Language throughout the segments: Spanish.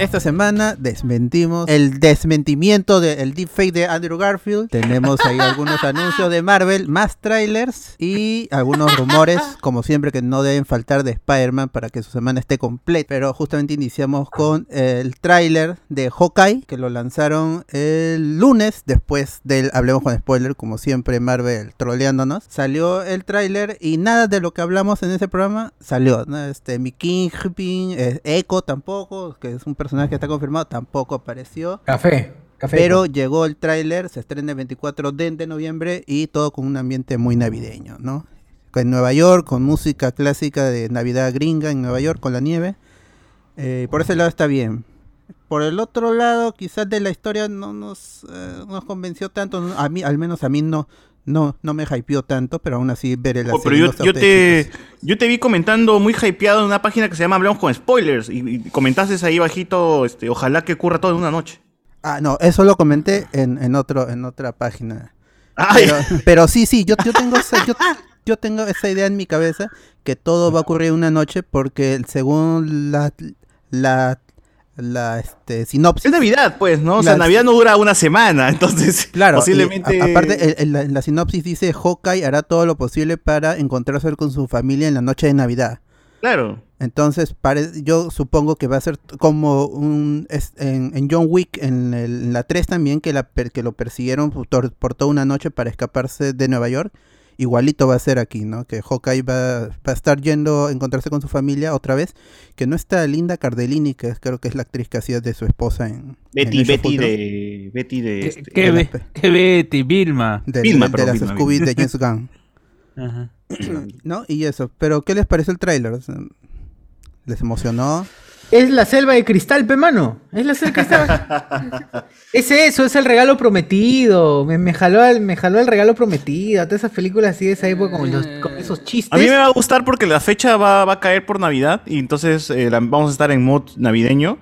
Esta semana desmentimos el desmentimiento del deepfake de Andrew Garfield. Tenemos ahí algunos anuncios de Marvel, más trailers y algunos rumores, como siempre, que no deben faltar de Spider-Man para que su semana esté completa. Pero justamente iniciamos con el tráiler de Hawkeye, que lo lanzaron el lunes, después del Hablemos con Spoiler, como siempre, Marvel troleándonos. Salió el tráiler y nada de lo que hablamos en ese programa salió. ¿no? Este, mi Kingpin, eh, Echo tampoco, que es un personaje que está confirmado, tampoco apareció. Café. Café. Pero llegó el tráiler, se estrena el 24 de, de noviembre y todo con un ambiente muy navideño, ¿no? En Nueva York, con música clásica de Navidad gringa en Nueva York, con la nieve. Eh, por ese lado está bien. Por el otro lado, quizás de la historia no nos, eh, nos convenció tanto. A mí, al menos a mí no, no, no me hypeó tanto, pero aún así veré la Oh, pero yo, yo te, yo te vi comentando muy hypeado en una página que se llama Hablamos con Spoilers y, y comentaste ahí bajito, este, ojalá que ocurra todo en una noche. Ah, no, eso lo comenté en, en otro, en otra página. Pero, pero sí, sí, yo, yo tengo esa, yo, yo tengo esa idea en mi cabeza que todo va a ocurrir una noche porque según la la la este sinopsis es Navidad, pues, ¿no? O sea, La- Navidad no dura una semana, entonces Claro, posiblemente... a- aparte el- el- la, la sinopsis dice Hawkeye hará todo lo posible para encontrarse con su familia en la noche de Navidad. Claro. Entonces, pare- yo supongo que va a ser como un es- en, en John Wick, en, el- en la 3 también, que, la, que lo persiguieron por, por toda una noche para escaparse de Nueva York. Igualito va a ser aquí, ¿no? Que Hawkeye va, va a estar yendo a encontrarse con su familia otra vez. Que no está Linda Cardellini, que es- creo que es la actriz que hacía de su esposa en... Betty, en Betty Ultron. de... Betty de... ¿Qué, este, qué, de be- la pe- qué Betty? Vilma. De, Vilma, de perdón, las Vilma, Scooby Vilma. de James Gunn. Ajá. ¿No? Y eso. Pero, ¿qué les pareció el tráiler? ¿Les emocionó? Es la selva de cristal, pe mano. Es la selva de cristal. es eso, es el regalo prometido. Me, me jaló al, me jaló el regalo prometido. Todas esas películas así de esa época con, los- con esos chistes. A mí me va a gustar porque la fecha va, va a caer por Navidad y entonces eh, la- vamos a estar en mood navideño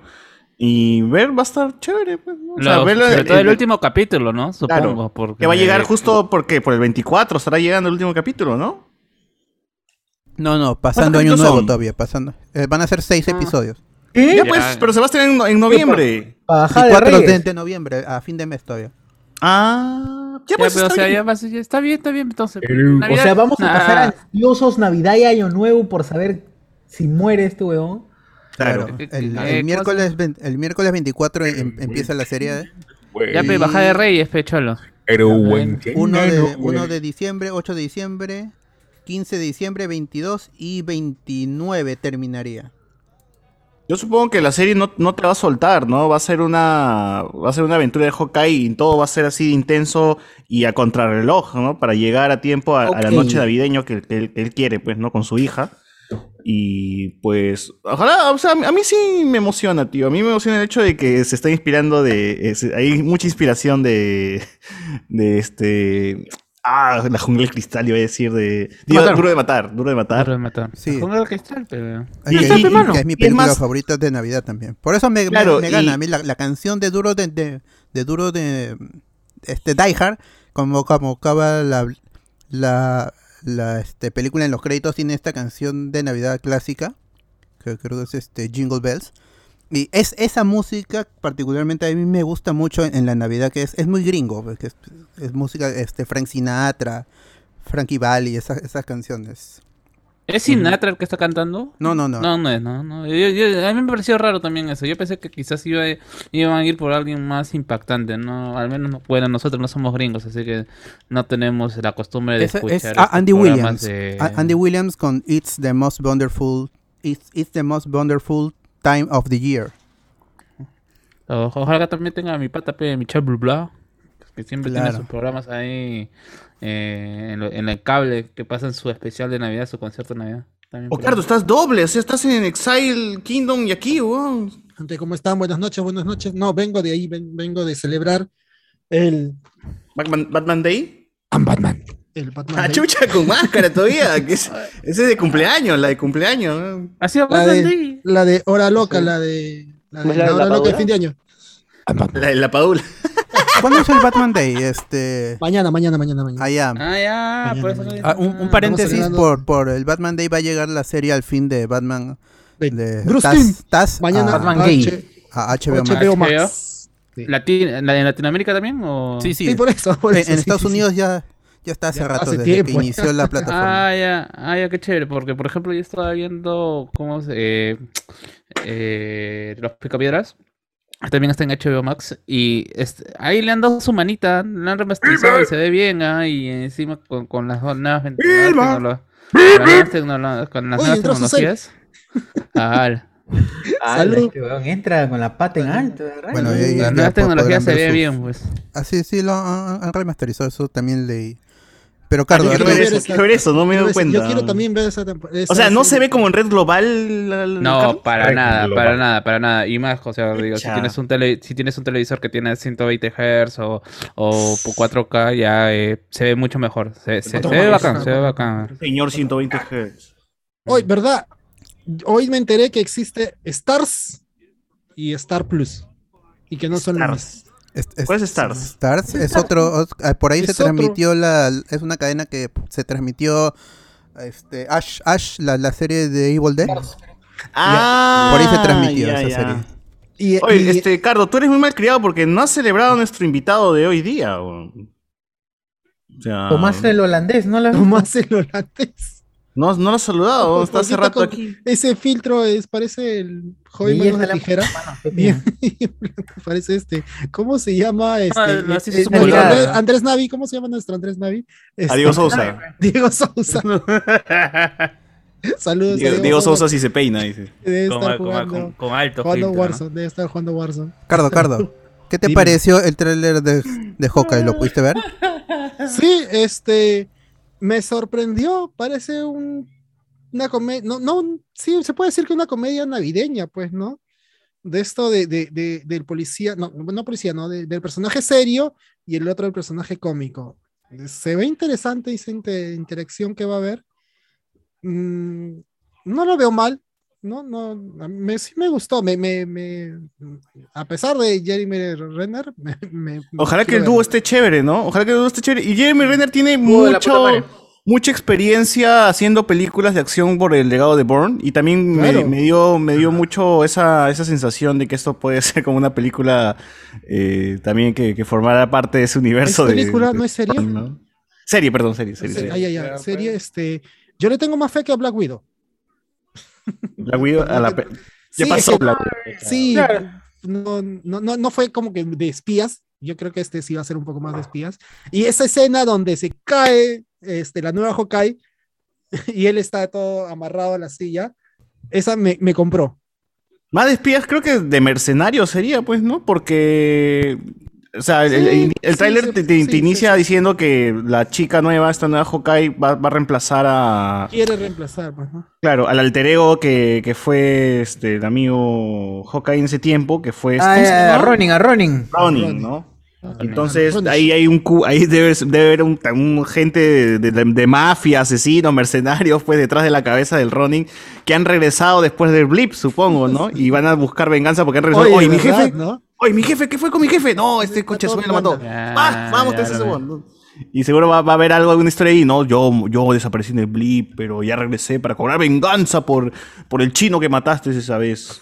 y ver va a estar chévere. Pues, ¿no? O sea, Lo- verlo- sobre todo el, el- último capítulo, ¿no? Supongo. Claro, porque que va a llegar eh, justo porque por el 24 estará llegando el último capítulo, ¿no? No, no, pasando ¿Cuántos año nuevo son? todavía, pasando. Eh, van a ser seis episodios. ¿Qué? Ya pues, pero se va a estrenar en, en noviembre. Para bajar de 24 de, Reyes. de noviembre, a fin de mes todavía. Ah, ya Ya, pues pero, o está sea, bien. ya va a ser- ya está bien, está bien. Entonces, O Navidad- sea, vamos a Nah. pasar ansiosos Navidad y Año Nuevo por saber si muere este weón. Claro. Claro, Eh, el, eh, el miércoles, el miércoles 24 em- empieza la serie. ¿eh? Ya, pe, baja de reyes, pecholo. Pero Ya, buen 1 de, güey. 1 de diciembre, 8 de diciembre, 15 de diciembre, 22 y 29 terminaría. Yo supongo que la serie no, no te va a soltar, ¿no? Va a ser una va a ser una aventura de Hawkeye y todo va a ser así de intenso y a contrarreloj, ¿no? Para llegar a tiempo a, a la noche navideño que, que él, que él quiere, pues, ¿no? Con su hija. Y pues, ojalá, o sea, a mí sí me emociona, tío. A mí me emociona el hecho de que se está inspirando de. es- hay mucha inspiración de. de este. Ah, la jungla del cristal, iba a decir, de. digo, Matar. duro de matar, duro de matar. Duro de matar. Sí. Con el cristal, pero... Y, Y- y- y- y que es mi película más- favorita de Navidad también. Por eso me, me- Claro, me, gana y- a mí la, la canción de Duro de, de, de Duro de este Die Hard, como, como acaba la, la, la este, película en los créditos, tiene esta canción de Navidad clásica, que creo que es este Jingle Bells. Y es esa música, particularmente a mí me gusta mucho en, en la Navidad, que es, es muy gringo, porque es, es música este Frank Sinatra, Frankie Valli, esas, esas canciones. ¿Es Sinatra el que está cantando? No, no, no. No, no es, no. no. Yo- yo- a mí me pareció raro también eso. Yo pensé que quizás iba, iban a ir por alguien más impactante, ¿no? Al menos, no- bueno, nosotros no somos gringos, así que no tenemos la costumbre de Esa escuchar es estos a- Andy Williams. de- Andy Williams con It's the most wonderful It's, it's the most wonderful time of the year. O- Ojalá que también tenga mi pata, pe, Michel Blubla, que siempre Claro. tiene sus programas ahí eh, en, lo- en el cable, que pasan su especial de Navidad, su concierto de Navidad. También Oh, por Cardo, ahí. estás doble, o sea, estás en Exile Kingdom y aquí, weón. Gente, ¿cómo están? Buenas noches, buenas noches. No, vengo de ahí, ven- vengo de celebrar el Batman, Batman Day. I'm Batman. El Batman Ah, Day. chucha, con máscara todavía. que es- ese es de cumpleaños, la de cumpleaños. sido La Batman de, Day. la de Hora Loca, la de la, de, ¿Cómo es la la de Hora la Loca de fin de año. La, la padula. ¿Cuándo es el Batman Day? Este. Mañana, mañana, mañana, mañana. Ah, ya. Ah, por eso Ah, un, paréntesis, por, por el Batman Day va a llegar la serie al fin de Batman de Bruce Taz, Timm. Taz Mañana a, Batman Gay. a HBO Max. HBO HBO. Max. Sí. Lati- ¿La de Latinoamérica también? O... Sí, sí. Sí, por eso. por En, eso, en sí, Estados sí, sí. Unidos ya, ya está hace Ya rato, hace desde que inició la plataforma. Ah, ya, ah, ya, qué chévere, porque por ejemplo yo estaba viendo cómo se, eh, eh, los picapiedras, también está en HBO Max, y este, ahí le han dado su manita, le han remasterizado y se ve bien, ah, y encima con, con las nuevas, ven- nuevas tecnolo- con las nuevas tecnolo- con las Uy, nuevas entró su tecnologías. Ah, Salud. Este entra con la pata en alto. Bueno, ya- ya- las nuevas tecnologías se ve sus- bien, pues. Ah, sí, sí, lo han, han remasterizado, eso también leí. Pero Carlos, yo quiero ver ver eso, quiero ver eso, no me doy ver- Yo cuenta. quiero también ver esa temporada. O sea, no se ve como en red global. la- la- No, para nada, global. para nada, para nada. Y más, o sea, digo, si tienes un tele, si tienes un televisor que tiene 120 Hz o, o 4K, ya eh, se ve mucho mejor. Se, se- se ve bacán, se ve bacán. Señor 120 Hz. Hoy, ¿verdad? Hoy me enteré que existe Stars y Star Plus. Y que no son. Stars. Es- es- ¿Cuál es Stars? Stars es otro, ot- ah, por ahí se otro. transmitió la, es una cadena que se transmitió, este, Ash, Ash, la, la serie de Evil Dead. Ah, Por ahí se transmitió ya, esa serie. Y, Oye, y- este, Cardo, tú eres muy mal criado porque no has celebrado a nuestro invitado de hoy día. O sea, Tomás el holandés, ¿no? La... Tomás el holandés. no, no lo has saludado, está hace rato con- aquí. Ese filtro es, parece el joven Miguel mano de de la- tijera. Bien, parece este. ¿Cómo se llama este? Ah, no, así eh, supone. Andrés, Andrés Navi, ¿cómo se llama nuestro Andrés Navi? Este, Diego Sousa. Diego Sousa. Saludos. a Diego, Diego Sousa, si se peina, dice. Debe Con, estar con- jugando, con- con alto jugando filtro, ¿no? Warzone. Debe estar jugando Warzone. Cardo, Cardo, ¿qué te Dime. pareció el tráiler de, de Hawkeye? ¿Lo pudiste ver? Sí, este. Me sorprendió. Parece un. Una comedia. No, no, sí, se puede decir que una comedia navideña, pues, ¿no? De esto de, de- de- del policía. No, no policía, no. de- del personaje serio y el otro del personaje cómico. Se ve interesante esa inte- interacción que va a haber. Mm, no lo veo mal. No, no, me, sí me gustó. Me, me, me- a pesar de Jeremy Renner, me, me- Ojalá que el dúo esté chévere, ¿no? Ojalá que el dúo esté chévere. Y Jeremy Renner tiene puta mucho, madre. Mucha experiencia haciendo películas de acción por el legado de Bourne. Y también me- Claro. me, dio, me dio mucho esa, esa sensación de que esto puede ser como una película eh, también que, que formara parte de ese universo. ¿Es de- película? de- ¿No es serie? ¿no? Serie, perdón, serie. serie, Se- serie. ay, ay, ay, serie, este, yo le tengo más fe que a Black Widow. Black Widow a la Ya Sí, pasó es que- Black Widow. Sí, Claro. no, no, no, no fue como que de espías. Yo creo que este sí va a ser un poco más de espías. Y esa escena donde se cae este, la nueva Hawkeye y él está todo amarrado a la silla, esa me, me compró. Más de espías, creo que de mercenarios sería, pues, ¿no? Porque. O sea, el, Sí, el, el sí, tráiler sí, te, te- sí, te sí, inicia sí. diciendo que la chica nueva, esta nueva Hawkeye, va, va a reemplazar a. Quiere reemplazar, pues, ¿no? Claro, al alter ego que, que fue este, el amigo Hawkeye en ese tiempo, que fue. Ah, ¿cómo se a? Ronin, a Ronin. Ronin, Ronin. ¿no? Entonces, ahí hay un ahí debe, debe haber un, un gente de, de- de mafia, asesinos, mercenarios, pues detrás de la cabeza del Ronin, que han regresado después del blip, supongo, ¿no? Y van a buscar venganza porque han regresado. Oye, mi ¿verdad, jefe, ¿no? oye, mi jefe, ¿qué fue con mi jefe? No, este coche suena lo mató. Ya, Ah, vamos, ya te ese ¿no? Y seguro va, va a haber algo, alguna historia ahí, ¿no? Yo, yo desaparecí en el blip, pero ya regresé para cobrar venganza por, por el chino que mataste esa vez.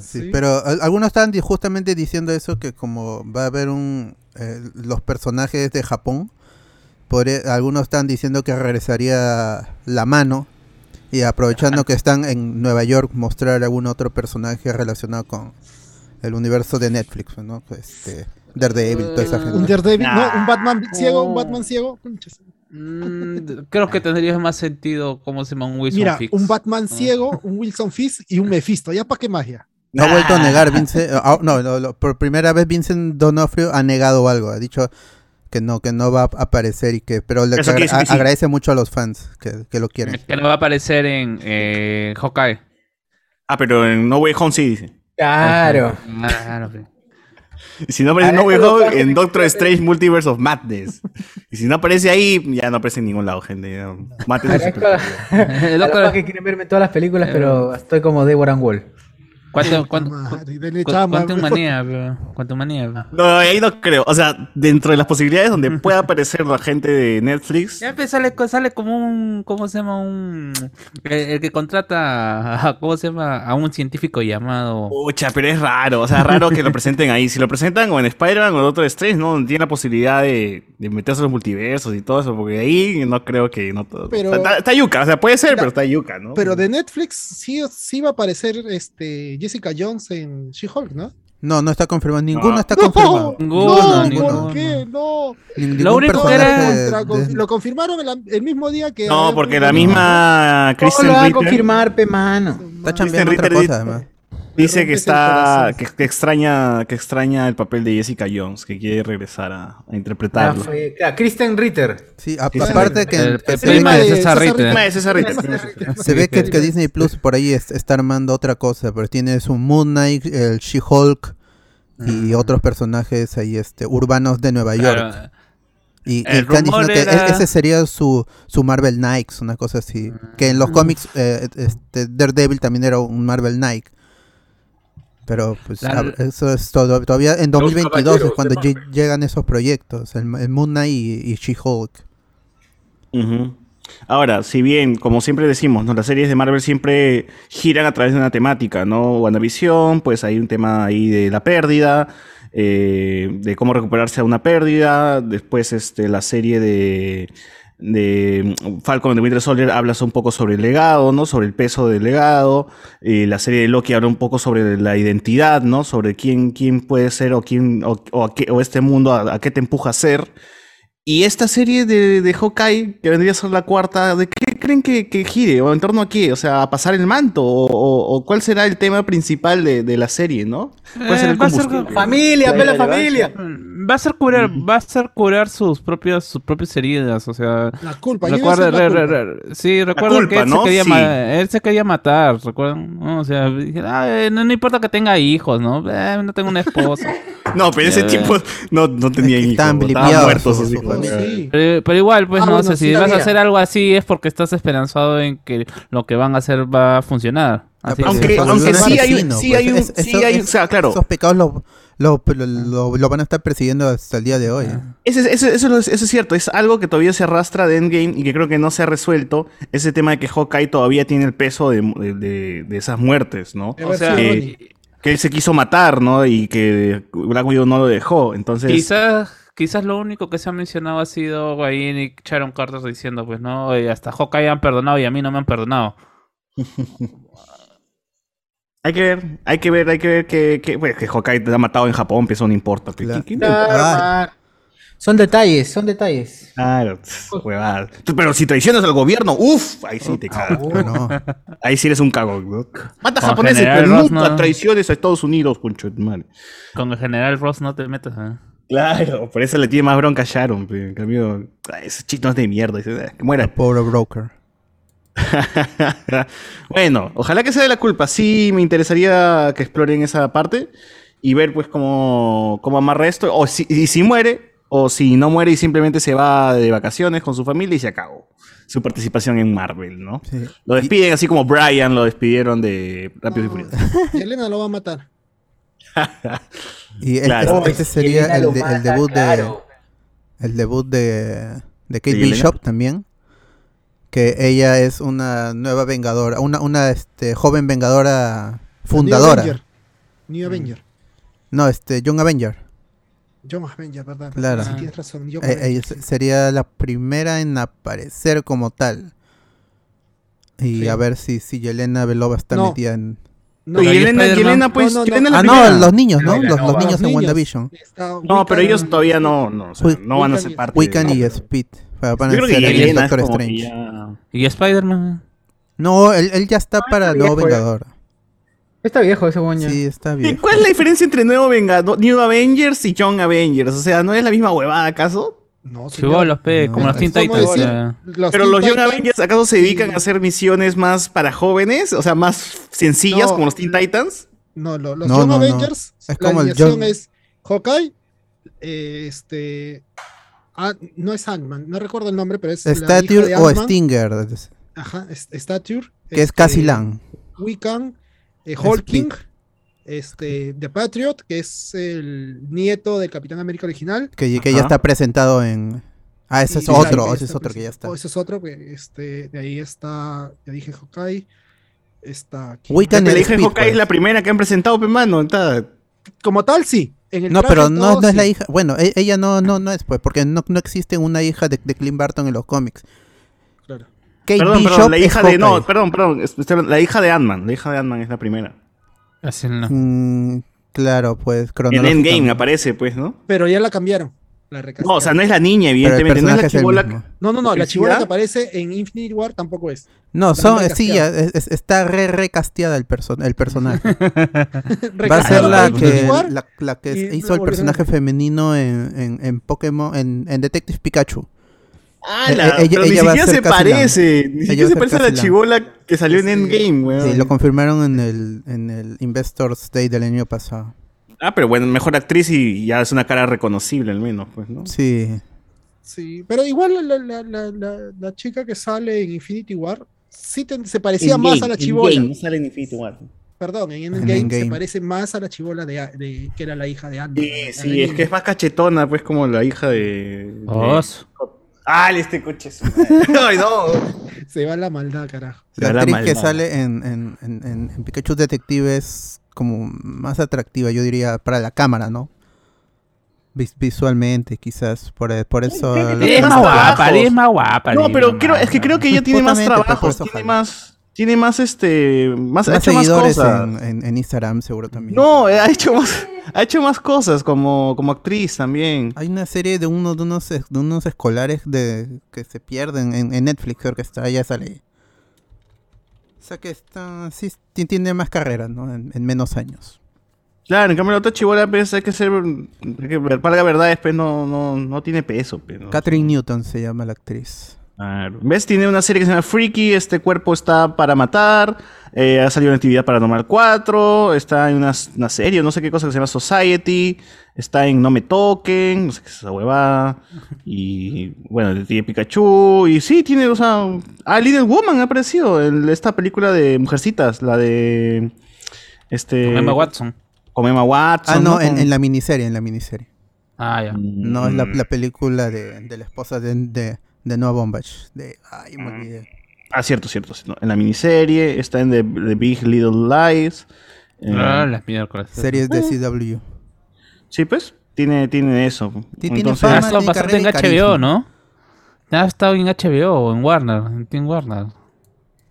Sí, Sí. pero al- algunos estaban di- justamente diciendo eso, que como va a haber un eh, los personajes de Japón, podría- algunos están diciendo que regresaría la mano y aprovechando que están en Nueva York mostrar algún otro personaje relacionado con el universo de Netflix, ¿no? Este, Daredevil, toda esa Un gente. Daredevil, no, un. Batman ciego, un Batman ciego. Mm, creo que tendría más sentido cómo se llama un Wilson Mira, Fix. un Batman Ah. ciego, un Wilson Fisk y un Mephisto. ¿Ya para qué magia? No ha vuelto a negar, Vincent. ah, no, no, no, por primera vez Vincent Donofrio ha negado algo. Ha dicho que no, que no va a aparecer y que, pero le agra- sí. agradece mucho a los fans que, que lo quieren. Que no va a aparecer en eh, Hawkeye. Ah, pero en No Way Home sí dice. Claro. Claro, sí. Y si no aparece en A No Way Home, en que- Doctor Strange Multiverse of Madness. Y si no aparece ahí, ya no aparece en ningún lado, gente. ya. El doctor- que quieren verme todas las películas, pero estoy como Deborah Wall. Cuánto, cuánto, cuánto manía, pero, cuánto manía. pero. No, ahí no creo. O sea, dentro de las posibilidades donde pueda aparecer la gente de Netflix. Ya sale, sale como un, ¿cómo se llama? Un, el, el que contrata, a, ¿cómo se llama? A un científico llamado... Pucha, pero es raro. O sea, raro que lo presenten ahí. Si lo presentan o en Spider-Man o en otro Strange, ¿no? Tiene la posibilidad de, de meterse en los multiversos y todo eso. Porque ahí no creo que. No, todo- Pero- está, está yuca. O sea, puede ser, Mira, pero está yuca, ¿no? Pero de Netflix sí, sí va a aparecer este Jessica Jones en She-Hulk, ¿no? No, no está confirmado. Ninguno No. está No, confirmado. Ninguno, no, ninguno. ¿por qué? No. Ni- Lo ningún único era- de- lo confirmaron el, el mismo día que. No, porque la misma ¿Cómo Kristen lo va a confirmar, pe mano? Está chambeando otra Ritter cosa, dice- además. Dice que el está que, que extraña que extraña el papel de Jessica Jones, que quiere regresar a, a Ah, interpretarlo. fue- ah, Kristen Ritter. Sí, a- Kristen aparte que, El, el se, prima ve de César Ritter. Se ve que, que Disney Plus por ahí es- está armando otra cosa, pero tiene su Moon Knight, el She-Hulk y otros personajes ahí este urbanos de Nueva York. Claro. Y, y El rumor que era- e- ese sería su, su Marvel Knights, una cosa así. Que en los cómics eh, este, Daredevil también era un Marvel Knight. Pero pues eso es todo. Todavía en 2022 es cuando llegan esos proyectos, el, el Moon Knight y, y She-Hulk. Ahora, si bien, como siempre decimos, ¿no? las series de Marvel siempre giran a través de una temática, ¿no? WandaVision, pues hay un tema ahí de la pérdida, eh, de cómo recuperarse a una pérdida. Después, este, la serie de, de Falcon and the Winter Soldier habla un poco sobre el legado, ¿no? Sobre el peso del legado. La serie de Loki habla un poco sobre la identidad, ¿no? Sobre quién, quién puede ser o quién, o, o qué- este mundo a, a qué te empuja a ser. Y esta serie de, de Hawkeye, que vendría a ser la cuarta, ¿de qué creen que, que gire? ¿O en torno a qué? O sea, ¿a pasar el manto? ¿O, o- o cuál será el tema principal de, de la serie, no? ¿Cuál será Eh, el va a ser- combustible? Familia, ve la relevancia. familia. Va a ser curar, va a ser curar sus propias, sus propias heridas, o sea, La culpa. recuerda, la culpa. re- re- sí, recuerda culpa, que él, ¿no? se quería Sí. ma- él se quería matar, recuerdan, No, o sea, dije, "Ah, eh, no, no importa que tenga hijos, ¿no? Eh, no tengo una esposa. No, pero ese Eh. tipo no, no tenía Es que hijos. estaban muertos familias. sí. Pero, pero igual, pues Ah, no bueno, sé, sí si vas a hacer algo así es porque estás esperanzado en que lo que van a hacer va a funcionar. Así Aunque- aunque sí hay un- sí pues. hay un- Es- sí eso- hay un- es- o sea, claro. Esos pecados lo, lo, lo- lo van a estar persiguiendo hasta el día de hoy. Ese- ese- eso, es- eso es cierto, es algo que todavía se arrastra de Endgame y que creo que no se ha resuelto. Ese tema de que Hawkeye todavía tiene el peso de, de- de- de esas muertes, ¿no? O haber sea, que- él se quiso matar, ¿no? Y que Black Widow no lo dejó. Entonces, Quizás, quizás lo único que se ha mencionado ha sido ahí Nick Sharon Carter diciendo, pues no, hasta Hawkeye han perdonado y a mí no me han perdonado. hay que ver, hay que ver, hay que ver que, que, bueno, que Hawkeye te ha matado en Japón, pues eso no importa. pues, Claro. ¿qué- qué- Claro, Ah. Son detalles, son detalles. Claro, huevada. Pero si traicionas al gobierno, uff, ahí sí te cagas. Ah, no. Ahí sí eres un cagón, ¿no? Mata Con japoneses, General pero Ross, nunca no. traiciones a Estados Unidos, concho de madre. Con el general Ross no te metas, ¿eh? Claro, por eso le tiene más bronca a Sharon, pe. en cambio, ay, ese chito es de mierda, "Ah, que muera. Pobre broker. bueno, ojalá que sea de la culpa, sí me interesaría que exploren esa parte y ver pues cómo, cómo amarra esto, o si, y si muere, o si no muere y simplemente se va de vacaciones con su familia y se acabó su participación en Marvel, ¿no? Sí. Lo despiden así como Brian lo despidieron de Rápido y Furioso. Y Elena lo va a matar. Y el- Claro. este, este sería el, debut de el debut de, de Kate. Bishop también. Que ella es una nueva vengadora, una, una este, joven vengadora New fundadora. Avenger. New Avenger. No, este, Young Avenger. John Avenger, ¿verdad? Claro. Sí, tienes razón. Young Eh, Avenger, ella sí. se- sería la primera en aparecer como tal. Y Sí. a ver si, si Yelena Belova está No. metida en... No, y Pero ahí Elena, y Spider-Man- Elena, pues, No, no, la Ah, no, los niños, ¿no? Los, los los niños en niños. WandaVision. No, pero ellos todavía no, no, o sea, van a ser parte. Wiccan de- y Speed. Van a Yo creo ser Yelena Doctor Strange. ya- ¿Y Spider-Man? No, él, él ya está para el nuevo ya. Está viejo ese boña. Sí, está ¿Y bien. cuál es la diferencia entre Nuevo Vengador, New Avengers y Young Avengers? O sea, ¿no es la misma huevada acaso? No. Chivó los P, No, como los es Teen Titans. decir- ya. Los Pero los Young Avengers acaso se dedican y- a hacer misiones más para jóvenes, o sea, más sencillas No. como los Teen Titans. No, lo- los No, Young no, no. Avengers, Es la como el alineación es Hawkeye, eh, este, ah, no es Ant-Man, no recuerdo el nombre, pero es la hija Stature de o. Stinger, Ajá, es- Stature. que es este, Cassie Lang. Wiccan, eh, Hulking, este, The Patriot, que es el nieto del Capitán América original. Que, que ya está presentado en. Ah, ese es otro, ese es está otro que ya está. Oh, ese es otro, que, este, de ahí está, ya dije Hawkeye, está... Wiccan de Speed, Hawkeye es pues. la primera que han presentado, pe mano. Está... Como tal, sí. En el No, pero no, todo, no es la hija. Bueno, e- ella no, no, no es, pues, porque no, no existe una hija de, de Clint Barton en los cómics. Kate Perdón, Bishop perdón, la es hija de. No, perdón, perdón. La hija de Ant-Man. La hija de Ant-Man es la primera. Así no. Mm, claro, pues, En. Endgame aparece, pues, ¿no? Pero ya la cambiaron. La No, o sea, no es la niña, evidentemente. No es la chibola. No, no, no, la chivola que aparece en Infinity War tampoco es. No, son, sí, ya, es- es- está re recasteada el, perso- el personaje. Va a ser la que, War, la, la que hizo el personaje femenino en, en, en Pokémon, en, en Detective Pikachu. Ah, Eh, la- eh, ella- pero ni ella siquiera se parece. Ni siquiera se parece a la casi la- chibola que salió en. Endgame, weón. Sí, lo confirmaron en el, en el Investors Day del año pasado. Ah, pero bueno, mejor actriz y ya es una cara reconocible al menos, pues, ¿no? Sí. Sí, pero igual la, la, la, la, la chica que sale en Infinity War sí te- se parecía más a la chivola. Endgame, no sale en Infinity War. Perdón, en En Endgame se parece más a la chivola de, de- que era la hija de Ant. Sí, sí, es que es más cachetona, pues, como la hija de... de-. Ah, este coche es... Ay, no. Se va la maldad, carajo. Se La actriz que sale en, en, en, en- en Pikachu Detective es como más atractiva, yo diría, para la cámara, ¿no? Vis- visualmente, quizás. Por, por eso. Es más más guapa, es más guapa. No, pero creo, es que creo que ella tiene más trabajos, tiene más... Tiene más, este... Más, ha más hecho más seguidores cosas. en, en, en Instagram, seguro también. No, ha hecho más, ha hecho más cosas como, como actriz también. Hay una serie de, uno, de, unos, de unos escolares de, que se pierden en, en Netflix, creo que está, ya sale. O sea que está, sí, ti- tiene más carrera, ¿no? En, en menos años. Claro, en cambio la otra chibola, pues, hay que ser... hay que para la verdad, pues, no, no, no tiene peso, pues, ¿no? Catherine Newton se llama la actriz. Claro. ¿Ves? Tiene una serie que se llama Freaky, este cuerpo está para matar, eh, ha salido en Actividad Paranormal 4, está en una, una serie, no sé qué cosa que se llama Society, está en No Me Toquen, no sé qué es esa huevada, y bueno, tiene Pikachu, y sí, tiene, o sea, ah, Little Woman ha aparecido en esta película de Mujercitas, la de, este... Con Emma Watson. Con Emma Watson. Ah, no, en, la miniserie, en la miniserie. Ah, ya. No, es la, Mm. la película de, de la esposa de, de, de Noah Baumbach. De, ay, me olvidé. Ah, cierto, cierto. cierto. En la miniserie, está en The, The Big Little Lies. eh, Ah, las miércoles. Series de CW. Sí, pues, tiene, tiene eso. Ti- tiene Entonces, fama. Ha estado tiene bastante en HBO, carisma. ¿no? Ha estado en HBO o en Warner, en Team Warner.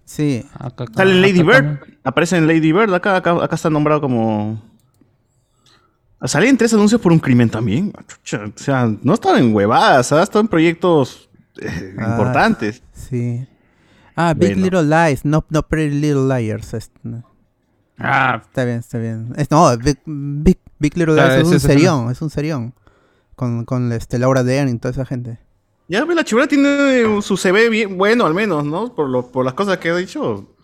Sí. Acá- acá- Sale en Lady acá Bird. también. Aparece en Lady Bird. Acá, acá, acá está nombrado como. Sale en tres anuncios por un crimen también. O sea, no estaba en huevadas, ha estado en proyectos eh, Ah. importantes. Sí. Ah, Big Bueno. Little Lies, no, no Pretty Little Liars. es- no. Ah, Está bien, está bien. Es, no, Big, Big, Big Little Claro, Lies es un serión, es un serión. Con, con este, Laura Dern y toda esa gente. Ya, la chivera tiene su CV bien bueno, al menos, ¿no? Por, lo, por las cosas que he dicho.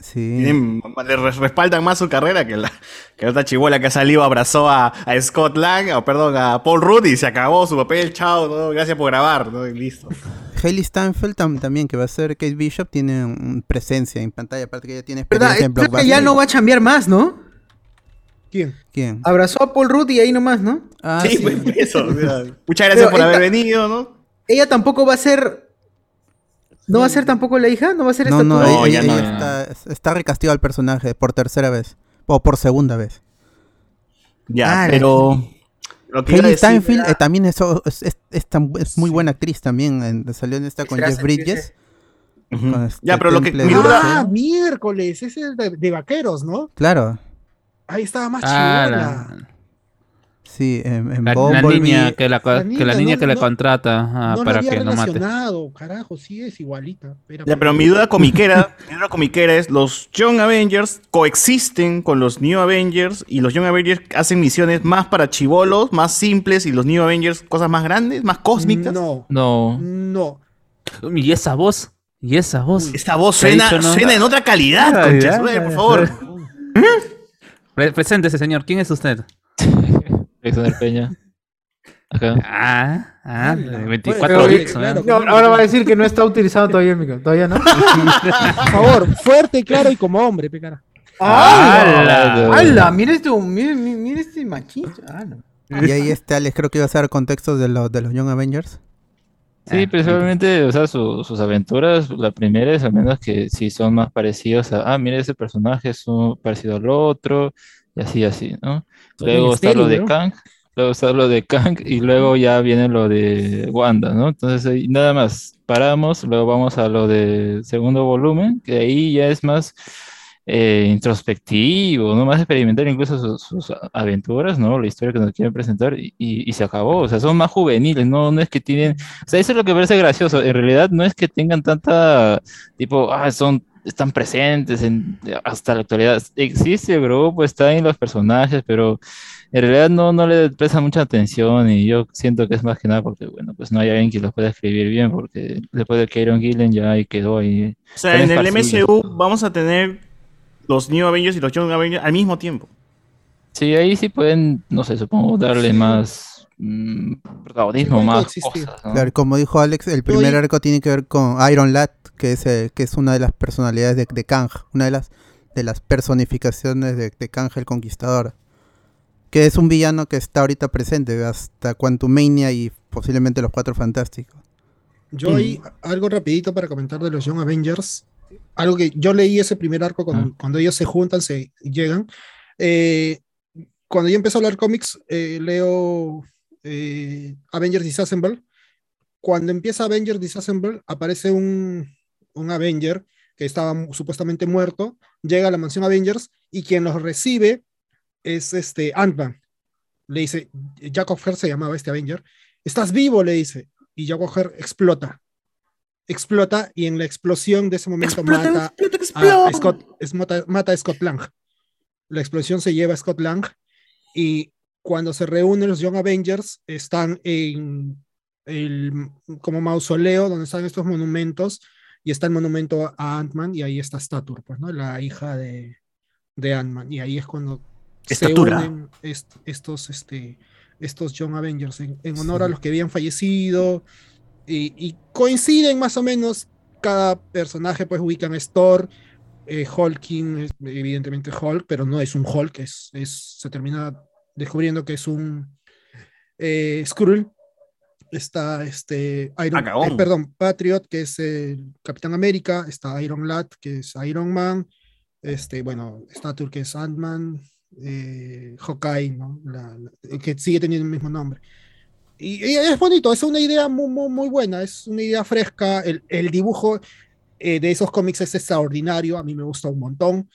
Sí. tienen- le res- respaldan más su carrera que la, que la otra chibola que ha salido, abrazó a, a Scott Lang, o perdón, a Paul Rudd y se acabó su papel, chao, ¿no? gracias por grabar, ¿no? Y listo. Hailey Steinfeld tam- también, que va a ser Kate Bishop, tiene un- presencia en pantalla, aparte que ella tiene ¿Verdad? experiencia en Creo que Blockbuster. ya no va a chambear más, ¿no? ¿Quién? ¿Quién? Abrazó a Paul Rudd y ahí nomás, ¿no? Ah, sí, sí. pues eso. muchas gracias Pero por haber venido, ¿no? Ella tampoco va a ser. ¿No va a ser tampoco la hija? ¿No va a ser esta no? No, ella, ya no, ella está, está recastigado al personaje por tercera vez. O por segunda vez. Ya, Ah, pero. Lo que Steinfeld era- eh, también es, es, es- es tan- es muy buena actriz también. en- salió en esta con Jeff Bridges. Este Ya, pero lo que. Mi de- duda. Ah, miércoles, ese es de, de vaqueros, ¿no? Claro, Ahí estaba más ah. La, sí, en, en la- la niña que la, La que niña la niña no- que no- contrata ah, no la para había que no mate. carajo, sí es igualita. Era Ya, pero mi duda comiquera, mi duda comiquera es los Young Avengers coexisten con los New Avengers y los Young Avengers hacen misiones más para chivolos, más simples y los New Avengers cosas más grandes, más cósmicas. No, No. no. Y esa voz. Y esa voz. Esta voz suena, dicho, ¿no? suena en otra calidad, Ah, concha ya, por favor. Pre- Preséntese, señor. ¿Quién es usted? Alexander Peña. Acá. Ah, ah, Ala. 24 Bueno, bits. claro, ¿eh? No, ahora va a decir que no está utilizado todavía el micro. Todavía no. Por favor, fuerte, claro y como hombre, pecara. ¡Hala! ¡Hala! Mira este, mira, este machista. Ah, no. Y ahí está, Alex, creo que iba a ser contexto de los, de los Young Avengers. Sí, principalmente, o sea, su- sus aventuras, la primera es al menos que sí son más parecidos a, ah, mira, ese personaje es un- parecido al otro, y así, así, ¿no? Soy Luego está lo de. Kang, luego está lo de Kang, y luego ya viene lo de Wanda, ¿no? Entonces, ahí nada más, paramos, luego vamos a lo de segundo volumen, que ahí ya es más eh, introspectivo, ¿no? Más experimental incluso sus, sus aventuras, ¿no? La historia que nos quieren presentar, y, y- y se acabó, o sea, son más juveniles, ¿no? No es que tienen o sea, eso es lo que parece gracioso. En realidad no es que tengan tanta, tipo, ah, son, están presentes en, hasta la actualidad. Existe el grupo, está en los personajes, pero en realidad no, no le prestan mucha atención y yo siento que es más que nada porque, bueno, pues no hay alguien que los pueda escribir bien porque después de que Iron Gillen ya ahí quedó ahí. O sea, en Están el. MCU vamos a tener los New Avengers y los Young Avengers al mismo tiempo. Sí, ahí sí pueden, no sé, supongo darle más mm, protagonismo, más coexistir. cosas, ¿no? Claro, como dijo Alex, el primer arco tiene que ver con Iron Lad, que es, eh, que es una de las personalidades de, de Kang, una de las, de las personificaciones de, de Kang el Conquistador. Que es un villano que está ahorita presente hasta Quantumania y posiblemente los Cuatro Fantásticos. Yo ahí algo rapidito para comentar de los Young Avengers. Algo que yo leí ese primer arco cuando, cuando ellos se juntan, se llegan. Eh, cuando yo empecé a hablar cómics, eh, leo eh, Avengers Disassemble. Cuando empieza Avengers Disassemble, aparece un, un Avenger que estaba supuestamente muerto, llega a la mansión Avengers y quien los recibe es este Ant-Man. Le dice, Jacob Her se llamaba este Avenger, estás vivo, le dice, y Jacob Her explota. Explota y en la explosión de ese momento Explota, mata, explota, a explota. Scott, es- mata, mata a Scott Lang. La explosión se lleva a Scott Lang y cuando se reúnen los Young Avengers están en el como mausoleo donde están estos monumentos y está el monumento a Ant-Man y ahí está Stature, pues, ¿no? La hija de, de Ant-Man. Y ahí es cuando Estatura. se unen est- estos, este, estos Young Avengers en, en honor a los que habían fallecido. Y, y coinciden más o menos. Cada personaje pues ubican es Thor eh, Hulking evidentemente Hulk pero no es un Hulk es, es se termina descubriendo que es un eh, Skrull está este Iron eh, perdón Patriot que es el Capitán América está Iron Lad que es Iron Man este bueno Stature que es Ant-Man eh, Hawkeye ¿no? La- la- que sigue teniendo el mismo nombre y, y es bonito, es una idea muy, muy, muy buena, es una idea fresca. El, el dibujo eh, de esos cómics es extraordinario, a mí me gusta un montón.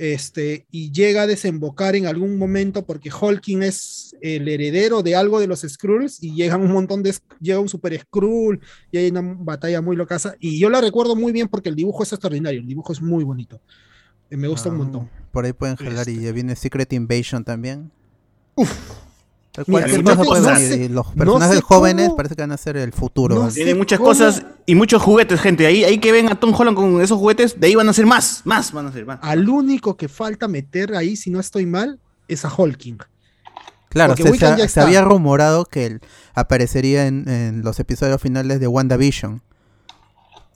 Este, y llega a desembocar en algún momento porque Hulking es el heredero de algo de los Skrulls y llegan un montón de llega un super Skrull y hay una batalla muy locaza y yo la recuerdo muy bien porque el dibujo es extraordinario, el dibujo es muy bonito. Eh, me gusta un Ah, montón. Por ahí pueden jalar y ya viene Secret Invasion también. Tal Mira, no puede los no personajes sé jóvenes cómo- parece que van a ser el futuro. Tiene muchas cómo- cosas y muchos juguetes, gente. Ahí, ahí que ven a Tom Holland con esos juguetes, de ahí van a ser más, más van a ser más. Al único que falta meter ahí, si no estoy mal, es a Hulking. Claro, se, había rumorado que él aparecería en, en los episodios finales de WandaVision.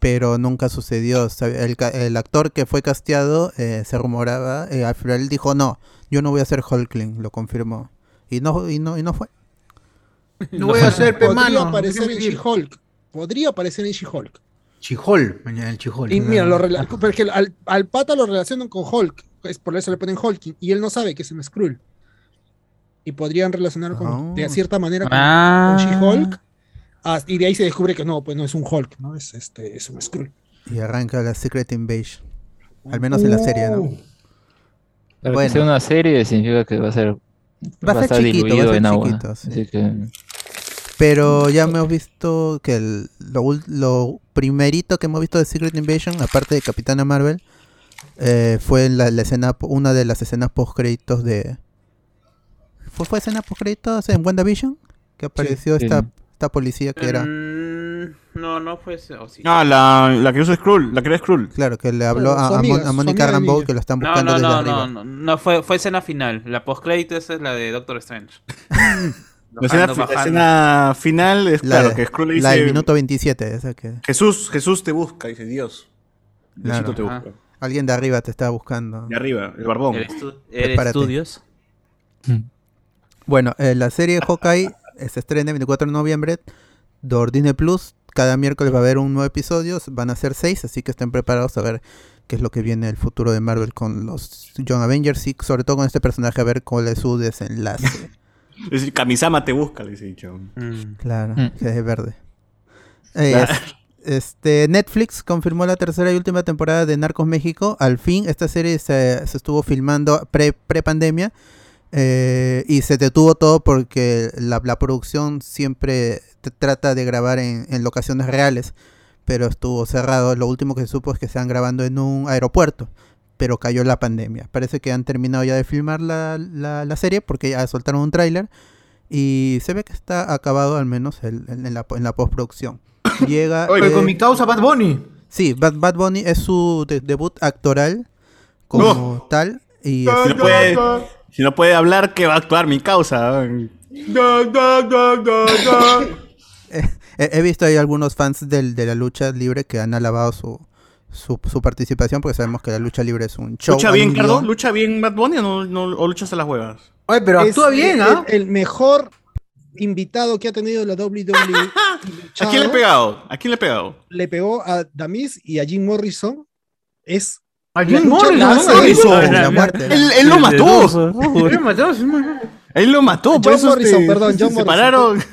Pero nunca sucedió. El actor que fue casteado eh, se rumoraba. eh, al final dijo: No, yo no voy a ser Hulkling. Lo confirmó. Y no, y no, y no fue. No voy a hacer pe Podría aparecer en. She-Hulk. Podría aparecer en She-Hulk. Chijol, mañana el Chijol. Y mira, lo rela- porque al, al pata lo relacionan con Hulk. Es por eso le ponen Hulking. Y él no sabe que es un Skrull. Y podrían relacionar con, de Ah. cierta manera con, Ah. con She-Hulk. Ah, y de ahí se descubre que no, pues no es un Hulk, ¿no? Es, este, es un Skrull. Y arranca la Secret Invasion. Al menos en la serie, ¿no? Pero Bueno. que sea una serie significa que va a ser, Va a ser estar chiquito, va a ser en agua. chiquito, sí. Así que Pero ya hemos visto que el- lo, lo primerito que hemos visto de Secret Invasion, aparte de Capitana Marvel, eh, fue la, la escena, una de las escenas post créditos de. ¿Fue, fue escena post créditos en WandaVision? Que apareció Sí. esta, esta policía que era. Mm, no, no fue ese. o sí. Ah, la, la que usa Skrull, la que era Skrull. Claro, que le habló a, a amiga, Mon- a de Rambeau que lo están No, buscando no, desde no, arriba. no, no, no, fue, fue escena final. La postcrédito esa es la de Doctor Strange. La escena, la final es La, claro de- que Skrull le la del dice minuto 27, esa que. Jesús, Jesús te busca, dice Dios. Diosito Claro. te Ajá. busca. Alguien de arriba te está buscando. De arriba, el barbón. El estu- el Prepárate. estudios. Bueno, eh, la serie Hawkeye eh, se estrena el 24 de noviembre por Disney Plus. Cada miércoles va a haber un nuevo episodio. Van a ser seis, así que estén preparados a ver qué es lo que viene el futuro de Marvel con los Young Avengers y sobre todo con este personaje a ver cuál es su desenlace. Es decir, Kamisama te busca, les he dicho. Mm. Claro, Mm. que es verde. Eh, Claro. este, Netflix confirmó la tercera y última temporada de Narcos México. Al fin, esta serie se, se estuvo filmando pre, pre-pandemia eh, y se detuvo todo porque la, la producción siempre trata de grabar en, en locaciones reales, pero estuvo cerrado. Lo último que se supo es que están grabando en un aeropuerto, pero cayó la pandemia. Parece que han terminado ya de filmar la, la- la serie porque ya soltaron un tráiler y se ve que está acabado al menos el- en, en la, en la postproducción. Llega. Oye, eh, con mi causa Bad Bunny. Sí, Bad, Bad Bunny es su de- debut actoral como tal. Y este, no, puede, si no puede hablar, que va a actuar mi causa. he, he visto ahí algunos fans del, de la lucha libre que han alabado su, su, su participación porque sabemos que la lucha libre es un show. ¿Lucha bien, Cardo? ¿Lucha bien Bad Bunny o, no, no- o luchas a las huevas? Oye, pero Es actúa bien, el- ¿ah? El, el mejor invitado que ha tenido la WWE. ¿A quién le he pegado? ¿A quién le he pegado? Le pegó a Damis y a Jim Morrison. Es A lucha Morrison. De la muerte. Él, él lo mató. Él mató, sí, man. Él lo mató. por John eso Morrison, perdón, se John Morrison.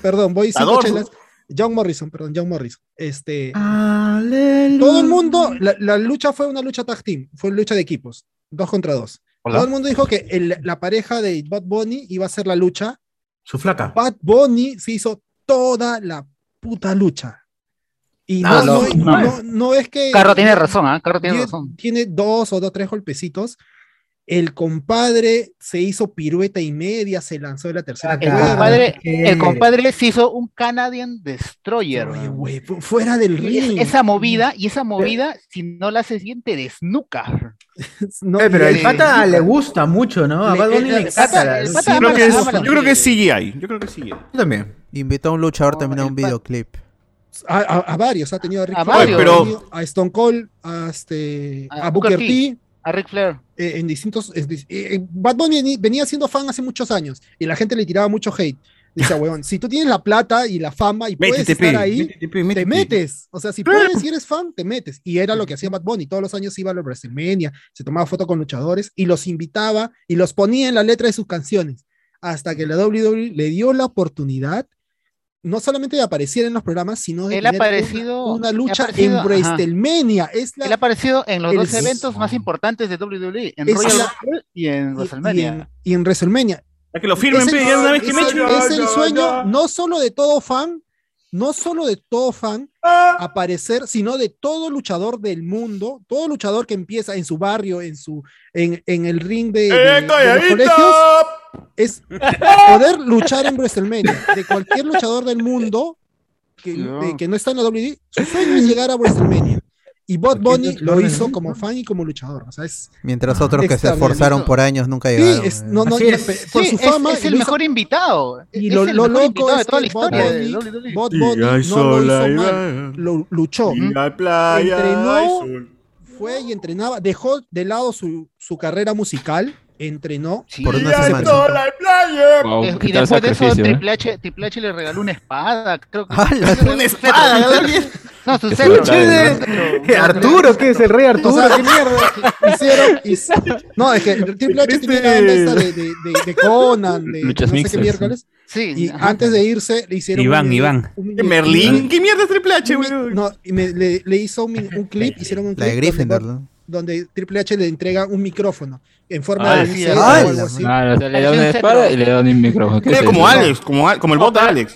Perdón, voy cinco chelas. John Morrison, perdón, John Morrison. Este, Aleluya. todo el mundo, la, la lucha fue una lucha tag team, fue lucha de equipos, dos contra dos. Todo el mundo dijo que el- la pareja de Bad Bunny iba a hacer la lucha. Su flaca. Bad Bunny se hizo toda la puta lucha. Y Ah, no, no, no, no. no- no es que. Carro tiene razón, ¿ah? Carro tiene tiene, razón. tiene dos o dos, tres golpecitos. El compadre se hizo pirueta y media, se lanzó de la tercera Ah, El compadre, ¿qué? el compadre se hizo un Canadian Destroyer. Oye, fuera del ring. esa movida, y esa movida, si no la haces bien, te desnuca. No, Eh, pero el pata le gusta mucho, ¿no? A Bad Bunny le encanta. Yo creo, que es. CGI. Yo creo que es CGI. Yo también. Invitó a un luchador No, también a un videoclip. A, a- a varios, ha tenido a Ric A Flair, Pero- a Stone Cold, a, este, A a Booker Booker T, A Ric Flair. eh, en distintos. es dis- eh, eh, Bad Bunny venía siendo fan hace muchos años y la gente le tiraba mucho hate. Dice, huevón, si tú tienes la plata y la fama y puedes Métete, estar ahí, métete, pe, te métete. metes. O sea, si puedes y eres fan, te metes. Y era lo que hacía Bad Bunny. Todos los años iba a la WrestleMania, se tomaba foto con luchadores y los invitaba y los ponía en la letra de sus canciones. Hasta que la WWE le dio la oportunidad, no solamente de aparecer en los programas, sino de Él ha tener una- aparecido- una, ha lucha aparecido, en. WrestleMania. Es la, Él ha aparecido en los el- dos eventos más importantes de WWE, en Royal la- Rumble y en y- y, WrestleMania. en, y en WrestleMania. Ya que lo firmen, Es el- pe, ya una vez que es me el- echen. es el sueño no solo de todo fan, no solo de todo fan aparecer, sino de todo luchador del mundo, todo luchador que empieza en su barrio, en su en, en el ring de, de- de los colegios, es poder luchar en WrestleMania. De cualquier luchador del mundo que No. de- que no está en la WWE, su sueño es llegar a WrestleMania. Y Cualquier Bunny lo hizo como fan y como luchador. O sea, es, Mientras otros que se esforzaron por años nunca sí, llegaron. es- eh. no, no, es. por Sí, su es- fama. es, lo el hizo- mejor invitado. Y es lo, lo loco es toda la que de Bunny, Y Bunny no lo hizo mal, lo luchó, Y hay playa, Entrenó. fue y entrenaba, dejó de lado su, su carrera musical, entrenó. Sí. Por Y una semana. Wow, y después de eso, ¿eh? Triple H, Triple H le regaló una espada, creo que. ¡Hala! Una espada. No, su. Arturo, ¿qué es el rey Arturo? O sea, ¿Qué mierda? Hicieron, hic- no, es que Triple H onda esta de, de, de- de Conan, de Luchas no sé qué miércoles, Sí, y ajá. antes de irse le hicieron Iván, un, Iván. un- ¿Qué Merlín? ¿Qué mierda es Triple H, weón? no, y me- le, le hizo un, un clip, hicieron un clip La de donde Gryffindor, donde Triple H le entrega un micrófono en forma Ah, de sí, un cetro o algo la así. O sea, le da una un espada y le da un micrófono. ¿Qué Mira, es como? Alex, como, como el bot de Alex.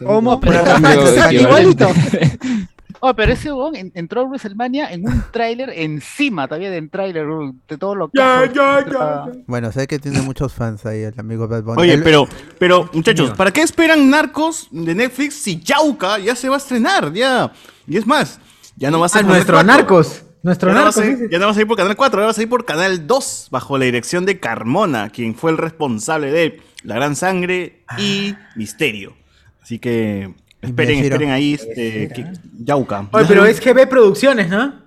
Oh, pero ese en- entró a WrestleMania en un tráiler encima todavía del tráiler, huevón, de todo lo que. Ya, ya, ya, Bueno, sé que tiene muchos fans ahí el amigo Bad Bunny. Oye, pero, pero, muchachos, ¿para qué esperan Narcos de Netflix si Yauca ya se va a estrenar? Ya. Y es más, ya no va a ser Ah, por nuestro Canal 4. narcos. Nuestro Ya no, ya no va a salir por Canal 4, ahora va a salir por Canal 2, bajo la dirección de Carmona, quien fue el responsable de La Gran Sangre y Misterio. Así que esperen, esperen ahí este, que- Yauca. Oye, pero es GB Producciones, ¿no?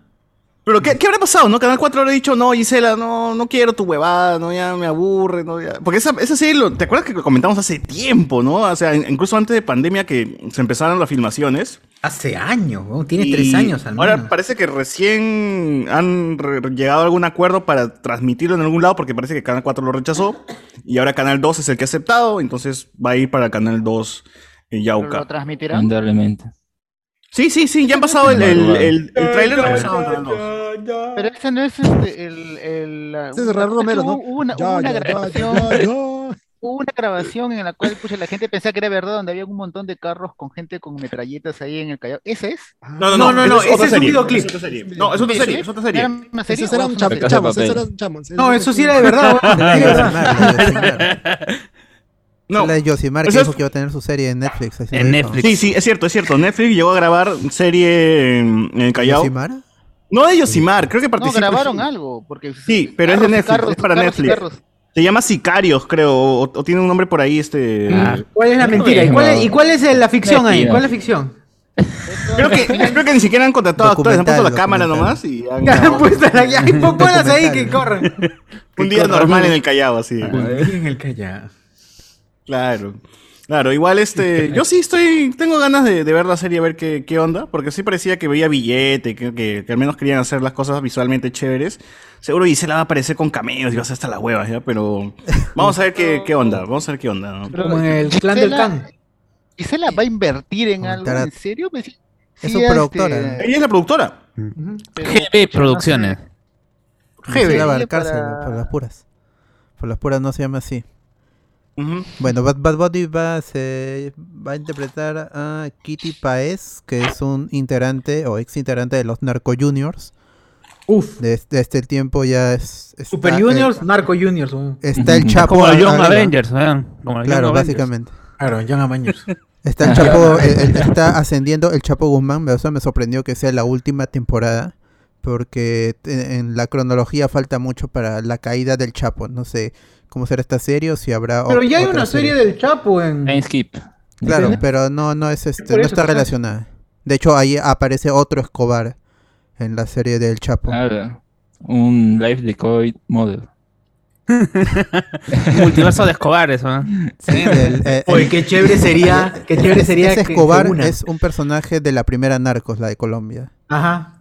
Pero ¿qué, qué habrá pasado, no? Canal 4 habrá dicho, no, Gisela, no, no quiero tu huevada, no, ya me aburre, no, ya. Porque esa, esa serie, lo- ¿te acuerdas que comentamos hace tiempo, no? O sea, in- incluso antes de pandemia que se empezaron las filmaciones. Hace años, weón, tiene Y tres años al Ahora menos. parece que recién han re- llegado a algún acuerdo para transmitirlo en algún lado porque parece que Canal 4 lo rechazó y ahora Canal 2 es el que ha aceptado, entonces va a ir para Canal 2 en ¿Pero Yauca. ¿Lo transmitirán? Lamentablemente. Sí, sí, sí, ya han pasado el, el, el, el 2. Pero ese no es este, el... Ese es Romero, ¿no? Hubo una, Ya, hubo una ya, ya, grabación... Hubo una grabación en la cual pucha, la gente pensaba que era verdad, donde había un montón de carros con gente con metralletas ahí en el Callao. ¿Ese es? No, No, no, no, esa ese es un videoclip. esa es otra serie. No, es otra serie, es otra serie. ¿Era una serie Esos o eran es una cham- serie? Casa de chamos, esos Papel. eran chamos. No, eso sí era de verdad, La de. Yosimar. No, La de Yosimar que dijo que iba a tener su serie en Netflix. así En dijo. Netflix. sí, sí, es cierto, es cierto. Netflix llegó a grabar serie en, en el Callao. ¿Yosimar? No de Yosimar, creo que No, participa. grabaron algo. Porque Sí, pero es de Netflix, carros, es para carros Netflix. Se llama Sicarios, creo, o, o tiene un nombre por ahí, este... Ah. ¿Cuál es la mentira? ¿Y cuál es, y cuál es la ficción ahí? ¿Cuál es la ficción? Creo que, creo que ni siquiera han contratado actores, han puesto la cámara nomás y han Ya han puesto la ya, ponlas ahí que corran. un día normal en el Callao, así. En el Callao. Claro. Claro, igual este, yo sí estoy, tengo ganas de, de ver la serie, a ver qué, qué onda, porque sí parecía que veía billete, que, que, que al menos querían hacer las cosas visualmente chéveres. Seguro Gisela va a aparecer con cameos y va a ser hasta las huevas, ¿ya? Pero vamos a ver qué, qué onda, vamos a ver qué onda, ¿no? Como en el clan del Can. ¿Gisela va a invertir en algo? ¿En serio? Me- sí, Es su este, productora. Ella es la productora. pero- GB Producciones. Gisela GB. va al cárcel Para- por las puras. Por las puras no se llama así. Bueno, Bad, Bad Bunny va, se, va a interpretar a Kitty Paez, que es un integrante o ex integrante de los Narco Juniors. Uf. Desde este tiempo ya es. está, Super eh, Juniors, Narco Juniors. weón. está el Chapo. Como los Young. Avengers, ¿verdad? Como Claro, Young Avengers. básicamente. Claro, Young Avengers. Está el Chapo, eh, eh, está ascendiendo el Chapo Guzmán, o sea, me sorprendió que sea la última temporada, porque en la cronología falta mucho para la caída del Chapo. No sé cómo será esta serie o si habrá. Pero ya hay una serie del Chapo en. Time Skip. Claro, pero no, no es este, no eso, está eso. relacionada. De hecho, ahí aparece otro Escobar en la serie del Chapo. Nada. Un live de COVID model. Multiverso de Escobares, ¿no? Sí, eh, Oye, el- qué chévere sería. Qué chévere sería. ese que Escobar es un personaje de la primera Narcos, la de Colombia. Ajá.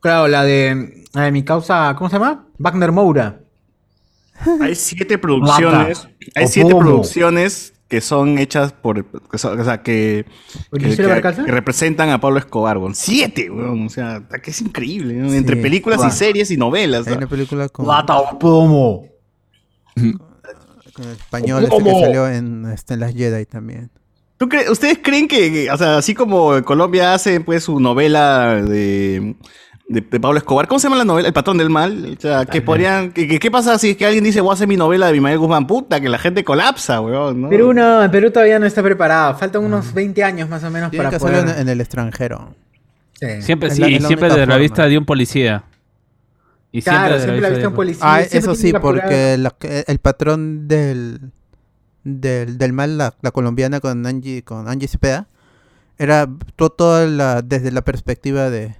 Claro, la de, la de mi causa, ¿cómo se llama? Wagner Moura. Hay siete producciones, hay O siete Bobo. producciones que son hechas por, que son- o sea, que, ¿Por que, que- que representan a Pablo Escobar, weón. Siete, weón. O sea, que es increíble, ¿no? Entre películas y series y novelas. Hay una película con, Lata o plomo. con el español este que salió en, este, en las Jedi también. ¿Tú cre- ¿Ustedes creen que, que, o sea, así como Colombia hace pues su novela de, de, de Pablo Escobar, ¿cómo se llama la novela? El patrón del mal. O sea, que podrían, ¿qué pasa si es que alguien dice voy a hacer mi novela de Bimael Guzmán? Puta, que la gente colapsa, weón, ¿no? Perú no, en Perú todavía no está preparado. Faltan unos 20 años más o menos para que hacerlo poder. en, en el extranjero. Sí. Siempre, sí, y siempre única de la vista de un policía. Y Claro, de siempre la vista en policía. Ah, eso sí, porque la- el patrón del, del, del mal, la, la colombiana con Angie, con Angie Cepeda, era to- toda la, desde la perspectiva de,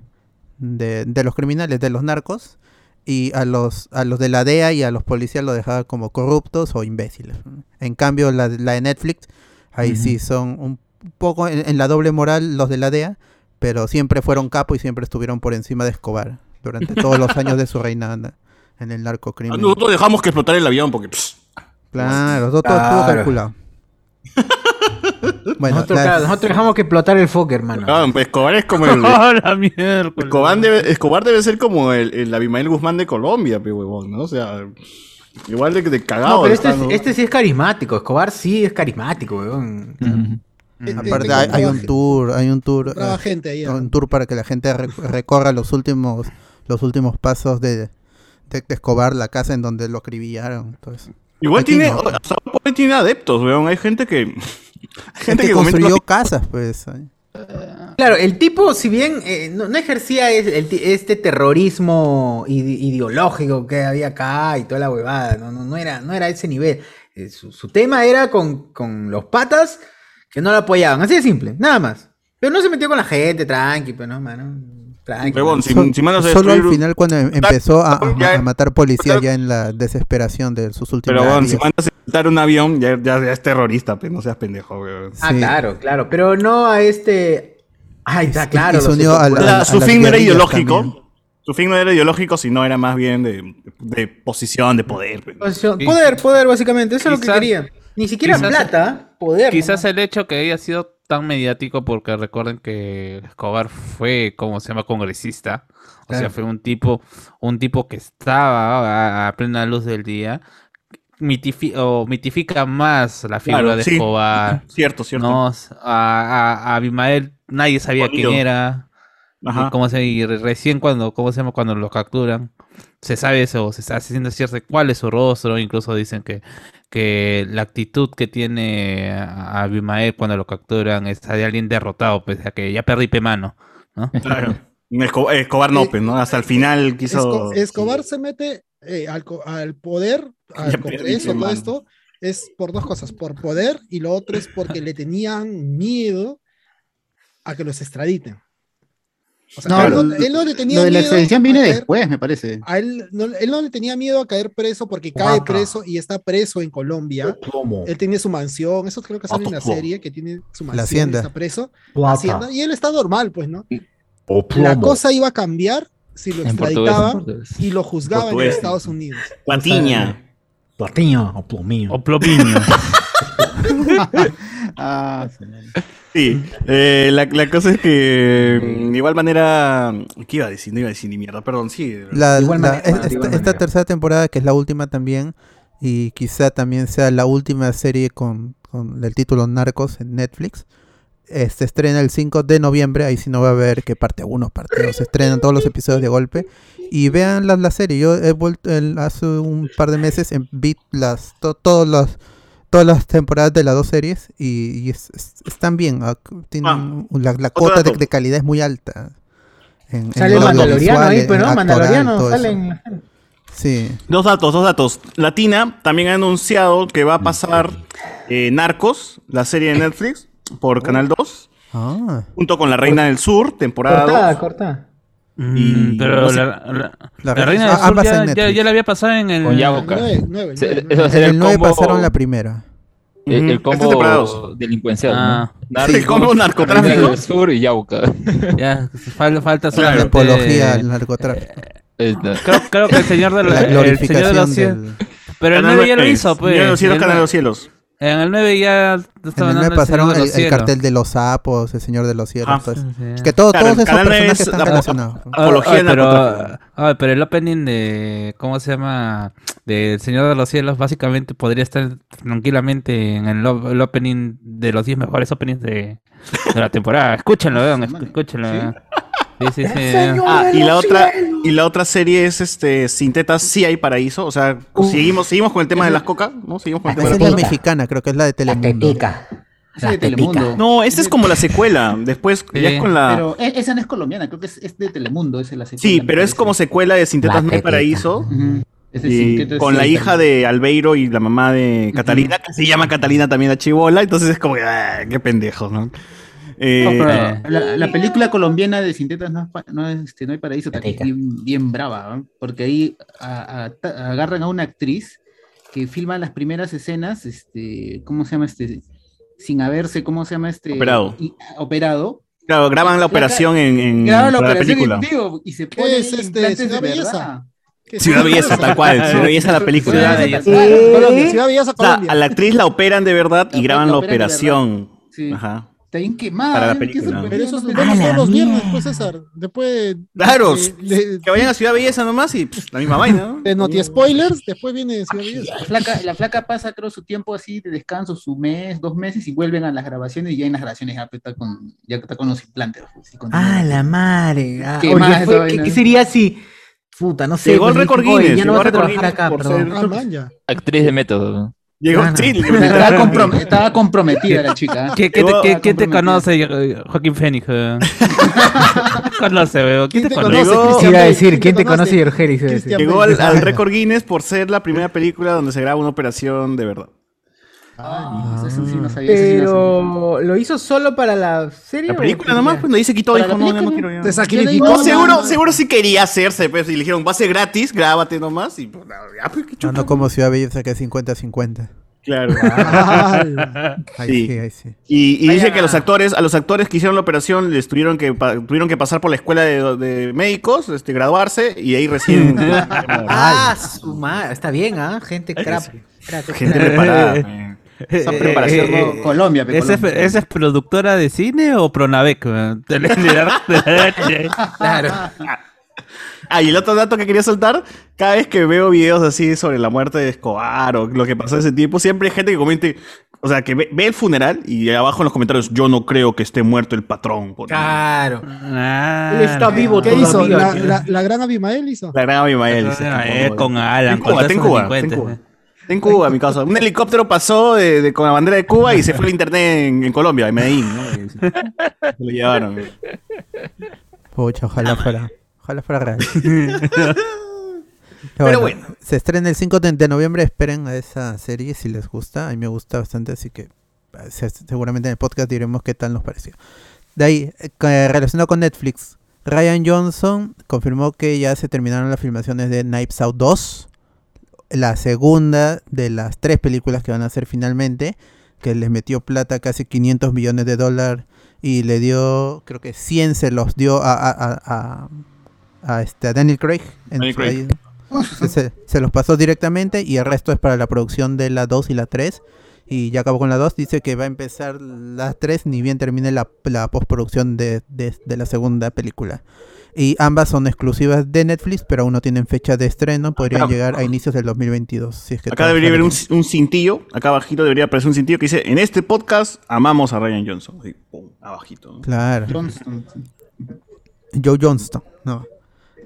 de, de los criminales, de los narcos, y a los, a los de la DEA y a los policías lo dejaba como corruptos o imbéciles. En cambio, la, la de Netflix, ahí sí son un poco en, en la doble moral los de la DEA, pero siempre fueron capo y siempre estuvieron por encima de Escobar durante todos los años de su reinado en- el narcocrimen. Nosotros dejamos que explotara el avión porque... pss, Claro, todo, todo estuvo Claro. calculado. Bueno, nosotros, la- claro, nosotros dejamos que explotar el foque, hermano. ah, pues Escobar es como el... ¡Oh, la mierda! Escobar debe, Escobar debe ser como el, el Abimael Guzmán de Colombia, pe huevón, ¿no? O sea, igual de, de cagado. No, pero este, está, es- ¿no? este sí es carismático. Escobar sí es carismático, weón. Ujú. Eh, aparte hay, hay un tour, hay un tour, eh, gente ahí. ah. un tour para que la gente re- recorra los últimos, los últimos pasos de, de, de Escobar, la casa en donde lo acribillaron. eso. Igual tiene, no. por ahí tiene adeptos, weón. Hay gente que... Gente que construyó casas, pues. Claro, el tipo, si bien eh, no, no ejercía es- el ti- este terrorismo ide- ideológico que había acá y toda la huevada, no, no, no era, no era ese nivel. Eh, su, su tema era con, con los patas que no lo apoyaban, así de simple, nada más. Pero no se metió con la gente, tranqui, pues no, mano. Tranqui. Huevón, si, Sol- si mandas a Solo al destruir- final cuando em- empezó a, a- a matar policías ya en la desesperación de sus últimos Pero bueno, si mandas a inventar un avión, ya, ya, ya es terrorista, pues no seas pendejo, weón. Ah, Sí. claro, claro. Pero no a este. Ay, está claro. unió a la- O sea, a su fin no era ideológico. también. Su fin no era ideológico, sino era más bien de, de posición, de poder. pues. Posición- Sí. Poder, poder, básicamente. Eso es lo que Quizás- querían. Ni siquiera quizás- plata, poder. Quizás nomás. el hecho que haya sido tan mediático porque recuerden que Escobar fue, como se llama, congresista. O sea, fue un tipo, un tipo que estaba a, a plena luz del día. O mitifica más la figura Claro, de sí. Escobar. Cierto, cierto. No, a, a, a Abimael nadie sabía quién era. Ajá. Y cómo se, y re- recién cuando, ¿cómo se llama? Cuando lo capturan, se sabe eso, se está haciendo cierto cuál es su rostro, incluso dicen que, que la actitud que tiene a Abimael cuando lo capturan es de alguien derrotado, pues a que ya perdí pe mano, ¿no? Claro. Esco- Escobar no, pues, ¿no? Hasta el final quiso. Esco- Escobar se mete eh, al, al poder, al Congreso, todo esto, es por dos cosas, por poder y lo otro es porque le tenían miedo a que los extraditen. O sea, No, él, no, lo- él no le tenía Lo de la miedo extradición viene caer- después, me parece. a él, no, él no le tenía miedo a caer preso porque cae preso y está preso en Colombia. Él tiene su mansión, eso creo que sale en la serie, que tiene su mansión, y hacienda. está preso, la hacienda, y él está normal, pues, ¿no? O La cosa iba a cambiar si lo extraditaban y lo juzgaban en. Estados Unidos. Platiña. Platiño o plomiño. O Plomiño. Ah, sí, eh, la, la cosa es que mm, de igual manera, ¿qué iba a decir? No iba a decir ni mierda, perdón, sí. La- igual la- manera, esta, igual esta manera. tercera temporada, que es la última también, y quizá también sea la última serie con, con el título Narcos en Netflix, eh, se estrena el 5 de noviembre, ahí sí no va a haber que parte 1, parte 2, se estrenan todos los episodios de golpe, y vean la, la serie, yo he vuelto el- hace un par de meses, en, vi las, to- todos los- todas las temporadas de las dos series, y, y es- es- están bien, ah, tienen, Ah, la, la cuota de, calidad es muy alta. En, en Sale el Mandaloriano ahí, pues, en ¿no? Mandaloriano salen. Sí. Dos datos, dos datos. Latina también ha anunciado que va a pasar eh, Narcos, la serie de Netflix, por Canal 2, Ah. junto con La Reina del Sur, temporada Cortada, 2. cortada. Mm, pero no sé. la, la- La la re- Reina ah, del Sur ya, en ya, ya la había pasado en el... Con En el 9 combo- pasaron la primera. El, el combo delincuencial, Ah. ¿no? El combo narcotráfico. Reina del Sur y Yauca. Ya, fal- falta La solamente... apología al narcotráfico. Esta. Creo, creo que el señor de La la, el señor de glorificación los cielos... del... Pero el Canal 9 ya lo hizo, pues. Señor de los cielos, El Canal de los cielos. En el 9 ya En estaban el 9 dando el pasaron de el, el Cielos. cartel de los sapos, el señor de los cielos. Ah. Sí. Que todo- Claro, todos esos personajes es están la- relacionados. Apología pero, el opening de, ¿cómo se llama? Del Señor de los Cielos básicamente podría estar tranquilamente en el, el opening de los 10 mejores openings de, de la temporada. Escúchenlo, vean, escúchenlo. Sí, sí, sí. Ah, y la otra y la otra serie es este Sin tetas sí hay paraíso, o sea, seguimos seguimos con el tema de las cocas, ¿no? Seguimos con el tema Esa de es las la mexicana, creo que es la de Telemundo. De Telemundo. No, esta es como la secuela, después ya Sí. es con la Pero e- esa no es colombiana, creo que es, es de Telemundo, esa es la secuela, Sí, pero es como secuela de Sin tetas no hay paraíso. Y con sí, la hija de Albeiro y la mamá de Catalina, que se llama Catalina también la chivola, entonces es como que, ah, qué pendejos, ¿no? Eh, No, pero Eh. la, la película colombiana de Sintetas no, no, es, este, no hay paraíso, también es bien, bien brava, porque ahí a- a- ta- agarran a una actriz que filma las primeras escenas, este, ¿cómo se llama este? Sin haberse, ¿cómo se llama este? Operado. Y- operado. claro, graban la operación en, la operación película. en vivo y se ¿Qué pone es este, de Ciudad Belleza? verdad. ¿Qué Ciudad Belleza, tal cual, Ciudad Belleza la película. Ciudad Belleza. Belleza. Colombia, Ciudad Belleza, O sea, Colombia. a la actriz la operan de verdad La y graban la operación. Sí. Ajá. Está bien quemada. Para la ¿eh? ¿Qué película. sorprendente, Pero eso no es te- todos los viernes, pues César. Después Claro, de, de, Que vayan a Ciudad Belleza nomás y pff, la misma vaina, ¿no? de Noti Spoilers, después viene Ciudad Belleza. La flaca, la flaca pasa, creo, su tiempo así de descanso, su mes, dos meses, y vuelven a las grabaciones, y ya en las grabaciones ya está con, ya está con los implantes. pues, continúa. Ah, la madre. Ah, ¿Qué oye, fue- ¿qué, qué sería si? Puta, no sé. Llegó el pues, récord Guinness, Ya no vas a trabajar acá, perdón. Ah, man, ya. Actriz de método. Llegó, Ah, no. sí, Estaba, comprom- estaba comprometida la chica. ¿Qué- qué te- Llegó- qué- ¿Quién te comprometida. conoce, Joaquín Fénix? eh? conoce, weón? ¿Quién te conoce? Llegó- Cristian Sí, iba a Bale? decir, ¿quién te conoce? Cristian llegó al récord Guinness por ser la primera película donde se graba una operación de verdad. Ah, eso sí no sabía, eso sí no Pero lo hizo solo para la serie. La película nomás, pues no dice quitó, dijo, la no, no quiero ya. Te sacrificó. No, seguro, no, seguro sí quería hacerse, pues, y le dijeron, va a ser gratis, grábate nomás, y pues, ya, pues, qué No, no como Ciudad Belleza que es 50-50. Claro. Ay, Ahí Sí. sí, ahí sí. Y, y dice que a los actores, a los actores que hicieron la operación les tuvieron que pa- tuvieron que pasar por la escuela de, de médicos, este, graduarse, y ahí recién Ah, su madre. Está bien, ¿ah? Gente crap. crack. gente preparada. eh. Esa preparación Eh, co- Colombia, ¿Esa es, Colombia. esa es productora de cine o Pronavec? la- la- la. Claro. Ah, y el otro dato que quería soltar, cada vez que veo videos así sobre la muerte de Escobar o lo que pasó ese tiempo, siempre hay gente que comente, o sea, que ve, ve el funeral y abajo en los comentarios, yo no creo que esté muerto el patrón. por- Claro. Ah, Él está vivo ¿Qué hizo? La, la- la gran Abimael hizo. La gran Abimael. Eh, por favor. con Alan, En con Cuba, está en todos Cuba, esos está en delincuentes. Cuba. En Cuba, mi casa. Un helicóptero pasó de, de- con la bandera de Cuba y se fue al internet en, en Colombia, en Medellín. ¿no? Y Se lo llevaron. Pucha, ojalá fuera. Ojalá fuera real. Pero bueno. Se estrena el 5 de, de noviembre. Esperen a esa serie si les gusta. A mí me gusta bastante, así que eh, se- seguramente en el podcast diremos qué tal nos pareció. De ahí, eh, que- relacionado con Netflix, Ryan Johnson confirmó que ya se terminaron las filmaciones de Knives Out 2. La segunda de las tres películas que van a hacer finalmente. Que les metió plata casi 500 millones de dólares. Y le dio, creo que 100 se los dio a, a, a- a- a este, a Daniel Craig. en Daniel Craig. ahí- se, se- se los pasó directamente y el resto es para la producción de la 2 y la 3. Y ya acabó con la 2. Dice que va a empezar la 3 ni bien termine la, la postproducción de, de- de la segunda película. Y ambas son exclusivas de Netflix, pero aún no tienen fecha de estreno. Podrían Acá- llegar a inicios del 2022. Si es que Acá debería haber un, un cintillo, acá abajito debería aparecer un cintillo que dice, en este podcast amamos a Ryan Johnson. Así, pum, abajito. ¿no? Claro. Johnston. Joe Johnston, no.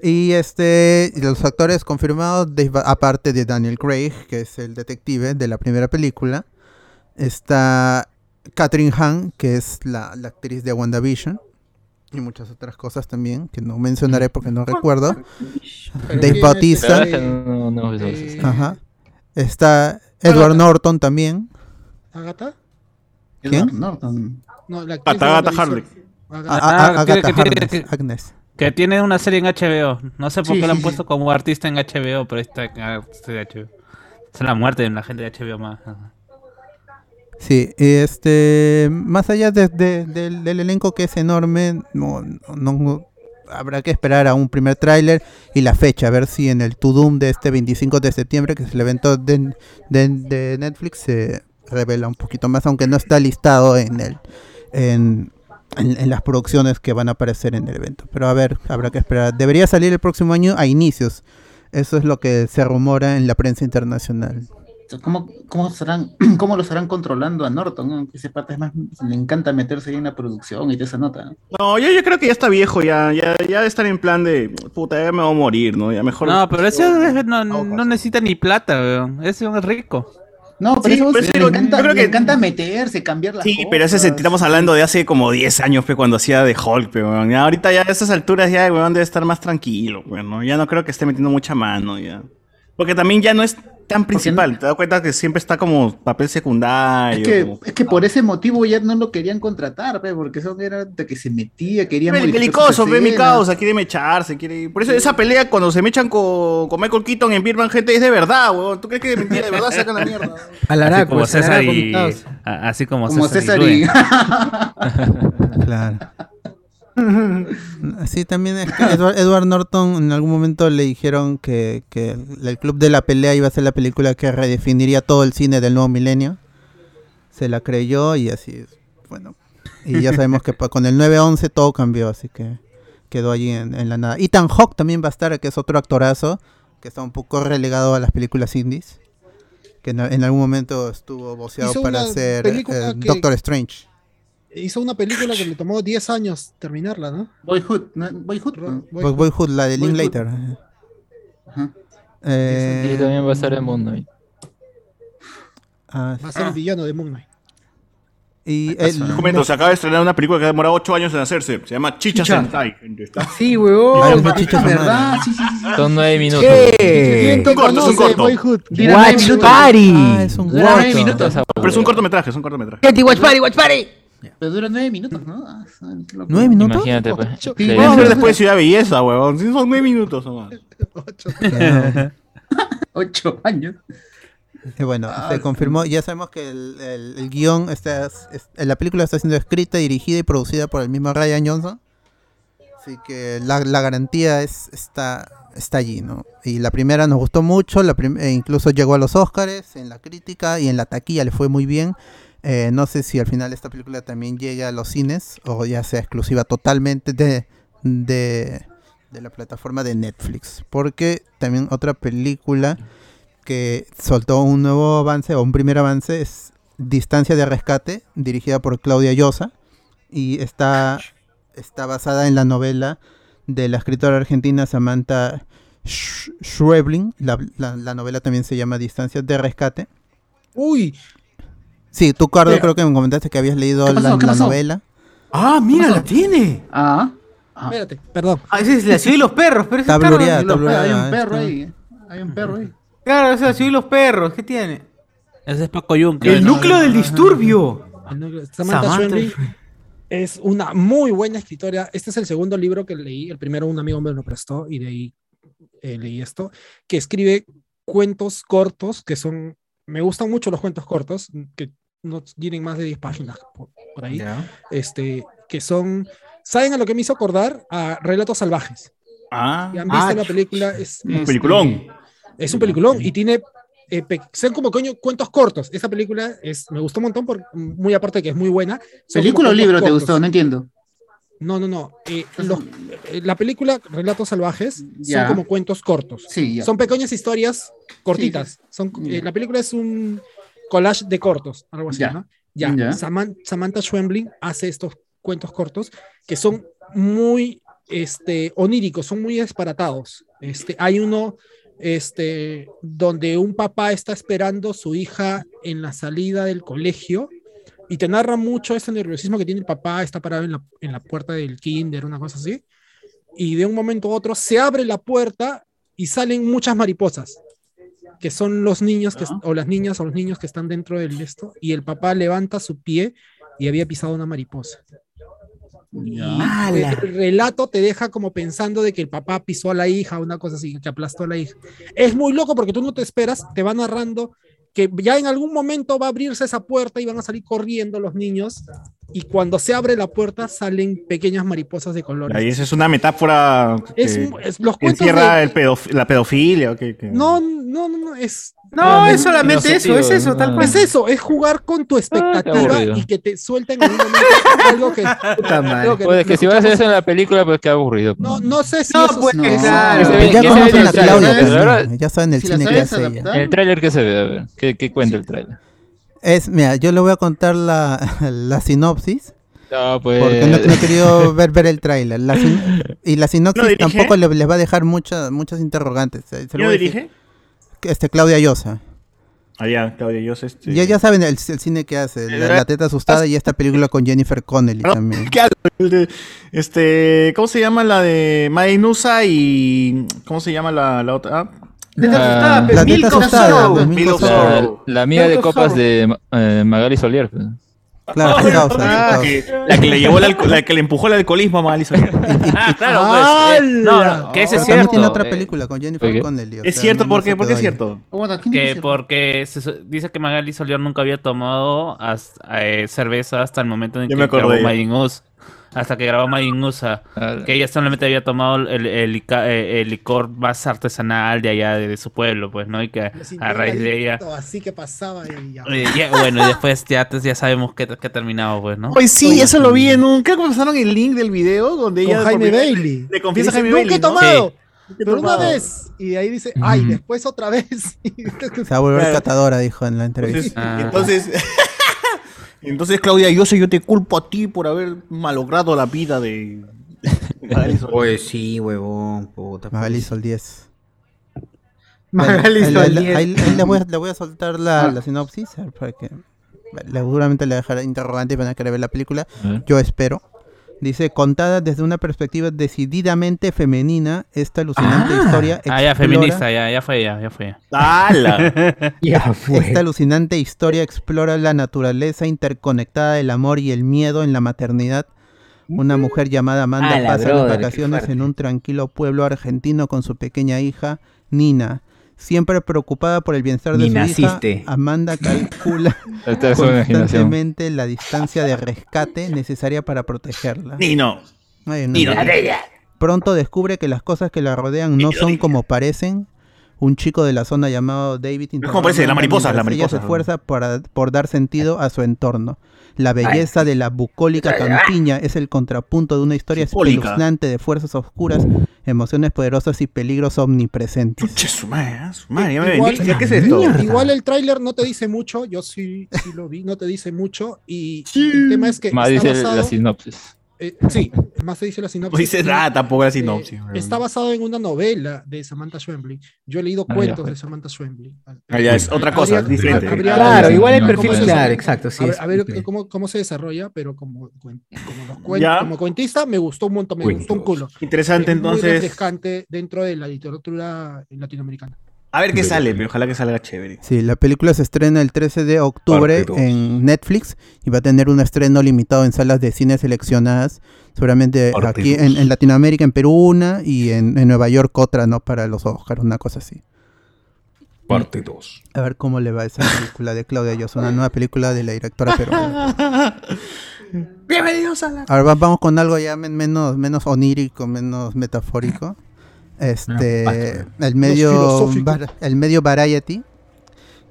Y este, los actores confirmados, de- aparte de Daniel Craig, que es el detective de la primera película, está Catherine Hahn, que es la, la actriz de WandaVision, y muchas otras cosas también, que no mencionaré porque no recuerdo. Dave ¿Quién es Bautista? No, no, no, ajá. Está Edward Norton también. ¿Agatha? ¿Quién? Norton. No, la WandaVision. Harley. Agatha. A- a- Ah, a- que- Agatha que tiene- Harkness, que- Agnes. Que tiene una serie en HBO. No sé por Sí, qué la han puesto sí. como artista en HBO, pero ahí está en de HBO. Es la muerte de la gente de HBO más. Sí, este, más allá de- de- del, elenco que es enorme, no, no- habrá que esperar a un primer tráiler y la fecha, a ver si en el Tudum de este 25 de septiembre, que es el evento de, de- Netflix, se revela un poquito más, aunque no está listado en el en- en las producciones que van a aparecer en el evento. Pero a ver, habrá que esperar. Debería salir el próximo año a inicios. Eso es lo que se rumora en la prensa internacional. ¿Cómo, cómo, estarán, ¿Cómo lo estarán controlando a Norton? no? Que ese pata es más, le encanta meterse ahí en la producción y toda esa nota. ¿no? Yo, yo creo que ya está viejo, ya, ya, ya de estar en plan de, puta, ya me voy a morir, ¿no? Ya mejor... No, pero ese es- no, no necesita ni plata, weón. Ese es rico. No, pero Sí, eso pero le, sí, yo encanta, creo le que- encanta meterse, cambiar las Sí, cosas. pero ese se- estamos hablando de hace como 10 años, pe, cuando hacía de Hulk, pe, weón. Ya ahorita ya a esas alturas ya, weón, debe estar más tranquilo, weón, ¿no? Ya no creo que esté metiendo mucha mano, ya. Porque también ya no es tan principal, te das cuenta que siempre está como papel secundario. Es que, como- es que por ese motivo ya no lo querían contratar, pe, porque eso era de que se metía, quería modificar Belicoso, ve mi causa, quiere mecharse, quiere... Por eso esa pelea cuando se mechan con, con Michael Keaton en Birman, gente, es de verdad, weón. ¿Tú crees que de mentira, de verdad sacan la mierda? Alará, así como César y... Así como, Como César, César y... Luen. Claro. Así también es que Edward, Edward Norton en algún momento le dijeron que, que el, Club de la Pelea iba a ser la película que redefiniría todo el cine del nuevo milenio. Se la creyó y así es. Bueno, y ya sabemos que con el 9-11 todo cambió, así que quedó allí en, en la nada. Ethan Hawke también va a estar, que es otro actorazo, que está un poco relegado a las películas indies. Que en, en algún momento estuvo voceado para ser eh, Doctor Strange. Hizo una película que le tomó 10 años terminarla, ¿no? Boyhood, ¿no? Boyhood. Boyhood, la de. Linklater. Ajá. Eh, Y también va a estar en Moon Knight. ah, Va a ser el villano de Moon Knight. Y el- comento, se acaba de estrenar una película que ha demorado 8 años en hacerse. Se llama Chicha, Chicha. Sentai. Sí, los chichos son ¿Verdad? Sí, sí, sí. Son nueve minutos. ¿Quién te Un corto, es un corto. Watch. Party. Ah, es un corto. minutos. Pero es un cortometraje, es un cortometraje. Gente, Watch Party, Watch Party. Pero dura nueve minutos, ¿no? Ah. ¿Nueve minutos? Imagínate, pues. Ocho. Sí, Vamos a ver después Ciudad Belleza, huevón. Son 9 minutos nomás. Ya. Ocho años. Y bueno, se confirmó, ya sabemos que el, el- el guion, está, es- la película está siendo escrita, dirigida y producida por el mismo Ryan Johnson. Así que la, la garantía es, está, está allí, ¿no? Y la primera nos gustó mucho, la prim- e incluso llegó a los Oscars en la crítica y en la taquilla le fue muy bien. Eh, no sé si al final esta película también llegue a los cines o ya sea exclusiva totalmente de, de, la plataforma de Netflix. Porque también otra película que soltó un nuevo avance o un primer avance es Distancia de Rescate, dirigida por Claudia Llosa y está, está basada en la novela de la escritora argentina Samantha Sch- Schweblin. La, la- la novela también se llama Distancia de Rescate. Uy, Sí, tú, Cardo, creo que me comentaste que habías leído ¿Qué pasó? la, ¿Qué la pasó? novela. Ah, mira, la tiene. Ah. ah. espérate, perdón. Ah, esa es la ciudad y los perros, pero ese Está blureada, Hay está perro, hay un perro está- ahí. eh. Hay un perro ahí. Claro, esa es la ciudad y los perros, ¿qué tiene? Ese es Paco Yunque. El núcleo del disturbio. Samantha, Samantha Schweblin es una muy buena escritora. Este es el segundo libro que leí. El primero un amigo me lo prestó y de ahí eh, leí esto, que escribe cuentos cortos que son, me gustan mucho los cuentos cortos, que no tienen más de 10 páginas por, por ahí, este, que son, ¿saben a lo que me hizo acordar? A Relatos Salvajes. Ah, ¿Y han visto Ah, la película? Es, un este, peliculón. es un peliculón y tiene. eh, pe- son como coño cuentos cortos. Esta película es, me gustó un montón, por, muy aparte de que es muy buena. ¿Película o libro cuentos te cortos. gustó? No entiendo. No, no, no. eh, los- eh, la película Relatos Salvajes Ya. son como cuentos cortos. Sí, ya. Son pequeñas historias cortitas. Son, Ya. eh, la película es un collage de cortos, algo así, Ya. ¿no? Ya. Ya. Saman- Samantha Schweblin hace estos cuentos cortos que son muy este, oníricos, son muy disparatados. Este, hay uno este, donde un papá está esperando a su hija en la salida del colegio y te narra mucho ese nerviosismo que tiene el papá, está parado en la, en la puerta del kinder, una cosa así, y de un momento a otro se abre la puerta y salen muchas mariposas, que son los niños que, o las niñas o los niños que están dentro del esto, y el papá levanta su pie y había pisado una mariposa. Y ¡Hala! el relato te deja como pensando de que el papá pisó a la hija, una cosa así, que aplastó a la hija. Es muy loco porque tú no te esperas, te va narrando que ya en algún momento va a abrirse esa puerta y van a salir corriendo los niños y cuando se abre la puerta salen pequeñas mariposas de colores. Ahí esa es una metáfora que, Es, es- los que cuentos encierra de- el pedof- la pedofilia. que- que- No, no, no, no, es... No, es no, solamente eso, es eso, tal cual. Es eso, es jugar con tu expectativa aburrido. y que te suelten en algún momento algo que... Puta madre. algo que Pues es que si vas a hacer eso en la película, pues qué aburrido. No, no sé si No, eso pues, no. claro. Se ya conocen a Claudia, ya saben el Si cine que hace ella. El tráiler que se ve, a ver, ¿qué, qué cuenta el tráiler? Es, mira, yo le voy a contar la, la sinopsis. No, pues... Porque no, no he querido ver, ver el tráiler. Y la sinopsis tampoco le- les va a dejar muchas muchas interrogantes. Se- se lo ¿Quién lo dirige? Este, Claudia Llosa. Allá, Claudia Yos. Este... Ya, ya saben el, el cine que hace. La, Eh, la teta asustada y esta película con Jennifer Connelly No, también. Este, ¿cómo se llama la de Mainusa y cómo se llama la, la otra? Teta asustada, pe, la Milk teta Sorrow. La, la amiga de copas de eh, Magali Solier. pues. Claro, su causa, Ah, causa. que- la que le llevó el alco- la que le empujó el alcoholismo a Magali Soler. Ah, claro, pues. eh, no, no, que ese es también cierto. tiene otra eh, película con Jennifer ¿por qué? Connelly. Es cierto, no- ¿por no qué? se ¿Por qué es cierto? Bueno, ¿quién Que porque se dice que Magali Solier nunca había tomado hasta- eh, cerveza hasta el momento en que me acordé grabó ya. Hasta que grabó Majin Us, ah, que ella solamente había tomado el, eh, el licor más artesanal de allá de, de su pueblo, pues, ¿no? Y que a raíz de ella... Así que pasaba y ya. eh, ya- bueno, y después ya, ya sabemos que, que ha terminado, pues, ¿no? Pues sí, eso lo vi en un. Creo que pasaron el link del video donde Con ella. Jaime Bailey. Le confiesa a Jaime Nunca Bailey. he ¿no? tomado, Nunca he pero una tomado". vez. Y ahí dice, ay, después otra vez. Se va a volver Claro. catadora, dijo en la Entonces, entrevista. Ah. entonces, entonces, Claudia, yo sé, yo te culpo a ti por haber malogrado la vida de. Pues sí, huevón, puta. Magali Sol 10. Magali Ahí- ahí- Solier. ahí- ahí le, voy a, le voy a soltar la, Ah. la sinopsis para que seguramente le dejará interrogante y van a querer ver la película. ¿Eh? Yo espero. Dice, contada desde una perspectiva decididamente femenina, esta alucinante historia Ah, ya, explora- feminista, ya, ya fue, ya, ya fue. ¡Hala! Ya fue. Esta alucinante historia explora la naturaleza interconectada del amor y el miedo en la maternidad. Una mujer llamada Amanda pasa brother, las vacaciones en un tranquilo pueblo argentino con su pequeña hija, Nina. Siempre preocupada por el bienestar de Ni su naciste. hija, Amanda calcula constantemente la distancia de rescate necesaria para protegerla. Nino. Ay, no, Nino. no. Pronto descubre que las cosas que la rodean no son como parecen. Un chico de la zona llamado David Es como parece, la mariposa, la mientras ella se esfuerza para- por dar sentido a su entorno. La belleza de la bucólica campiña es el contrapunto de una historia Bucólica. espeluznante de fuerzas oscuras, emociones poderosas y peligros omnipresentes. Che, su madre, su madre, ya me Igual- vendiste. ¿Qué es esto? Igual el tráiler no te dice mucho, yo sí, sí lo vi, no te dice mucho y el tema es que Más está dice basado, la sinopsis. Eh, sí, más te dice la No sinopsis. dice nada tampoco la sinopsis. Eh, está basado en una novela de Samantha Schweblin. Yo he leído Ah, ya cuentos fue. de Samantha Schweblin. Ah, ya, es otra cosa, Habría- diferente. habría- Claro, habría- igual el perfil, se- claro, exacto, sí, A ver, es a ver cómo, cómo se desarrolla, pero como, como, los cuen- Ya. como cuentista me gustó un montón, me gustó un culo. Interesante, Es Muy entonces. refrescante dentro de la literatura latinoamericana. A ver qué sale, pero ojalá que salga chévere. Sí, la película se estrena el 13 de octubre en Netflix y va a tener un estreno limitado en salas de cine seleccionadas. Seguramente Parte aquí en, en Latinoamérica, en Perú una y en, en Nueva York otra, ¿no? Para los Oscars, una cosa así. Parte 2. A ver cómo le va esa película de Claudia Llosa, una nueva película de la directora peruana. Bienvenidos a la. Ahora va- vamos con algo ya men- menos, menos onírico, menos metafórico. Este, el medio, el medio Variety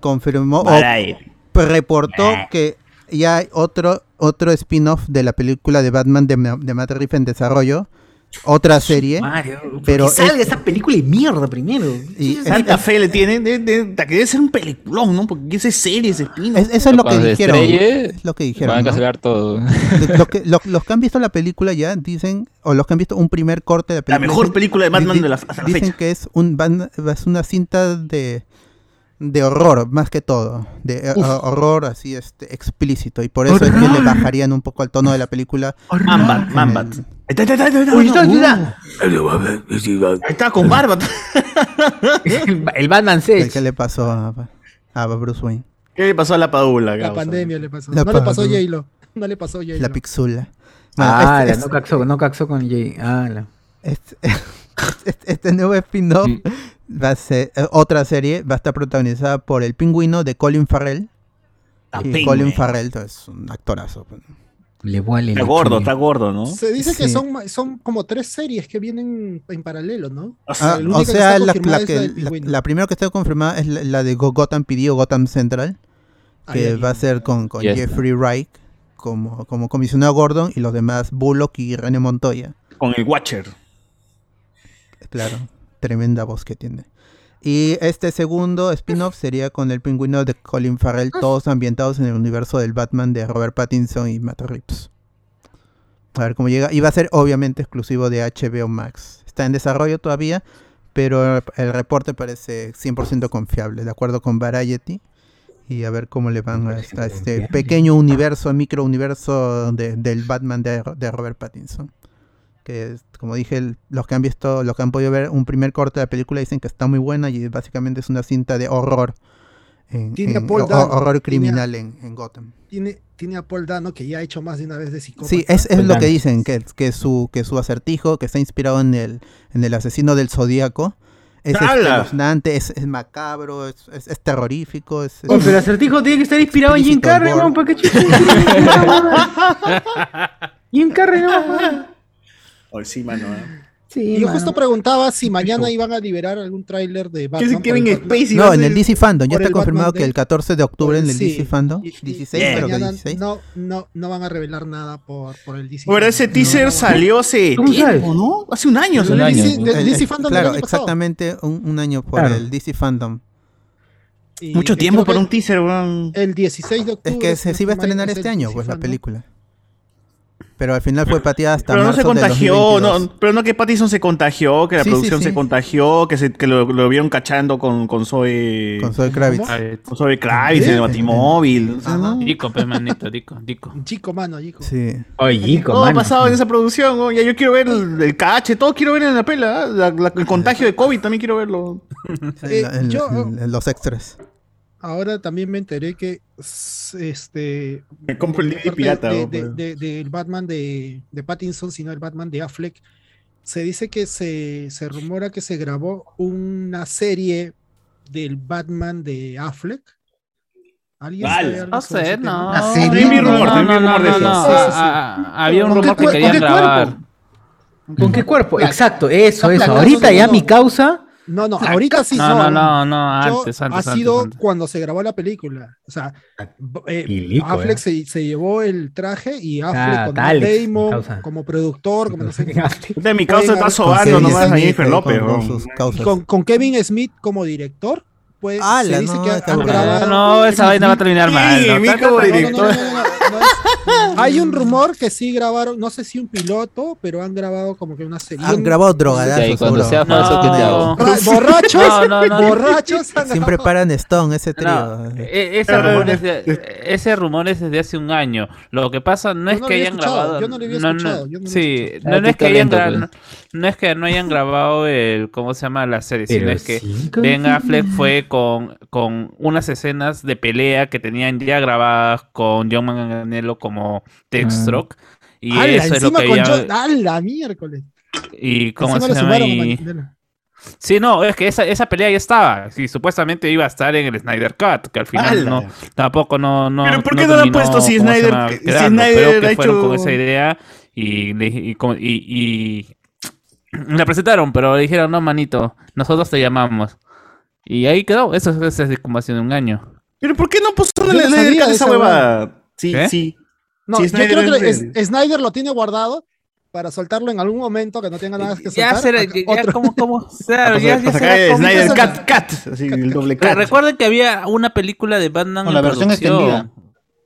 confirmó o reportó que ya hay otro otro spin-off de la película de Batman de, de Matt Reeves en desarrollo, otra serie, Mario, pero es- salga esa película de mierda primero. y es- Tanta fe le tienen, de, de- de- que debe ser un peliculón, ¿no? Porque ese serie, ese espino. es- eso es lo que dijeron. estrelle, Es lo que dijeron. Van a ¿no? cancelar todo. Lo que- lo- los que han visto la película ya dicen, o los que han visto un primer corte de la La película. mejor dicen- película de Batman di- de la, hasta la dicen fecha. que es, un, van- es una cinta de, de horror, más que todo. De eh, horror así este explícito. Y por eso es que le bajarían un poco el tono de la película. Mambat, Mambat. Está, ahí está, está, está, Uy, no, está, uh, está. Está con barba. el, el Batman ¿Qué, 6. qué le pasó a, a Bruce Wayne? ¿Qué le pasó a la padula? La causa? pandemia le pasó. La no le pasó a pandemia. J-Lo. No le pasó a J-Lo. La pixula. Bueno, Ah, este- no caxó, no caxó con Jay. Ah, la- este, este- este nuevo spin-off Sí. va a ser eh, otra serie, va a estar protagonizada por el pingüino de Colin Farrell. Y pingüe. Colin Farrell es un actorazo. Le vale Está gordo, está gordo, ¿no? Se dice que son, son como tres series que vienen en paralelo, ¿no? Ah, o sea, la, la es que, la del la, pingüino. la primera que está confirmada es la, la de Go- Gotham PD o Gotham Central, que Ahí, ahí. va a ser con, con. Jeffrey Wright como, como comisionado Gordon y los demás Bullock y René Montoya. Con el Watcher. Claro, tremenda voz que tiene. Y este segundo spin-off sería con el pingüino de Colin Farrell, todos ambientados en el universo del Batman de Robert Pattinson y Matt Reeves. A ver cómo llega. Y va a ser obviamente exclusivo de HBO Max. Está en desarrollo todavía, pero el reporte parece 100% confiable, de acuerdo con Variety. Y a ver cómo le van a, a este pequeño universo, micro universo de- del Batman de, de Robert Pattinson que es, como dije, el- los que han visto, los que han podido ver un primer corte de la película dicen que está muy buena y básicamente es una cinta de horror. En, Tiene a en- Paul ho- Dano, horror tiene a- criminal en, en Gotham. Tiene, tiene a Paul Dano que ya ha hecho más de una vez de psicópata. Sí, es, es Paul lo que dicen, que, que su, que su acertijo, que está inspirado en el, en el asesino del zodíaco, es espeluznante, es, es macabro, es, es- es terrorífico, es, es- Oh, pero el acertijo tiene que estar inspirado en Jim Carrey, ¿para qué? Jim Carrey, no. Hoy sí, mano. ¿eh? Sí, Y yo mano. justo preguntaba si mañana iban a liberar algún tráiler de ¿Qué Batman. es por Kevin el Batman- Spacey? No, va en el DC Fandom, ya por está confirmado que el 14 de octubre en el Sí, DC Fandom, y- y- 16 y creo que mañana 16. No, no, no van a revelar nada por, por el DC. Pero ese Fandom. teaser No, salió hace tiempo, ¿no? Hace un año. Hace un salió. año. DC El- DC el- Fandom del claro, exactamente un, un año por Claro. el DC Fandom. Y Mucho tiempo que un teaser, weón. El 16 de octubre. Es que se, se iba a estrenar es este año, DC pues la Fandom. película. Pero al final fue pateada hasta Pero no marzo se contagió, 2022. no, pero no que Pattinson se contagió, que la Sí, producción sí. se contagió, que, se, que lo, lo vieron cachando con, con Zoe... Con Zoe Kravitz. Con Zoe Kravitz en el Batimóvil. Dico, pe, manito, dico, dico. Chico, mano, chico. Sí. Oye, Todo ha pasado en esa producción, ¿no? ya yo quiero ver el, el cache, todo quiero ver en la pela. La- la- el contagio de COVID también quiero verlo. Eh, yo- los extras. Ahora también me enteré que s- este Me compro el DVD pirata, de- ¿no? de- de- del Batman de, de Pattinson, sino el Batman de Affleck. Se dice que se, se rumora que se grabó una serie del Batman de Affleck. ¿Alguien Vale. sabe algo No sobre sé, no. Vi rumor, ah, ah, Había un ¿Con rumor que querían grabar. ¿Con qué cuerpo? Exacto, eso, eso. Ahorita ya mi causa. No, no, ahorita sí No, no, no, no, Yo- antes, ha antes, sido antes, antes. cuando se grabó la película. O sea, b- eh, Pilico, Affleck eh. se, se llevó el traje y Affleck Ah, con tal, Damon causa. como productor, como no sé qué. De mi causa está sobando nomás a Jennifer López, ¿no? con Kevin Smith como director, pues ¡Hala, se dice no, que está han grabado. No, esa vaina va a terminar Sí, mal. ¿no? No, no, no, no, no, no, no Hay un rumor que sí grabaron, no sé si un piloto, pero han grabado como que una serie. Han grabado drogadazos, cuando seguro. sea falso, ¿qué te hago? Borra- borrachos, No, no, no, no. borrachos. Siempre grabado. paran Stone, ese trío. No, e- ese, rumor es de- ese rumor es desde hace un año. Lo que pasa no es no que hayan grabado. yo no lo había no, no, escuchado, yo no lo sí, no, Ah, no es que hayan talento, gra- no, no es que no hayan grabado el cómo se llama la serie, sino es que sí, Ben. Affleck fue con, con unas escenas de pelea que tenían ya grabadas con John Manganiello como Deathstroke. Y ¡Hala! eso es lo encima que con había- John- ¡Hala, miércoles! y cómo Encima se llama y-. Sí, no, es que esa, esa pelea ya estaba. Sí, supuestamente iba a estar en el Snyder Cut, que al final no, tampoco no, no. Pero ¿por qué no lo han puesto si ¿cómo se Snyder- llama? si Snyder ha fueron con hecho- esa idea y, como- y- y- la presentaron, pero le dijeron, no, manito, nosotros te llamamos. Y ahí quedó, eso es, es como hace un año. Pero ¿por qué no puso Yo la no la- sabía esa de esa hueva? Sí, sí. No, Sí, yo Snyder creo que es Snyder lo tiene guardado para soltarlo en algún momento que no tenga nada que Ya soltar. será, Acá- ya, otro- como, como, claro, Para ya, sacar- ya será cómico. Snyder Cut, Cut, así el doble recuerden que había una película de Batman Con en la versión producción. extendida.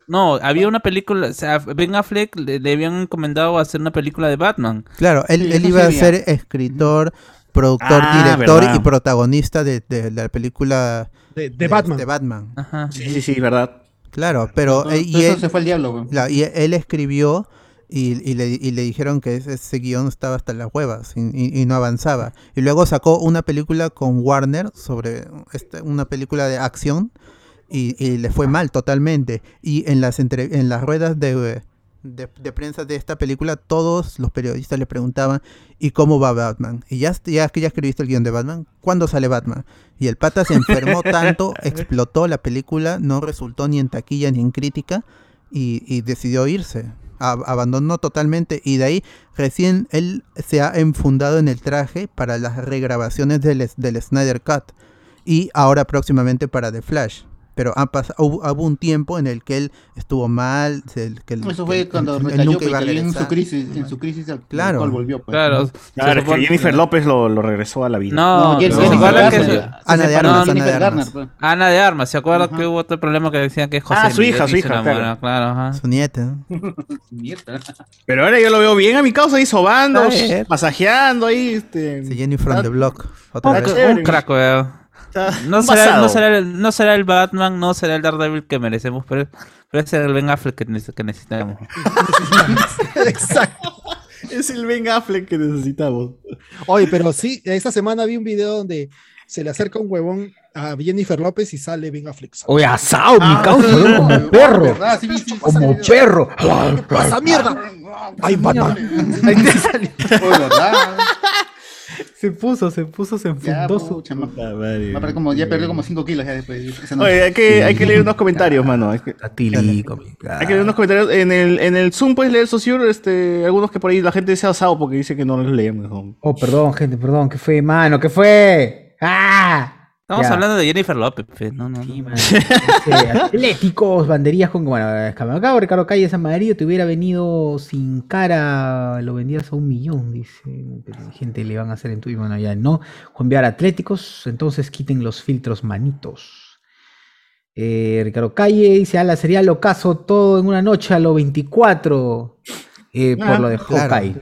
No, había una película, o sea, Ben Affleck le, le habían encomendado hacer una película de Batman. Claro, él, Sí, él eso iba a ser escritor, productor, Ah, director verdad. y protagonista de, de la película de, de Batman. de Batman. Ajá. Sí, sí, sí, verdad. Claro, pero eh, y, Eso él, se fue el diablo, la- y él escribió y, y le, y le dijeron que ese, ese guion estaba hasta las huevas y, y- y no avanzaba. Y luego sacó una película con Warner sobre este- una película de acción y, y le fue mal totalmente. Y en las, entre- en las ruedas de, de, de prensa de esta película, todos los periodistas le preguntaban, ¿y cómo va Batman? Y ya, ya que ya escribiste el guion de Batman, ¿cuándo sale Batman? Y el pata se enfermó tanto, explotó la película, no resultó ni en taquilla ni en crítica y, y decidió irse. A- abandonó totalmente y de ahí recién él se ha enfundado en el traje para las regrabaciones del, del Snyder Cut y ahora próximamente para The Flash. Pero ha pas- hubo, hubo un tiempo en el que él estuvo mal. que él- Eso que fue él- cuando recayó, nunca iba a cayó en su crisis, en su crisis al Claro. cual volvió, pues. Claro. Claro, es que Jennifer López lo, lo regresó a la vida. No, Jennifer ¿se Jennifer se- Ana de Armas, Ana de Jennifer Armas. Garner, pues. Ana de Armas, ¿se acuerdan que hubo otro problema que decían que José Ah, su hija, su hija, claro. claro, ajá. Su nieta. Pero ahora yo lo veo bien a mi causa ahí sobando, masajeando ahí. Este, Sí, Jenny from the Block. Otra Un, vez. un crack, weón. Está No será, no, será el, no será el Batman, no será el Daredevil que merecemos, pero, pero ese es el Ben Affleck que, nece- que necesitamos. Exacto. Es el Ben Affleck que necesitamos. Oye, pero sí, esta semana vi un video donde se le acerca un huevón a Jennifer López y sale Ben Affleck. Oye, asado, mi Ah, causa, no, weón, como no, perro. ¿verdad? Sí, sí, pasa Como perro. ¿Qué pasa, mierda? ¡Ay, Batman! Ahí te salió. Se puso, se puso, se enfundó su. madre. como, ya perdió como 5 kilos ya después. Oye, hay que, hay que leer unos comentarios, mano. Hay que, hay que leer unos comentarios. En el, en el Zoom puedes leer, Sociur, este, algunos que por ahí la gente se ha asado porque dice que no los leemos. ¿no? Oh, perdón, gente, perdón. ¿Qué fue, mano? ¿Qué fue? ¡Ah! Estamos Ya. hablando de Jennifer López, pe, no, no, no. Sí, man. Este, atléticos, banderías con. Bueno, acá Ricardo Calles amarillo te hubiera venido sin cara, lo vendías a un millón, dice. Pero gente le van a hacer en Twitter. Bueno, ya no. Juan Viar Atléticos, entonces quiten los filtros manitos. Eh, Ricardo Calle dice: Ala, sería lo caso todo en una noche a lo 24. eh, Ah, por lo de claro. Hawkeye.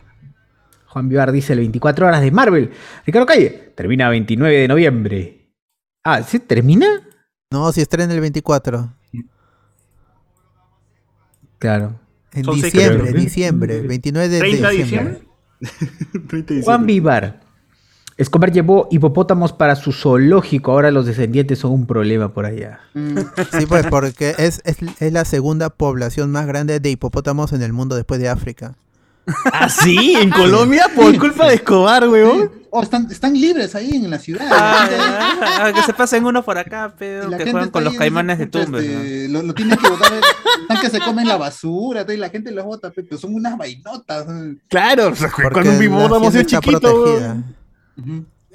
Juan Vivar dice el 24 horas de Marvel. Ricardo Calle, termina 29 de noviembre. Ah, ¿sí? ¿Termina? No, si estrena el 24. Claro. En Son diciembre, capítulos. diciembre, 29 de 30 de diciembre. diciembre. 30 de Juan. Vivar. Escobar llevó hipopótamos para su zoológico. Ahora los descendientes son un problema por allá. Sí, pues porque es, es, es la segunda población más grande de hipopótamos en el mundo después de África. ¿Ah, sí? ¿En Colombia? Por culpa de Escobar, weón. Oh, están, están libres ahí en la ciudad. Ah, ah, que se pasen uno por acá, pero la que gente juegan con los caimanes de Tumbes. ¿no? este, lo, lo tienen que botar, están que se comen la basura, y la gente los bota, pe, pero son unas vainotas. Claro, o sea, Porque cuando un hacienda es está chiquito.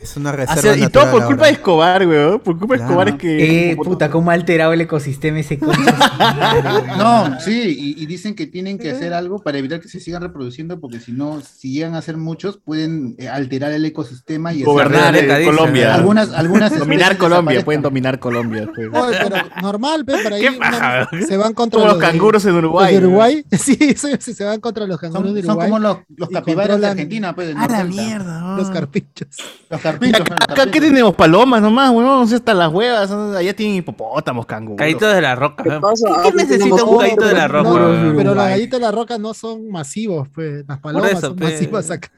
Es una O reserva sea, y todo por culpa ahora. de Escobar, weón. Por culpa de Claro. Escobar es que. Eh, puta, cómo ha alterado el ecosistema ese concha. No, sí, y, y dicen que tienen que hacer algo para evitar que se sigan reproduciendo, porque si no, si llegan a ser muchos, pueden eh, alterar el ecosistema y Gobernar Rebeca eh, Colombia. Algunas, algunas Dominar Colombia, pueden dominar Colombia. pues. Oye, pero normal, pe, para ahí ¿Qué una- paja? se van contra Como los de- canguros en los Uruguay. de Uruguay. Sí, sí, sí, se van contra los canguros Son, de son Uruguay. como los, los capibaras de Argentina, pues. del ¡A la mierda! Los carpinchos. Los Acá, pues, los acá, ¿qué tenemos? Palomas nomás, weón. O sea, hasta las huevas. Allá tienen hipopótamos, canguros. Caíto de la roca. ¿eh? pasa? ¿Qué, qué necesita un No, caíto de pero la no, roca? pero Uruguay. las gallitas de la roca no son masivos, pues. Las palomas eso, son pe. masivas acá.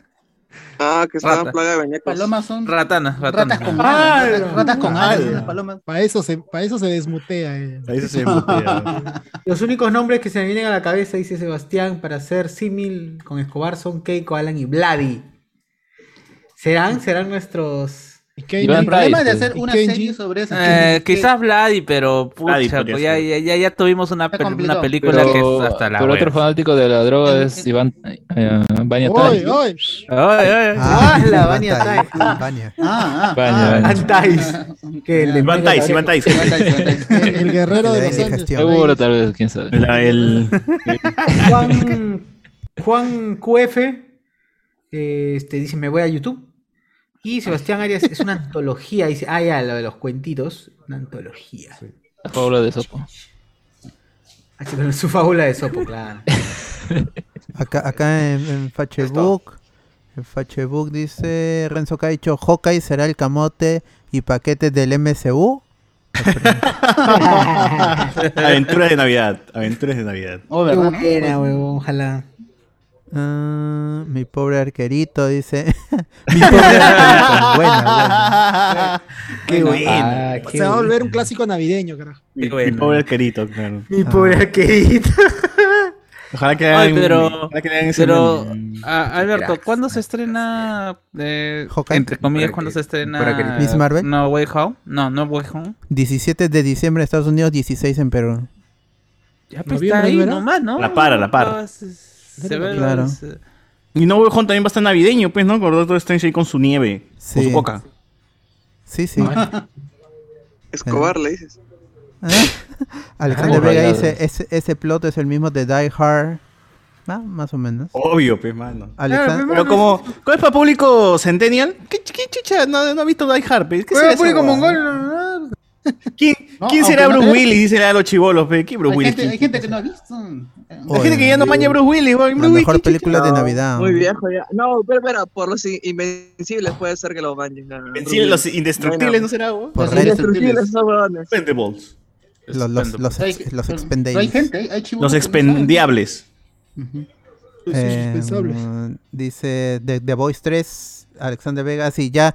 Ah, que estaban Rata. plaga de. Palomas son Ratanas, ratanas. ratas con Ah, alas. ratas- Ratas con ah, alas, palomas. Para eso se, para eso se desmutea. eh. Ahí se embutea. Los únicos nombres que se me vienen a la cabeza, dice Sebastián, para hacer símil con Escobar son Keiko, Alan y Vladi. ¿Serán? ¿Serán nuestros...? ¿Y qué? Iván El problema de hacer ¿Y una Kenji? serie sobre eso. Eh, quizás Vladi, pero pucha, pues ya, ya, ya, ya tuvimos una, pel- una película que Pero, es hasta la pero otro fanático de la droga En- es Iván eh, Vania Oye, Tai. oye. Ay, ay, ay. Ah, la Iván Vania Tai, Tai. Iván Vania. Ah, ah, Baño, ah. Que de Iván Tais, Iván Tais. Tais. Iván Tais, Iván Tais. El, guerrero de los Andes. Seguro, tal vez, quién sabe. El, el- Juan, Juan QF eh, este, dice, me voy a YouTube. Y Sebastián Arias es una antología. Dice, ah, ya, lo de los cuentitos. Una antología. La fábula de Sopo. Ah, sí, pero su fábula de Sopo, claro. Acá, acá en, en Facebook, en Facebook dice Renzo Caicho, Hawkeye será el camote y paquete del MCU. Aventuras de Navidad. Aventuras de Navidad. Oh, Qué ¿verdad? buena, huevón, ojalá. Ah, mi pobre arquerito dice. mi pobre arquerito. Buena, buena. Qué bueno. Ah, qué Se va a bueno. volver un clásico navideño, carajo. Mi, bueno. pobre arquerito, claro. Mi pobre arquerito. Ojalá que Ay, hagan, pero, ojalá que hagan ese pero ah, Alberto. ¿cuándo se estrena, eh, entre comillas, cuándo se estrena Miss Marvel. No Way Home? No, No Way Home. 17 de diciembre en Estados Unidos, 16 en Perú. Ya pues, ¿Noviembre, está ahí nomás, ¿no? La para, la para. Se ve Claro. Y No Way Home también va a estar navideño, pues, ¿no? Con Doctor Strange ahí con su nieve. Con Sí. su coca. Sí, sí. Escobar, le dices. Alexander Ah, Vega dice, ese, ese plot es el mismo de Die Hard. Ah, más o menos. Obvio, pues, mano. Alexan- Pero como, ¿cuál es para público Centennial? ¿Qué, qué chucha? No, no ha visto Die Hard, pues. ¿Qué será esa público huevada? mongol. ¿Quién, No, ¿quién será no Bruce te- Willis? Dice a los chivolos. ¿Qué Bruce Hay Willis? gente, hay gente que no ha visto. Hay gente que ya no maña Bruce Willis. La mejor película de Navidad. Muy viejo ya. No, pero, pero por los in- invencibles puede ser que lo bañen. a Invencible, Los indestructibles. ¿no será, Los Indestructibles son huevones. Expendables. los, los, los, Hay- ex- los expendables. Hay gente, hay, Los expendiables. Ujú. Los Eh, indispensables. dice The, The Voice 3, Alexander Vega, sí, ya,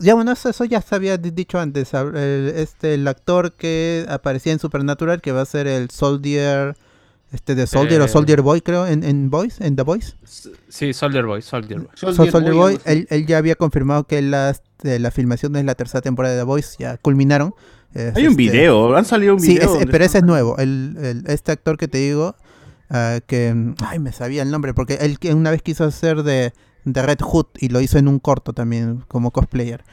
ya bueno, eso, eso ya se había di- dicho antes, el, este, el actor que aparecía en Supernatural, que va a ser el Soldier, este de Soldier o Eh. Soldier Boy, creo, en, en Voice, en The Voice. Sí, Soldier Boy, Soldier Boy. So- Soldier Soldier Boy, él, él ya había confirmado que las, eh, las filmaciones de la tercera temporada de The Voice ya culminaron. Es, Hay un este, video, han salido un Sí, video. donde pero ese es nuevo. El, el- este actor que te digo, ah, que. mm, Ay, me sabía el nombre, porque él que una vez quiso hacer de, de Red Hood y lo hizo en un corto también, como cosplayer.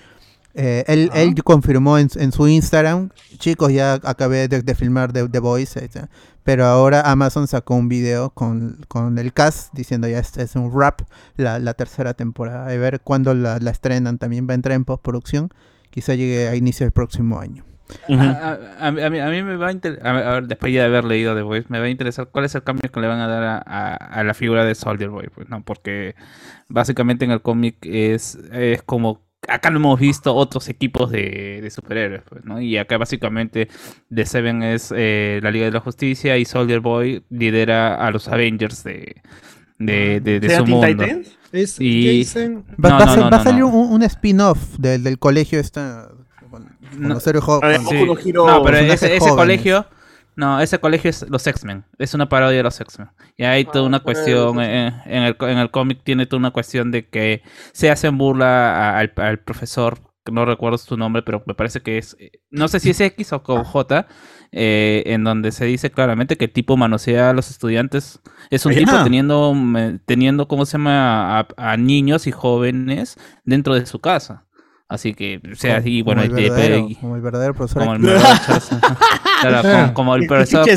Eh, él, él confirmó en, en su Instagram, chicos, ya acabé de, de filmar The, The Voice, etc. pero ahora Amazon sacó un video con, con el cast diciendo ya este es un rap la, la tercera temporada. A ver cuándo la, la estrenan, también va a entrar en postproducción, quizá llegue a inicio del próximo año. A, a- a mí, a mí- a mí me va a interesar, a ver, después ya de haber leído The Voice, me va a interesar cuál es el cambio que le van a dar a, a- a la figura de Soldier Boy, pues, ¿no? Porque básicamente en el cómic es, es como, acá no hemos visto otros equipos de, de superhéroes, pues, ¿no? Y acá básicamente The Seven es eh, la Liga de la Justicia y Soldier Boy lidera a los Avengers de, de, de, de ¿Sea su mundo. Titans? Es Y- Jason. Va, No, va a no, ser- no, va a no, salir no. un, un spin-off del, del colegio esta. No. Sí. No pero ese, ese colegio, no, ese colegio es los X-Men, es una parodia de los X-Men. Y hay toda una cuestión, eh, en el, co- en el cómic tiene toda una cuestión de que se hacen burla a- al, al profesor, que no recuerdo su nombre, pero me parece que es, eh, no sé si es X o con J, eh, en donde se dice claramente que el tipo manosea a los estudiantes. Es un Ah, tipo ya. teniendo, mm, teniendo, ¿cómo se llama?, a, a niños y jóvenes dentro de su casa. Así que, o sea, como- y bueno, como el verdadero, y- como el verdadero profesor. como el X. verdadero Claro, como, como el ¿Qué profesor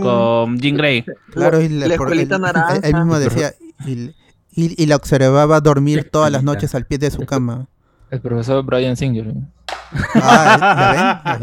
con, Jean Grey. Claro, y La escuelita naranja. él mismo decía. Y, y- y la observaba dormir todas las noches al pie de su cama. El profesor Brian Singer. Ah.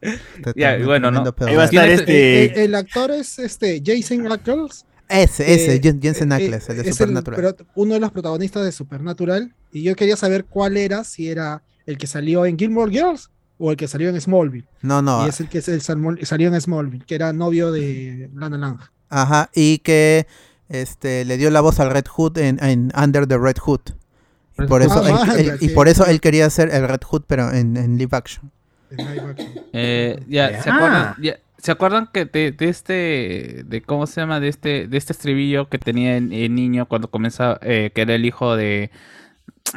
Este Ya, tremendo- bueno, ¿no? tremendo pedo. Ahí va a estar Tiene- este. El, el actor es este Jason Ackles. Ese, ese, eh, Jen- Jensen eh, Ackles, el de Supernatural. pro- uno de los protagonistas de Supernatural. Y yo quería saber cuál era, si era el que salió en Gilmore Girls o el que salió en Smallville. No, no. Y es el que es el salmo- salió en Smallville, que era novio de Lana Lang. Ajá, y que este le dio la voz al Red Hood en, en Under the Red Hood. Y por eso, Ah, él, él- y por eso él quería ser el Red Hood, pero en, en live action. de live action. Eh, ya, ¿se Ah. acuerdan? ya, ¿Se acuerdan que de, de este, de cómo se llama, de este, de este estribillo que tenía el, el niño cuando comenzaba, eh, que era el hijo de,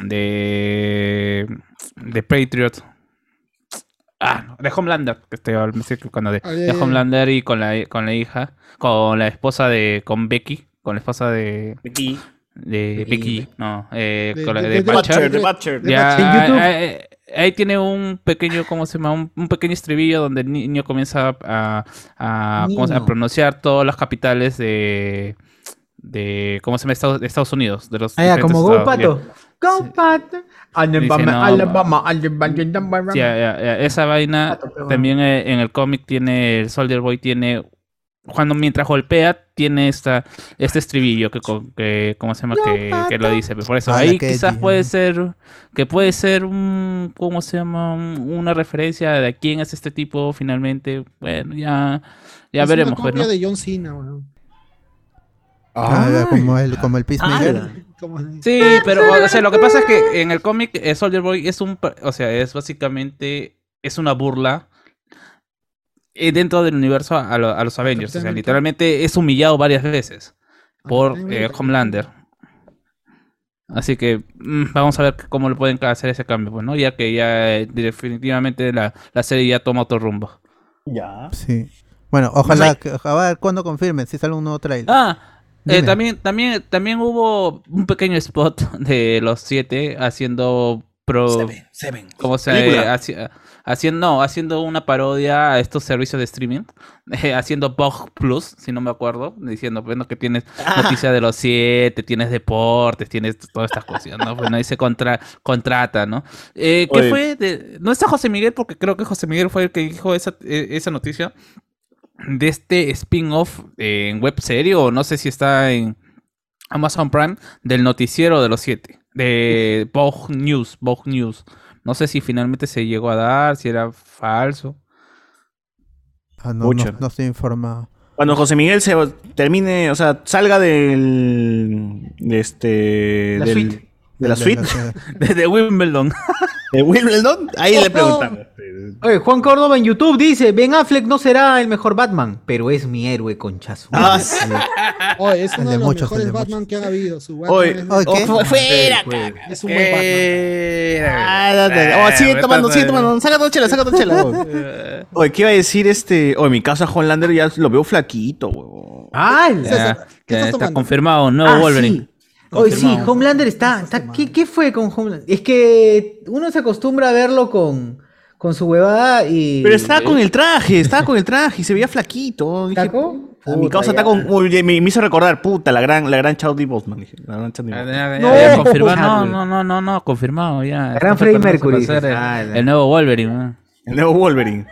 de, de Patriot? Ah, no, de Homelander, que estoy cuando de, Ah, de. Homelander y con la, con la hija, con la esposa de, con Becky, con la esposa de, Aquí. de Becky, no, eh, De- con la de- Butcher. Ya. En YouTube. ahí, tiene un pequeño, ¿cómo se llama? Un, un pequeño estribillo donde el niño comienza a, a, ¿cómo se llama? a pronunciar todas las capitales de, de ¿cómo se llama? Estados, de Estados Unidos. De los Ah, ya, como Go estados, ya. Go Pato. Alabama, no, Alabama, Alabama. Sí, Esa vaina Pato, pero- también eh, en el cómic tiene, el Soldier Boy tiene, cuando mientras golpea, tiene esta, este estribillo que, que ¿cómo se llama? Que, que lo dice. Por eso Ah, ahí quizás puede ser, que puede ser un, ¿cómo se llama? Un- Una referencia de quién es este tipo finalmente. Bueno, ya, ya Es veremos. Una pues, copia ¿no? de John Cena. Ah, como el, como el Peacemaker. Sí, pero o sea, lo que pasa es que en el cómic eh, Soldier Boy es un, o sea, es básicamente es una burla eh, dentro del universo a, lo- a los Avengers, o sea, literalmente es humillado varias veces por eh. Homelander. Así que mm, vamos a ver cómo le pueden hacer ese cambio, pues, ¿no? Ya que ya definitivamente la, la serie ya toma otro rumbo. Ya. Sí. Bueno, ojalá, que, a ver cuándo confirmen si sale un nuevo trailer. Ah, eh, también, también, también hubo un pequeño spot de los siete haciendo pro. Seven, Seven. ¿Cómo se Película. haci- haciendo, no, haciendo una parodia a estos servicios de streaming, eh, haciendo Bug Plus, si no me acuerdo, diciendo, bueno, que tienes noticias de los siete, tienes deportes, tienes todas estas cosas, ¿no? Bueno, ahí se contra, contrata, ¿no? Eh, ¿Qué Oye. fue? De, no está José Miguel, porque creo que José Miguel fue el que dijo esa, eh, esa noticia de este spin-off eh, en web serie, o no sé si está en Amazon Prime, del noticiero de los siete, de Vogue News, Vogue News. No sé si finalmente se llegó a dar, si era falso. Ah, no, no, Pucha. no estoy informado. Cuando José Miguel se termine, o sea, salga del. De este. La del- suite. De la suite. Desde Wimbledon. De Wimbledon. Ahí le preguntamos. Oye, Juan Córdoba en YouTube dice, Ben Affleck no será el mejor Batman, pero es mi héroe, conchazo. Ah, sí. Oye, es uno de de los muchos, mejores de Batman que ha habido. Su Batman Oye, es, Oye, ¿qué? oh, fuera, es un buen Batman. Ah, date. Oh, sigue tomando, sigue tomando. Saca dos chelas, saca dos chelas. weón. Oye, ¿qué iba a decir este? Oye, mi casa Homelander ya lo veo flaquito, huevón. Ya, ¿qué ya estás está tomando? confirmado, nuevo Ah, Wolverine. sí. Oye, sí. Homelander está. está- ¿qué, qué fue con Homelander? Es que uno se acostumbra a verlo con, con su huevada y. Pero estaba con el traje, estaba con el traje y se veía flaquito. Dije, ¿Taco? "Puta, Mi causa está con. Uy, me, me hizo recordar, puta, la gran, la gran Chadwick Boseman. Dije, la gran ya, No, ya, confirmado, no, no, no, no, no, confirmado ya. gran Está Freddie preparándose Mercury, el, Ah, la- el nuevo Wolverine, ¿no? El nuevo Wolverine.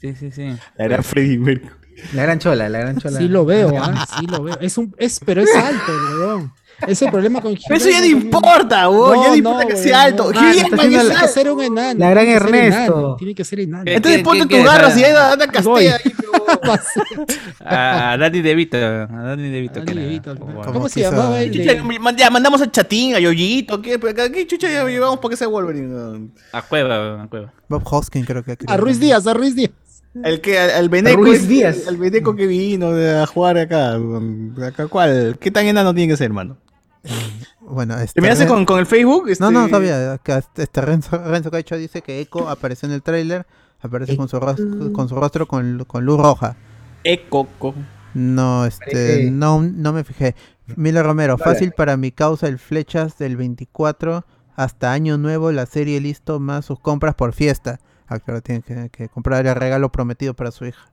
Sí, sí, sí. La gran Freddie Mercury. La gran chola, la gran chola. Sí lo veo, ah, sí lo veo. Es un, es, pero es alto, weón. Ese es el problema con Pero eso ya no importa, weón. ya no importa que sea alto. No, Hugh Jackman está haciendo es tiene que ser un enano. La gran Ernesto. enano, Tiene que ser enano. Entonces ¿Qué- ponte qué tus garras y anda, anda castea. ahí, A, a Danny DeVito, a Danny DeVito. Danny. ¿Cómo Como se llamaba man- ya mandamos a Chatín, a Yoyito, ¿qué, ¿qué chucha ya llevamos para que sea Wolverine? A Cueva, a Cueva. Bob Hoskin creo que. A Ruiz Díaz, a Ruiz Díaz. El que, al, al Beneco. Ruiz Díaz. El Beneco que vino de- a jugar acá. acá ¿Cuál? ¿Qué tan enano tiene que ser, hermano? Bueno, este, ¿Terminaste Ren- con, con el Facebook? Este... No, no, sabía. Acá este Renzo, Renzo Caicho dice que Echo apareció en el tráiler. Aparece con su, ros- con su rostro con, con luz roja. Ecoco. No, este, Parece- no, no me fijé. Mila Romero, fácil para mi causa el flechas del 24 hasta año nuevo, la serie listo más sus compras por fiesta. Ah, claro, tiene que, que comprar el regalo prometido para su hija.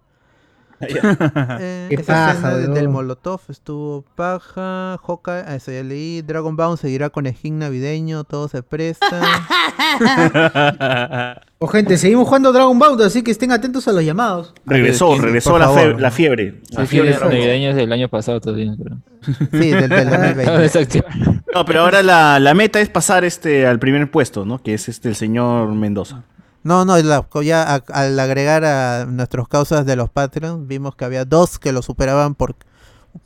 Eh, Qué esa paja, escena del. Molotov estuvo paja, Hawkeye, ah, eso ya leí, Dragon Ball seguirá con skin navideño, todo se presta. O gente, seguimos jugando Dragon Ball, así que estén atentos a los llamados. Regresó, regresó la, favor. fe- la fiebre. La fiebre sí, navideños del año pasado todavía, pero. Sí, del, del Acaba de 2020. desactivar. No, pero ahora la, la meta es pasar este al primer puesto, ¿no? Que es este el señor Mendoza. No, no, la- ya a- al agregar a nuestros causas de los Patreons, vimos que había dos que lo superaban por,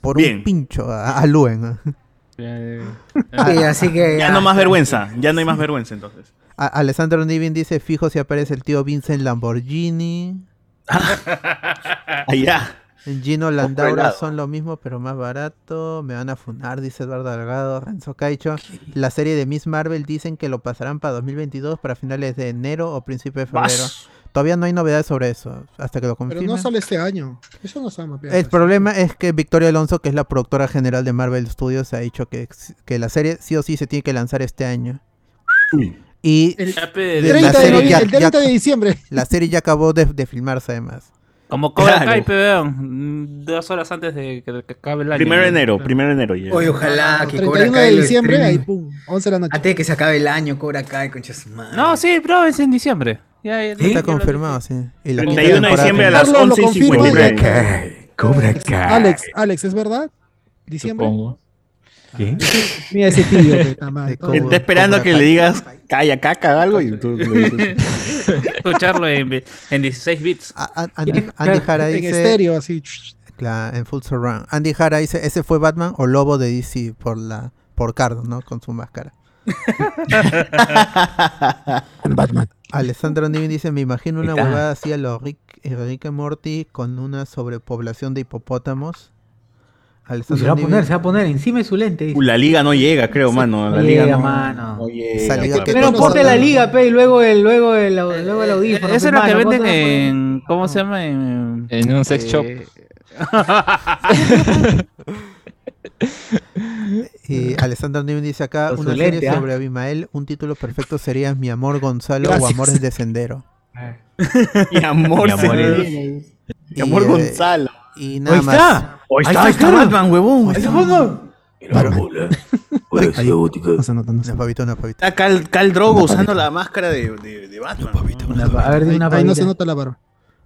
por Bien. un pincho a, a Luen. Sí, así que. Ya no más vergüenza, ya no hay más vergüenza entonces. A- Alessandro Nivin dice, fijo si aparece el tío Vincent Lamborghini. Allá. Gino Landaura helado. son lo mismo, pero más barato. Me van a funar, dice Eduardo Delgado, Renzo Caicho. La serie de Miss Marvel dicen que lo pasarán para 2022, para finales de enero o principio de febrero. Todavía no hay novedades sobre eso, hasta que lo Pero confirmen. no sale este año. Eso no sabe. El problema es que Victoria Alonso, que es la productora general de Marvel Studios, ha dicho que, que la serie sí o sí se tiene que lanzar este año. Y El Ya, de- pe, la 30 de, serie novi- ya- el 30 ya- de diciembre. la serie ya acabó de, de filmarse además. Como Cobra Claro. Kai, pe, weón. Mm, Dos horas antes de que, que acabe el año. Primero de ¿no? enero, primero de enero ya. Oye, ojalá que Cobra 31 Kai de diciembre, ahí pum, 11 de la noche. Antes de que se acabe el año, Cobra Kai, concha su madre. No, sí, bro, es en diciembre. Ya, ya, ya Está confirmado, sí. Y la 31 quinta de diciembre a las Carlos, lo 11 y confirma, 59. Cobra Kai. Alex, Alex, ¿es verdad? ¿Diciembre? Supongo. ¿Qué? Mira ese tío, que está mal. Está esperando a que le digas calla, caca, algo y tú le dices. Escucharlo en, en 16 bits. A- a- Andy, Andy Jara En dice, estéreo, así. Claro, en full surround. Andy Jara dice, ese fue Batman o Lobo de DC por la por Cardo, ¿no? Con su máscara. Batman. Alessandro Nivin dice, me imagino una huevada así a los Rick, eh, Rick Morty con una sobrepoblación de hipopótamos. Se va a poner, se va a poner encima de su lente. dice. Uh, la liga no llega, creo, mano. La liga no, mano. no llega, Esa liga que Primero ponte la liga, pe, y luego el, luego el, luego el audífono. Eso es pe, lo que mano, venden ponte- en. ¿Cómo se llama? En, En un sex shop. eh, Y Alessandro Nivin dice acá, Con su una lente, serie ¿ah? sobre Abimael, un título perfecto sería Mi amor Gonzalo o Gracias. Amores de Sendero. Mi amor, Mi amor Mi eh, Gonzalo. Y nada Ahí más. está. Ahí Ahí está, ahí está Batman, huevón. Ahí está, Batman. Está Cal, Cal Drogo usando la máscara de, de, de Batman. Una a ver, di Ahí, una ahí pavita. no se nota la barba.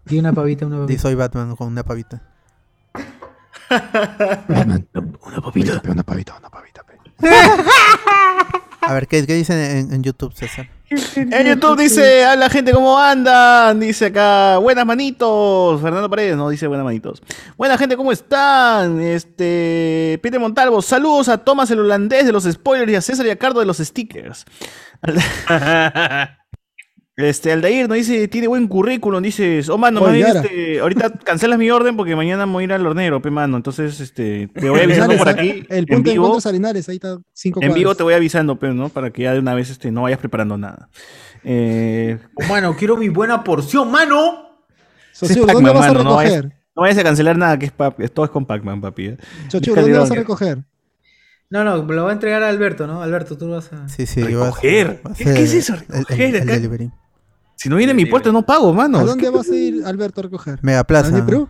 Di una pavita, una Di pavita. soy Batman con una pavita. Batman. Una pavita, una pavita. A ver, ¿qué, qué dicen en, en YouTube, César? En YouTube dice, a la gente cómo andan, dice acá, buenas manitos, Fernando Paredes, no dice buenas manitos. Buena gente, ¿cómo están? Este, Peter Montalvo, saludos a Tomás el holandés de los spoilers y a César y a Cardo de los stickers. Este, Aldair nos dice, tiene buen currículum, dices, oh mano, Oye, este, ahorita cancelas mi orden porque mañana voy a ir al hornero, pe mano, entonces, este, te voy avisando por aquí, El en punto de vivo, encuentro Salinares, ahí está. Cinco en vivo te voy avisando, pero no, para que ya de una vez, este, no vayas preparando nada. Eh, Oh, mano, quiero mi buena porción, mano. Socio, ¿dónde vas a mano, no vayas- recoger? No vayas a cancelar nada, que es, pa- es- todo es con Pac-Man, papi. ¿eh? ¿dónde vas a recoger? No, no, lo va a entregar a Alberto, ¿no? Alberto, tú lo vas a. Sí, sí, Recoger. va a ¿Qué- qué es eso, el- el- recoger el delivery. Si no viene mi puerto, no pago, mano. ¿A dónde vas a ir, Alberto, a recoger? Megaplaza. ¿A dónde, Perú?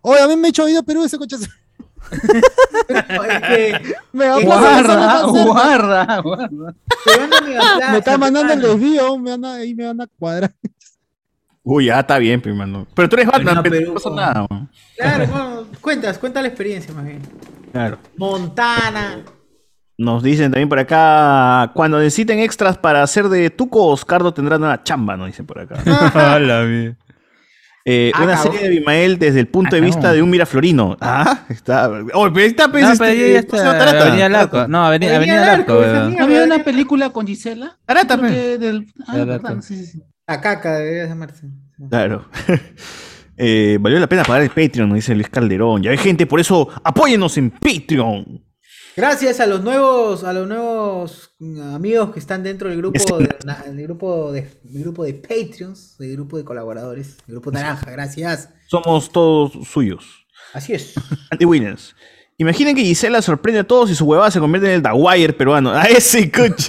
Oye, a mí me he hecho ido a Perú ese coche. Más cerca. Guarda, guarda. Me está mandando el desvío, me van a, ahí me van a cuadrar. Uy, ya está bien, mano. Pero tú eres Batman, no, pero Perú, no pasa nada, man. Claro, bueno, cuentas, cuenta la experiencia más bien. Claro. Montana. Nos dicen también por acá, cuando necesiten extras para hacer de Tuco, Oscardo tendrá nueva chamba, nos dicen por acá. Eh, Ah, una serie de Abimael desde el punto de vista de un miraflorino. Ah, está. Oh, pero está, pues, No, este, pero ya Paseo está. Tarata. Avenida Larco. No, Avenida, Avenida Larco, Larco. ¿No había una película con Gisela? Tarata, pe. que del... Ah, Tarata. sí, sí, sí. La caca debería llamarse. Claro. Eh, valió la pena pagar el Patreon, nos dice Luis Calderón. Ya hay gente, por eso apóyennos en Patreon. Gracias a los nuevos, a los nuevos mm, amigos que están dentro del grupo de, na- del grupo de, del grupo de Patreons, del grupo de colaboradores, del grupo naranja, gracias. Somos todos suyos. Así es. Andy Williams. Imaginen que Gisela sorprende a todos y su huevada se convierte en el Dawire peruano. ¡A ese coach!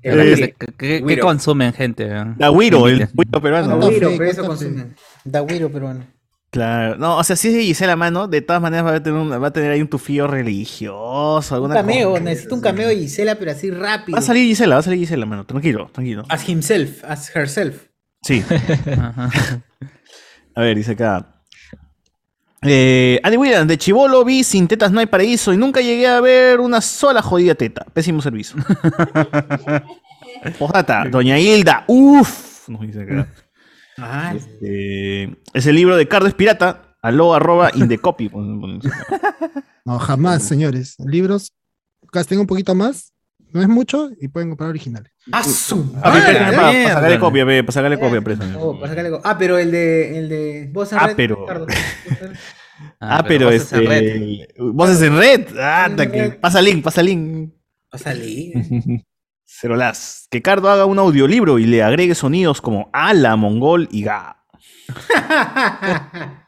¿Qué, qué- qué- qué consumen, gente? Dawiro, el Dawiro peruano. Dawiro, pero eso consumen. Dawiro peruano. Claro, no, o sea, si es de Gisela Mano, de todas maneras va a tener, un- va a tener ahí un tufío religioso, Un alguna cameo, cosa. necesito un cameo de Gisela, pero así rápido. Va a salir Gisela, va a salir Gisela, mano, tranquilo, tranquilo. As himself, as herself. Sí. Ajá. A ver, dice acá. Eh, Andy Williams, de Chivolo vi sin tetas no hay paraíso y nunca llegué a ver una sola jodida teta. Pésimo servicio. Postdata, Doña Hilda, uff, nos dice acá. Ah, Este, ese libro de Cardo es pirata, aló arroba indecopy. No, jamás, señores. Libros, gasten un poquito más, no es mucho y pueden comprar originales. ¡Ah, su Ah, madre! pero, para, para mierda. sacarle copia, pe, para sacarle copia, preso. Oh, para sacarle co- Ah, pero el de, el de Voz en Ah, Red, pero- Ricardo. Ah, pero, voces en red. este. Voces en red. Ah, En ta que- red. Pasa link, pasa link. Va a salir. Cero las. Que Cardo haga un audiolibro y le agregue sonidos como ala, mongol y ga.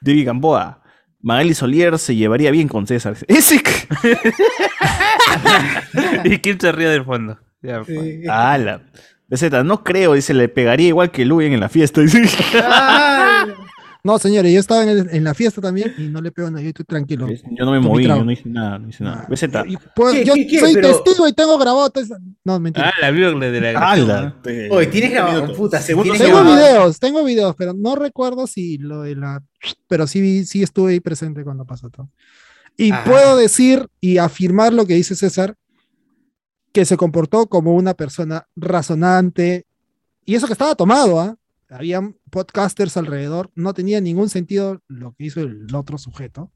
David Gamboa. Magali Solier se llevaría bien con César. Ese. ¿Y quién se ríe del fondo? Ya, pues. Sí. Ala. BZ, no creo, dice, le pegaría igual que Luyen en la fiesta. dice. No, señores, yo estaba en, el- en la fiesta también y no le pego nada, yo estoy tranquilo. Yo no me moví, yo no hice nada, no hice nada. Y, pues, ¿Qué, yo qué, qué? soy Pero- testigo y tengo grabado. todo eso. No, mentira. Ah, la Biblia de la Ala. Oye, tienes grabado, puta, tienes tengo grabado. videos, tengo videos, pero no recuerdo si lo de la. Pero sí, sí estuve ahí presente cuando pasó todo. Y Ajá. puedo decir y afirmar lo que dice César, que se comportó como una persona razonante. Y eso que estaba tomado, ¿ah? Habían podcasters alrededor, no tenía ningún sentido lo que hizo el otro sujeto.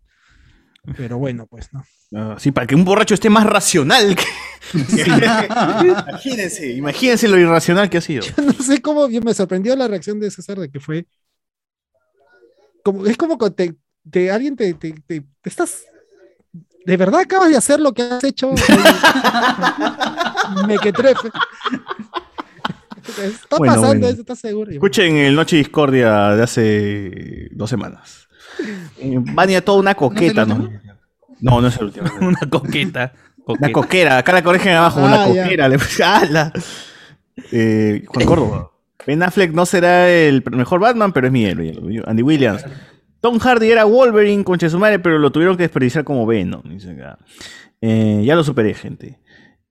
Pero bueno, pues no. Ah, sí, para que un borracho esté más racional. que- imagínense, imagínense lo irracional que ha sido. no sé cómo, yo me sorprendió la reacción de César de que fue. Como, es como que te, te- alguien te, te, estás. ¿De verdad acabas de hacer lo que has hecho? me que trefe. Está Bueno, pasando bueno. eso, ¿estás seguro? Escuchen el Noche Discordia de hace dos semanas. Eh, Vania toda una coqueta, ¿no? No, no es el último. Una coqueta. Una coquera, acá la corrigen abajo, una Ah, coquera. le- ¡Hala! Eh, Juan Córdoba. Ben Affleck no será el mejor Batman, pero es mi héroe. Andy Williams. Tom Hardy era Wolverine con Chesumare, pero lo tuvieron que desperdiciar como Venom. dice acá. Eh, ya lo superé, gente.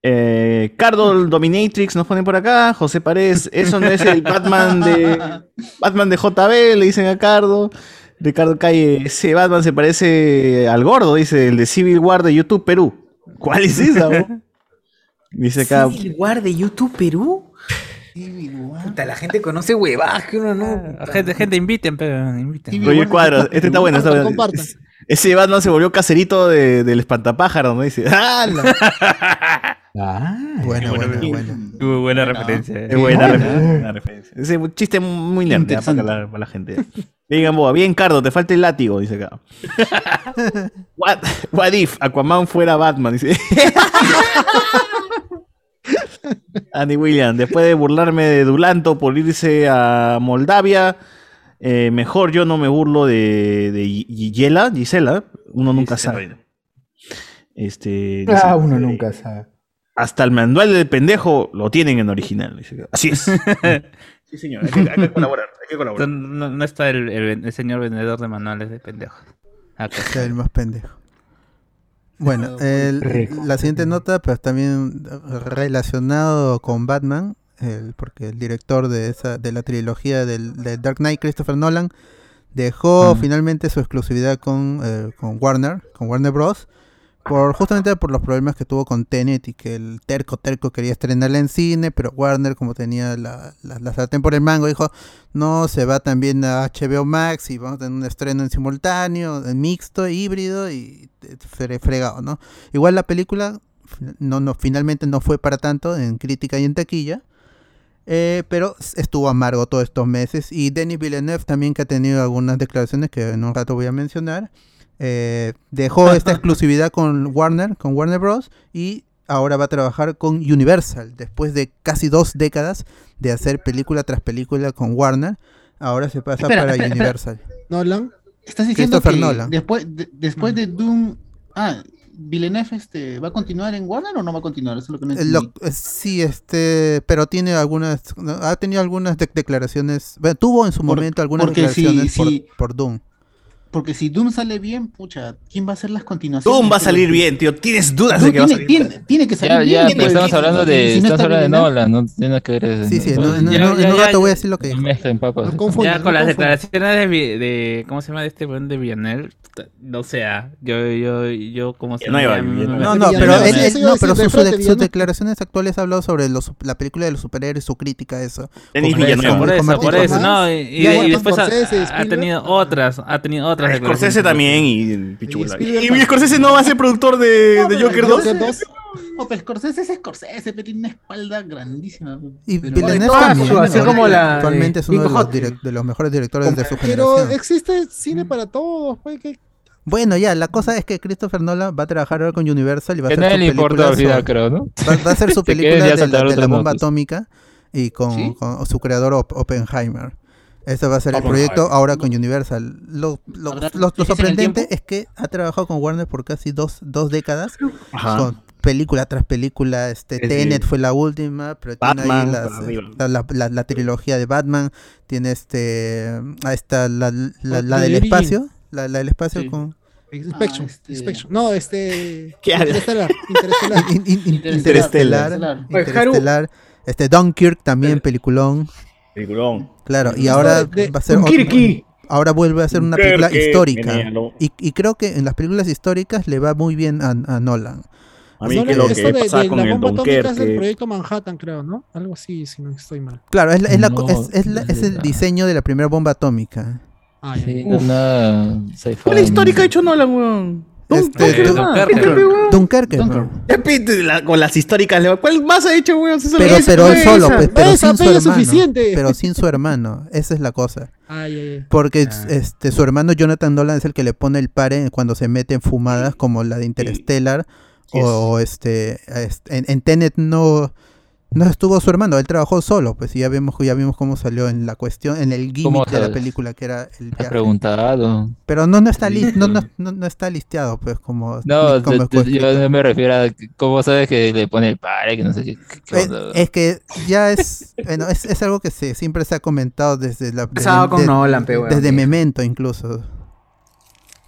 Eh, Cardo el Dominatrix nos ponen por acá. José Paredes, eso no es el Batman de Batman de JB, le dicen a Cardo. Ricardo Calle, ese Batman se parece al gordo, dice, el de Civil War de YouTube Perú. ¿Cuál es esa? Dice acá. ¿Civil War de YouTube Perú? Puta, la gente conoce huevadas que uno no. Gente, gente, inviten, pero inviten. Oye, cuadro, este está bueno. Está bueno. Compartan. Ese Batman se volvió caserito de- del espantapájaro, ¿no? Dice, ¡ah! la- Buena, buena, buena. Tuvo buena referencia. Es buena, refer- buena referencia. Ese chiste muy nerd ya, para, la, para la gente. Digan, boa, bien, Cardo, te falta el látigo, dice acá. What, what if Aquaman fuera Batman? Dice. Andy Williams, después de burlarme de Dulanto por irse a Moldavia, eh, mejor yo no me burlo de, de Gi- Gisela, Gisela, uno nunca sabe. Este, dice- Ah, uno nunca sabe. Hasta el manual del pendejo lo tienen en original. Así es. sí, señor, hay que, hay que colaborar, hay que colaborar. No, no está el, el- el señor vendedor de manuales de pendejos. Acá. Es el más pendejo. Bueno, el- la siguiente nota, pero también relacionado con Batman, el- porque el director de esa de la trilogía del, de Dark Knight, Christopher Nolan, dejó finalmente su exclusividad con, eh, con Warner, con Warner Bros. Por, justamente por los problemas que tuvo con Tenet y que el terco terco quería estrenarla en cine, pero Warner como tenía la, la, la sartén por el mango dijo, no, se va también a HBO Max y vamos a tener un estreno en simultáneo, en mixto, híbrido y eh, fre- fregado, ¿no? Igual la película no, no, finalmente no fue para tanto en crítica y en taquilla, eh, pero estuvo amargo todos estos meses y Denis Villeneuve también que ha tenido algunas declaraciones que en un rato voy a mencionar, eh, dejó esta exclusividad con Warner, con Warner Bros. y ahora va a trabajar con Universal. Después de casi dos décadas de hacer película tras película con Warner, ahora se pasa Espera, para espera, espera. Universal. Nolan. Estás diciendo Christopher que Nolan. después, de, después de Doom... Ah, Villeneuve este, ¿va a continuar en Warner o no va a continuar? Eso es lo que no Eh, lo- eh, sí, este, pero tiene algunas, ha tenido algunas de- declaraciones, bueno, tuvo en su Por- momento algunas si- declaraciones por- si- por, Doom. Porque si Doom sale bien, pucha, ¿quién va a hacer las continuaciones? Doom va a salir bien, tío. ¿Tienes dudas de que va a tiene, salir tiene, bien? tiene que salir Ya, bien. ya, pues. estamos hablando de, Si no estamos está hablando de Nolan, no tiene que ver eso. Sí, sí, No, no, no, Ya, no, ya, en un ya, rato voy a decir lo que mezclen papas. No Ya no con las declaraciones de, ¿cómo se llama de este buen de Villanel? No sea, yo, yo, yo, como se no iba, llama? No, no, pero, no, pero sus, declaraciones actuales ha hablado sobre los, la película de los superhéroes, su crítica a eso. Por eso, por eso, no, y, después ha, tenido otras, ha tenido otras Scorsese también y Pichula. Y, Spielberg. y Scorsese no va a ser productor de, de pero Joker el 2. Joker 2. No, pero Scorsese es Scorsese, pero tiene una espalda grandísima. Y Pero- Villeneuve también, su- así ¿no? como la actualmente es uno de los, de mejores directores de su Pero generación. existe cine para todos, pues, que Bueno, ya, la cosa es que Christopher Nolan va a trabajar ahora con Universal y va a hacer su película creo, ¿no? Va, va a hacer su película de la, de bomba notas. atómica y con, ¿Sí? con su creador Op- Oppenheimer. Ese va a ser el proyecto ahora con Universal. Lo, lo- ¿Habrá lo- lo viajes en el sorprendente es que ha trabajado con Warner por casi dos, dos décadas, Ajá. con película tras película. Este, sí. Tenet fue la última, pero tiene ahí Batman, las, para arriba. la, la- la- la trilogía de Batman. Tiene este, ahí está la, la, la La del espacio. La, la del espacio Sí. con Inspection, Ah, este- Inspection. No, este. ¿Qué haces? Interestelar. Interestelar. In- in- in- Interestelar. Interestelar. Interestelar. Oye, Haru. Interestelar. Este Dunkirk también, peliculón. Peliculón. Claro, y ahora de- va a ser Kirky. ahora vuelve a ser una película Dunkirk, histórica. Y, y creo que en las películas históricas le va muy bien a, a Nolan. A mí que lo que de, pasa de con la el bomba atómica es el Dunkerque. proyecto Manhattan, creo, ¿no? Algo así, si no estoy mal. Claro, es, la- es, la No, es, es la- es el diseño de la primera bomba atómica. Ah. Sí, una. ¿Cuál histórica ha hecho Nolan, weón? Este, Dunkerque. Dunkerque, Dunkerque. con las históricas, ¿cuál más ha hecho, weón? Pero, pero él solo, pues, pero esa, sin su hermano. suficiente. Pero sin su hermano. Esa es la cosa. Ay, ay, ay. Porque Ah. este su hermano Jonathan Nolan es el que le pone el pare cuando se mete en fumadas como la de Interstellar o este este, en, en Tenet no no estuvo su hermano, él trabajó solo, pues y ya vemos ya vimos cómo salió en la cuestión en el ¿Cómo gimmick de la película que era el viaje. preguntado. Pero no no está li- no, no, no, no está listeado pues como No, como yo me refiero a cómo sabes que le pone el pare, que no sé qué. qué- Eh, es que ya es, bueno, es, es algo que se, siempre se ha comentado desde la desde, con Nolan, desde Memento incluso.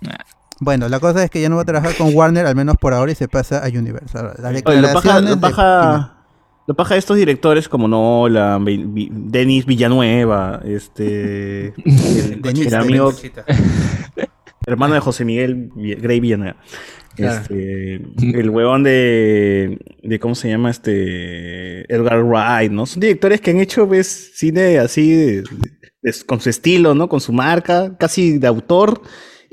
Nah. Bueno, la cosa es que ya no va a trabajar con Warner, al menos por ahora, y se pasa a Universal. Las Oye, lo declaraciones lo de- paja, lo paja de estos directores como Nolan, Vi- Vi- Denis Villanueva, este. el, amigo, hermano de José Miguel Grey Villanueva. Claro. Este, el huevón de, de. ¿Cómo se llama? Este. Edgar Wright, ¿no? Son directores que han hecho, pues, cine así, de- de- con su estilo, ¿no? Con su marca, casi de autor.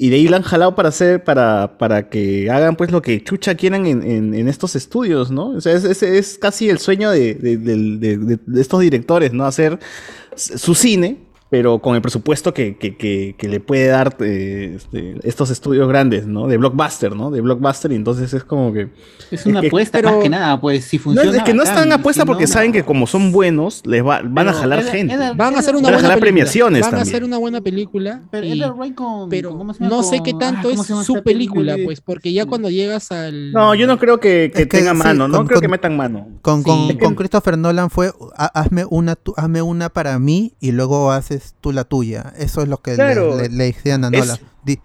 Y de ahí la han jalado para hacer, para, para que hagan pues lo que chucha quieran en, en- en estos estudios, ¿no? O sea, es, es- es casi el sueño de, de- de- de- estos directores, ¿no? Hacer su cine pero con el presupuesto que, que, que, que le puede dar eh, este, estos estudios grandes, ¿no? De blockbuster, ¿no? De blockbuster, y entonces es como que... Es una apuesta más que nada, pues si No, funciona. es que no están apuesta si no, porque no. saben que como son buenos, les va- van a jalar era- gente. era- Van a hacer una Van a buena jalar película. premiaciones Van a hacer una buena película. Pero y- Edgar Wright con- pero ¿cómo se llama? no sé qué tanto ah, ¿cómo es su película, de- pues, porque ya cuando llegas al. No, yo no creo que, que Es que tenga sí, mano, no con- creo que metan mano. Con, con, Sí. con Christopher Nolan fue "Ha- hazme una hazme una para mí y luego haces tú la tuya. Eso es lo que le- Claro. le, le decían a Nolan.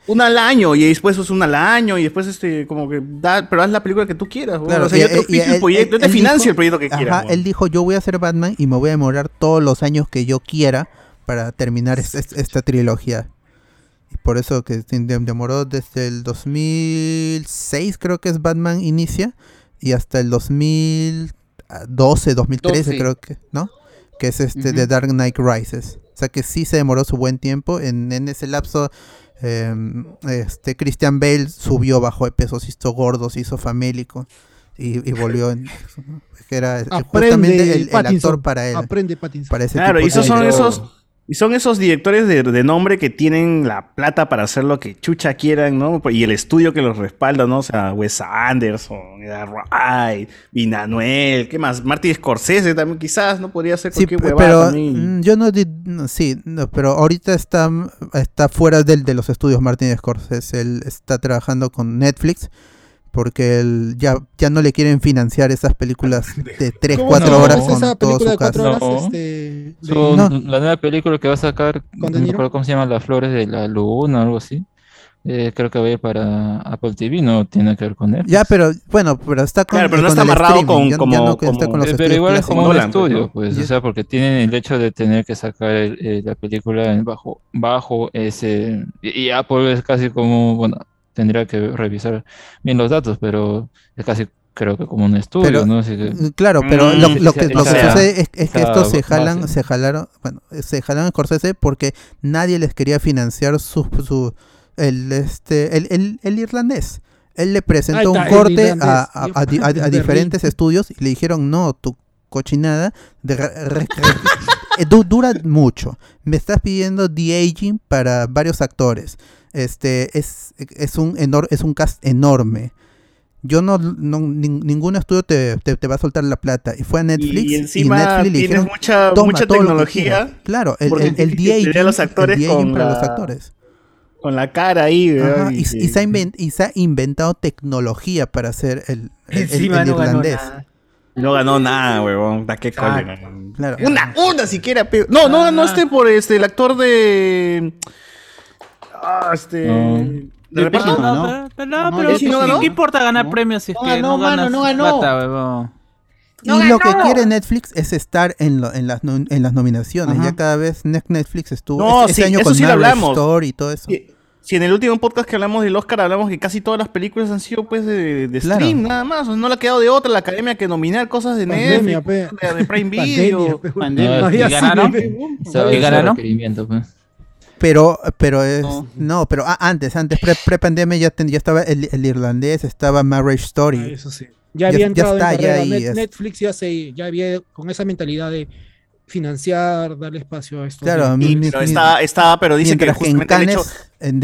Una al año y después es una al año y después este como que da, pero haz la película que tú quieras. Claro, o sea, y- yo te y- y el él- proyecto, yo te financio dijo- el proyecto que ajá, quieras. él dijo, yo voy a ser Batman y me voy a demorar todos los años que yo quiera para terminar es- es- esta trilogía. Y por eso que demoró desde el 2006, creo que es Batman Inicia, y hasta el 2012, 2013, 12. creo que, ¿no? Que es este. The Dark Knight Rises. O sea que sí se demoró su buen tiempo. En, en ese lapso, eh, este Christian Bale subió, bajó de peso, se hizo gordo, se hizo famélico y, y volvió en, que era justamente el, el Pattinson, actor para él. Aprende Pattinson. Para ese Claro, tipo y esos de- son esos y son esos directores de, de nombre que tienen la plata para hacer lo que chucha quieran, ¿no? Y el estudio que los respalda, ¿no? O sea, Wes Anderson, Wright, Vinanuel, ¿qué más? Martin Scorsese también quizás, ¿no? Podría ser Sí, cualquier huevada pero también. mm, yo no, no, sí, no, pero ahorita está, está fuera del, de los estudios Martin Scorsese. Él está trabajando con Netflix porque él ya, ya no le quieren financiar esas películas de 3, ¿Cómo 4 no? horas ¿Es con esa todo su cast. horas? No. Este, Su- de- No. La nueva película que va a sacar, ¿Con no cómo se llama, Las Flores de la Luna o algo así. Eh, creo que va a ir para Apple TV, no tiene que ver con él. Ya, pero bueno, pero está con, Claro, pero no está el amarrado con- ya- ya como- no está como- con los Eh, pero igual es como un estudio, ¿no? pues, Ya. o sea, porque tienen el hecho de tener que sacar el- eh, la película bajo, bajo ese, y, y Apple es casi como, bueno, tendría que revisar bien los datos, pero es casi creo que como un estudio, Pero, ¿no? Así que- Mm, Claro, pero Mm, lo, lo que, lo sucede es, es que estos se jalan, base. se jalaron, bueno, se jalaron a Scorsese porque nadie les quería financiar su, su el este el, el, el irlandés. Él le presentó un está, corte a, a- a diferentes estudios y le dijeron, no, tu cochinada de re- re- re- eh, du- dura mucho. Me estás pidiendo de aging para varios actores. Este es, es un enor- es un cast enorme. Yo no, no- nin- ningún estudio te, te- te va a soltar la plata. Y fue a Netflix. y encima Netflix le tienes dijeron, mucha, "Toma mucha tecnología. quieras". Claro, el, el, el los el actores de-aging con para los la- actores. Con la cara ahí, y, Y- y se ha inven- y se ha inventado tecnología para hacer el, el- el- Encima el no ganó irlandés. nada. No ganó nada, huevón. Da qué cólera. Claro. Una, una siquiera. pe- No, no, no este por este, el actor de. Ah, este. No. ¿De reparto? No, ¿no? pero, pero, no, No, pero ¿ese no ¿qué- ganó? ¿qué importa ganar No. premios si es No que ganó, no mano, ganas no ganó. Y lo que quiere Netflix es estar en, lo- en, las, no- en las nominaciones. Ajá. Ya cada vez Ne- Netflix estuvo No, este, sí, año eso con sí lo hablamos. Story y todo eso. Si, si en el último podcast que hablamos del Oscar hablamos que casi todas las películas han sido pues de, de Claro. stream, nada más. No le ha quedado de otra la academia que nominar cosas de Pandemia, Netflix, pe. de, de Prime Video. Pandemia. No, ¿y ganaron? ¿Y ganaron? pues. Pero, pero es, no, No. pero ah, antes, antes, pre- pre-pandemia ya, ten- ya estaba el, el irlandés, estaba Marriage Ah, Story. Eso sí. Ya Ya- había ya entrado está, en ya Net- es. Netflix ya se, ya había con esa mentalidad de financiar, darle espacio a esto. Claro, pero mi- está, está, pero dice que que en hecho.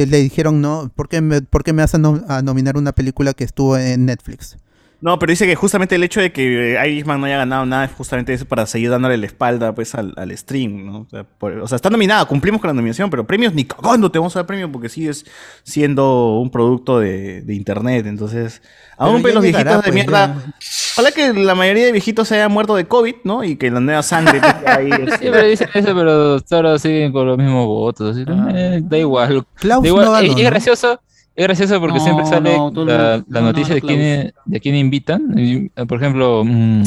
Le dijeron, no, ¿por qué, me, por qué me nom- a nominar una película que estuvo en Netflix? No, pero dice que justamente el hecho de que eh, Irishman no haya ganado nada es justamente eso para seguir dándole la espalda pues al, al stream, ¿no? O sea, por- o sea, está nominada, cumplimos con la nominación, pero premios ni cagando te vamos a dar premio porque sigues siendo un producto de, de internet, entonces... Aún ya pues, los llegará, viejitos de pues, mierda... Ojalá que la mayoría de viejitos se hayan muerto de COVID, ¿no? Y que la nueva sangre esté ahí, Siempre dicen eso, pero ahora siguen con los mismos votos. así que, eh, da igual. Klaus Da igual. no ganó, es, es ¿no? Es gracioso porque No, siempre sale no, la, noticia no, de, quién, de quién invitan. Y, eh, por ejemplo, mm,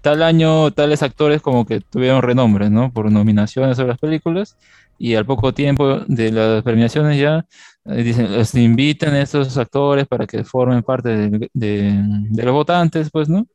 tal año tales actores como que tuvieron renombre, ¿no? Por nominaciones a las películas. Y al poco tiempo de las premiaciones ya eh, dicen, los invitan a estos actores para que formen parte de, de- de los votantes, pues, ¿no?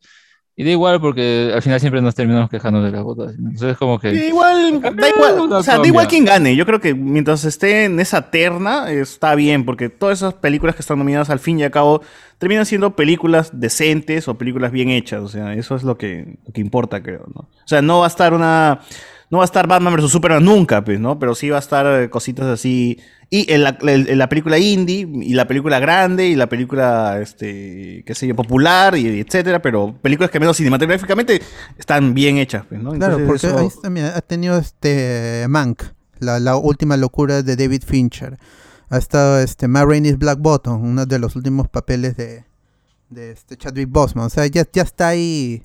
Y da igual porque al final siempre nos terminamos quejando de las votaciones. Entonces es como que... Sí, igual, da igual, o sea, da igual quién gane. Yo creo que mientras esté en esa terna, está bien, porque todas esas películas que están nominadas al fin y al cabo terminan siendo películas decentes o películas bien hechas. O sea, eso es lo que, lo que importa, creo, ¿no? O sea, no va a estar una. no va a estar Batman vs Superman nunca, pues, ¿no? Pero sí va a estar eh, cositas así. Y en la, en- en la película indie, y la película grande, y la película, este, qué sé yo, popular, y etcétera, pero películas que menos cinematográficamente están bien hechas, pues, ¿no? Claro, porque eso- ahí ha tenido este Mank, la, la última locura de David Fincher. Ha estado este Matt Rainey's Black Bottom, uno de los últimos papeles de, de este Chadwick Boseman. O sea, ya, ya está ahí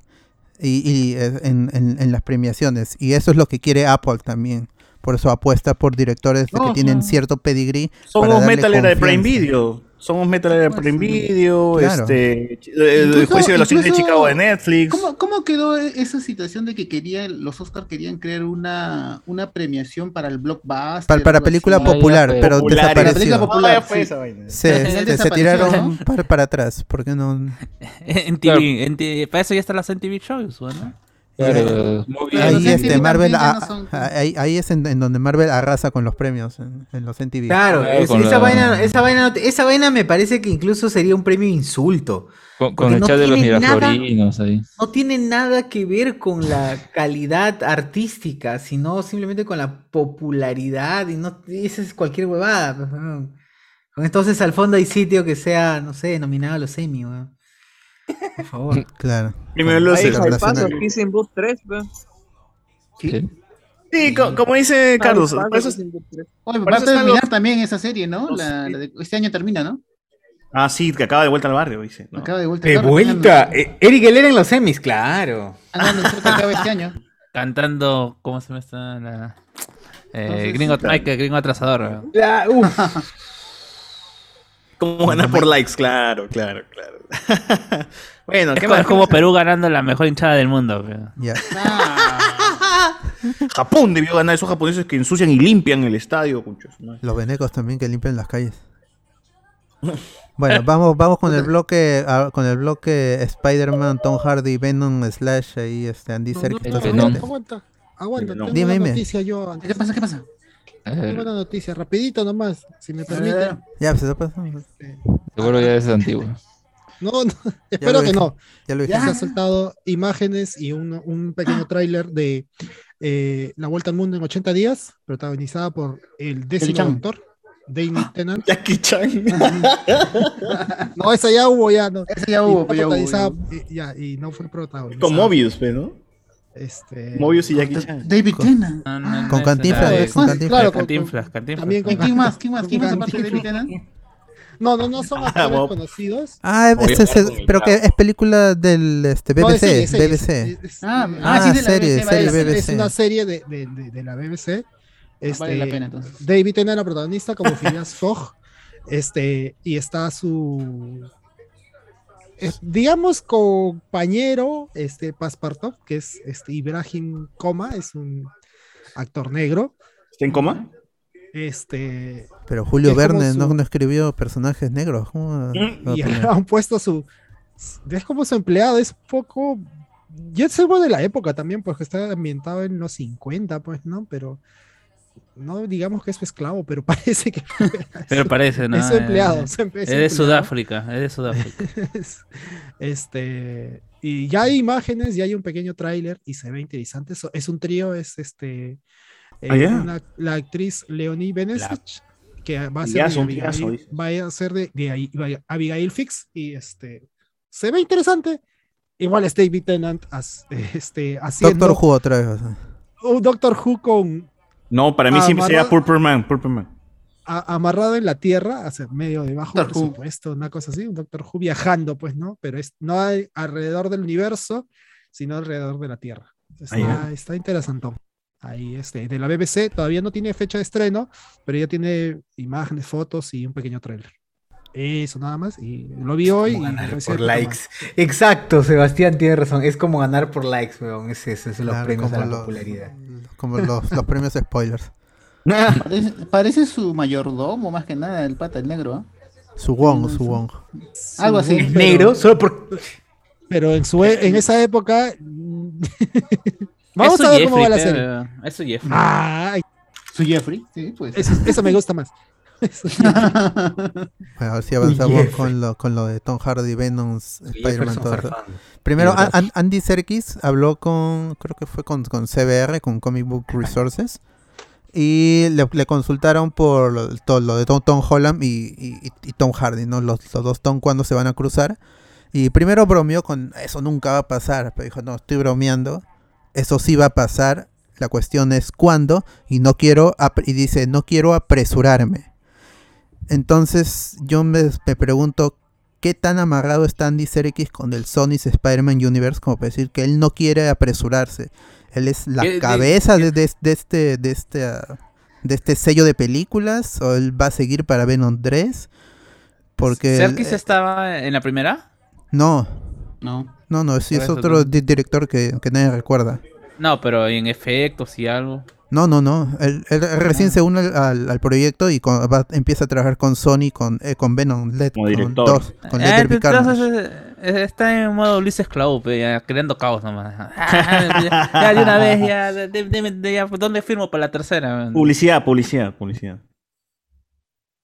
y, y, eh, en, en- en las premiaciones. Y eso es lo que quiere Apple también. Por eso apuesta por directores que No, tienen no. cierto pedigrí. Somos Metal era de Prime. Video. Somos Metal era de Prime Video. Claro. Este, el Incluso- juicio de los cines de incluso- Chicago de Netflix. ¿Cómo, cómo quedó e- esa situación de que querían, los Oscars querían crear una, una premiación para el blockbuster? Para, para película así? popular, pero Popular, Para película desapareció. popular, ya fue sí. esa vaina. Se, se- se desapareció, tiraron para, para atrás. porque no? En TV, en TV, para eso ya están las MTV Shows, ¿no? Claro, Ahí, este, MTV Marvel, también ya a- no son- ahí, ahí es en, en donde Marvel arrasa con los premios en, en los NTV. Claro, es- esa, la- vaina, esa, vaina, no te- esa vaina me parece que incluso sería un premio insulto. Con, el no chat de los tiene nada- miraflorinos ahí. No tiene nada que ver con la calidad artística, sino simplemente con la popularidad y no esa es cualquier huevada. pues, entonces al fondo hay sitio que sea, no sé, nominado a los Emmy, weón. Por favor. Claro. Primero ahí relación paso, a- Kissing Booth 3, weón. Sí. Sí, co- como dice Carlos, paso, por eso- Kissing Booth 3. Oye, Por va a eso terminar los- también esa serie, ¿no? La- la de- este año termina, ¿no? Ah, sí, que acaba de vuelta al barrio, dice. ¿no? Acaba de vuelta. De Claro, vuelta. termina- Eh, Eric Helera en los Emmys, claro. Ah, no, que acaba este año. Cantando, ¿cómo se llama esta? La, eh, Entonces, gringo, sí, ay, que gringo atrasador. La- uf. ¿Cómo ganar por likes? Claro, claro, claro. bueno, Es, ¿qué co- más? es como Perú ganando la mejor hinchada del mundo. Japón debió ganar esos japoneses que ensucian y limpian el estadio. conchos, ¿no? Los venecos también que limpian las calles. Bueno, vamos, vamos con el bloque, con el bloque Spider-Man, Tom Hardy, Venom, Slash, ahí este Andy No, Serkis. no, no, aguanta, aguanta. Dime, una dime. noticia yo. ¿Qué pasa? ¿Qué pasa? Tengo una noticia, rapidito nomás, si me permiten. Ya, pues, eso pasó. Seguro ya es antiguo. No, no, Ya espero que dije. no. Ya lo Ya dije. se ha soltado imágenes y un, un pequeño tráiler de eh, La Vuelta al Mundo en 80 días, protagonizada por el décimo doctor, Danny Tennant. Jackie Chan. No, esa ya hubo, ya no. Ese ya Y hubo, fue pues ya hubo. protagonizada, eh, ya, y no fue protagonizada. Con Mobius, pues, ¿no? Este, Mobius y Jackie Chan. David Tennant. No, no, no, Con es Cantinflas, con Cantinflas. Claro, con- Cantinflas, Cantinflas. también con- ¿Quién más? ¿Quién más? ¿Quién más aparte de David Tennant? No, no, no son actores conocidos. Ah, este, es- oye, pero que es película del este, No, BBC, es serie, es serie, BBC. es- es- Ah, Ah, ah, sí, de la serie, BBC, serie BBC. es una serie de, de- de- de la BBC. Este, Vale la pena, entonces. David Tennant la protagonista como Phileas Fogg. Este, y está su es- digamos compañero, este Passepartout, que es este Ibrahim Coma, es un actor negro. ¿Está en coma? Este, Pero Julio Verne no, su- no escribió personajes negros. ¿Cómo Mm, y han puesto su es como su empleado, es poco yo es algo de la época también, porque está ambientado en los 50, pues, ¿no? Pero no digamos que es su esclavo, pero parece que Pero parece, ¿no? es su empleado. Eh, em- es Es su de. Sudáfrica, es de Sudáfrica. Es- este y ya hay imágenes, ya hay un pequeño tráiler y se ve interesante. Es un trío, es este eh, Ah, ya. una- la actriz Leonie Benesich, que va a ser Triazo, de Abigail, va a ser de, de Abi- Abigail Fix y este se ve interesante. Igual es David Tennant as- este, haciendo Doctor Who otra vez. un Doctor Who con No, para mí Ah, siempre sería amarrado- Purple Man, Purple Man. a- amarrado en la tierra, hacia medio de bajo Doctor Who. presupuesto, una cosa así, un Doctor Who viajando, pues, ¿no? Pero es, no hay alrededor del universo, sino alrededor de la Tierra. Está, Ah, ya. está interesante. Ahí, este, de la BBC, todavía no tiene fecha de estreno, pero ya tiene imágenes, fotos y un pequeño trailer. Eso nada más, y lo vi hoy. y Ganar por likes. Exacto, Sebastián tiene razón. Es como ganar por likes, weón. Es eso, es los Claro, premios a la los- popularidad. Como los, los premios spoilers. Parece, parece su mayordomo, más que nada, el pata, el negro. ¿ah? Su Wong, su Wong. Algo así. Pero- Negro, solo por. Pero en, su, en esa época. Vamos a ver cómo va la serie. pero- Es su Jeffrey. Su Jeffrey, sí, pues. eso, eso me gusta más. Bueno, a ver si avanzamos con lo, con lo de Tom Hardy, Venom, Spider-Man. Primero, Andy Serkis habló con, creo que fue con, con CBR, con Comic Book Resources, y le, le consultaron por lo, todo lo de Tom, Tom Holland y, y- y Tom Hardy, ¿no? Los, los dos Tom cuando se van a cruzar. Y primero bromeó con, eso nunca va a pasar, pero dijo, no, estoy bromeando, eso sí va a pasar, la cuestión es cuándo, y no quiero, y dice, no quiero apresurarme. Entonces yo me, me pregunto qué tan amarrado está Andy Serkis con el Sony's Spider-Man Universe como para decir que él no quiere apresurarse. Él es la ¿Qué- de- cabeza de, de- de este de este de este sello de películas o él va a seguir para Venom 3 porque ¿Serkis eh, estaba en la primera? no No. no no sí es otro no. director que, que nadie recuerda No, pero en efectos y algo. No no no él, él recién Ah. se une al, proyecto y con- va- empieza a trabajar con Sony con eh, con Venom Led Como con dos con Eh, entonces, eh, está en modo Ulises pe, ya, creando caos nomás. ya, ya, de una vez, ya, de- de- de- de- ya, ¿dónde firmo para la tercera? Publicidad, publicidad, publicidad.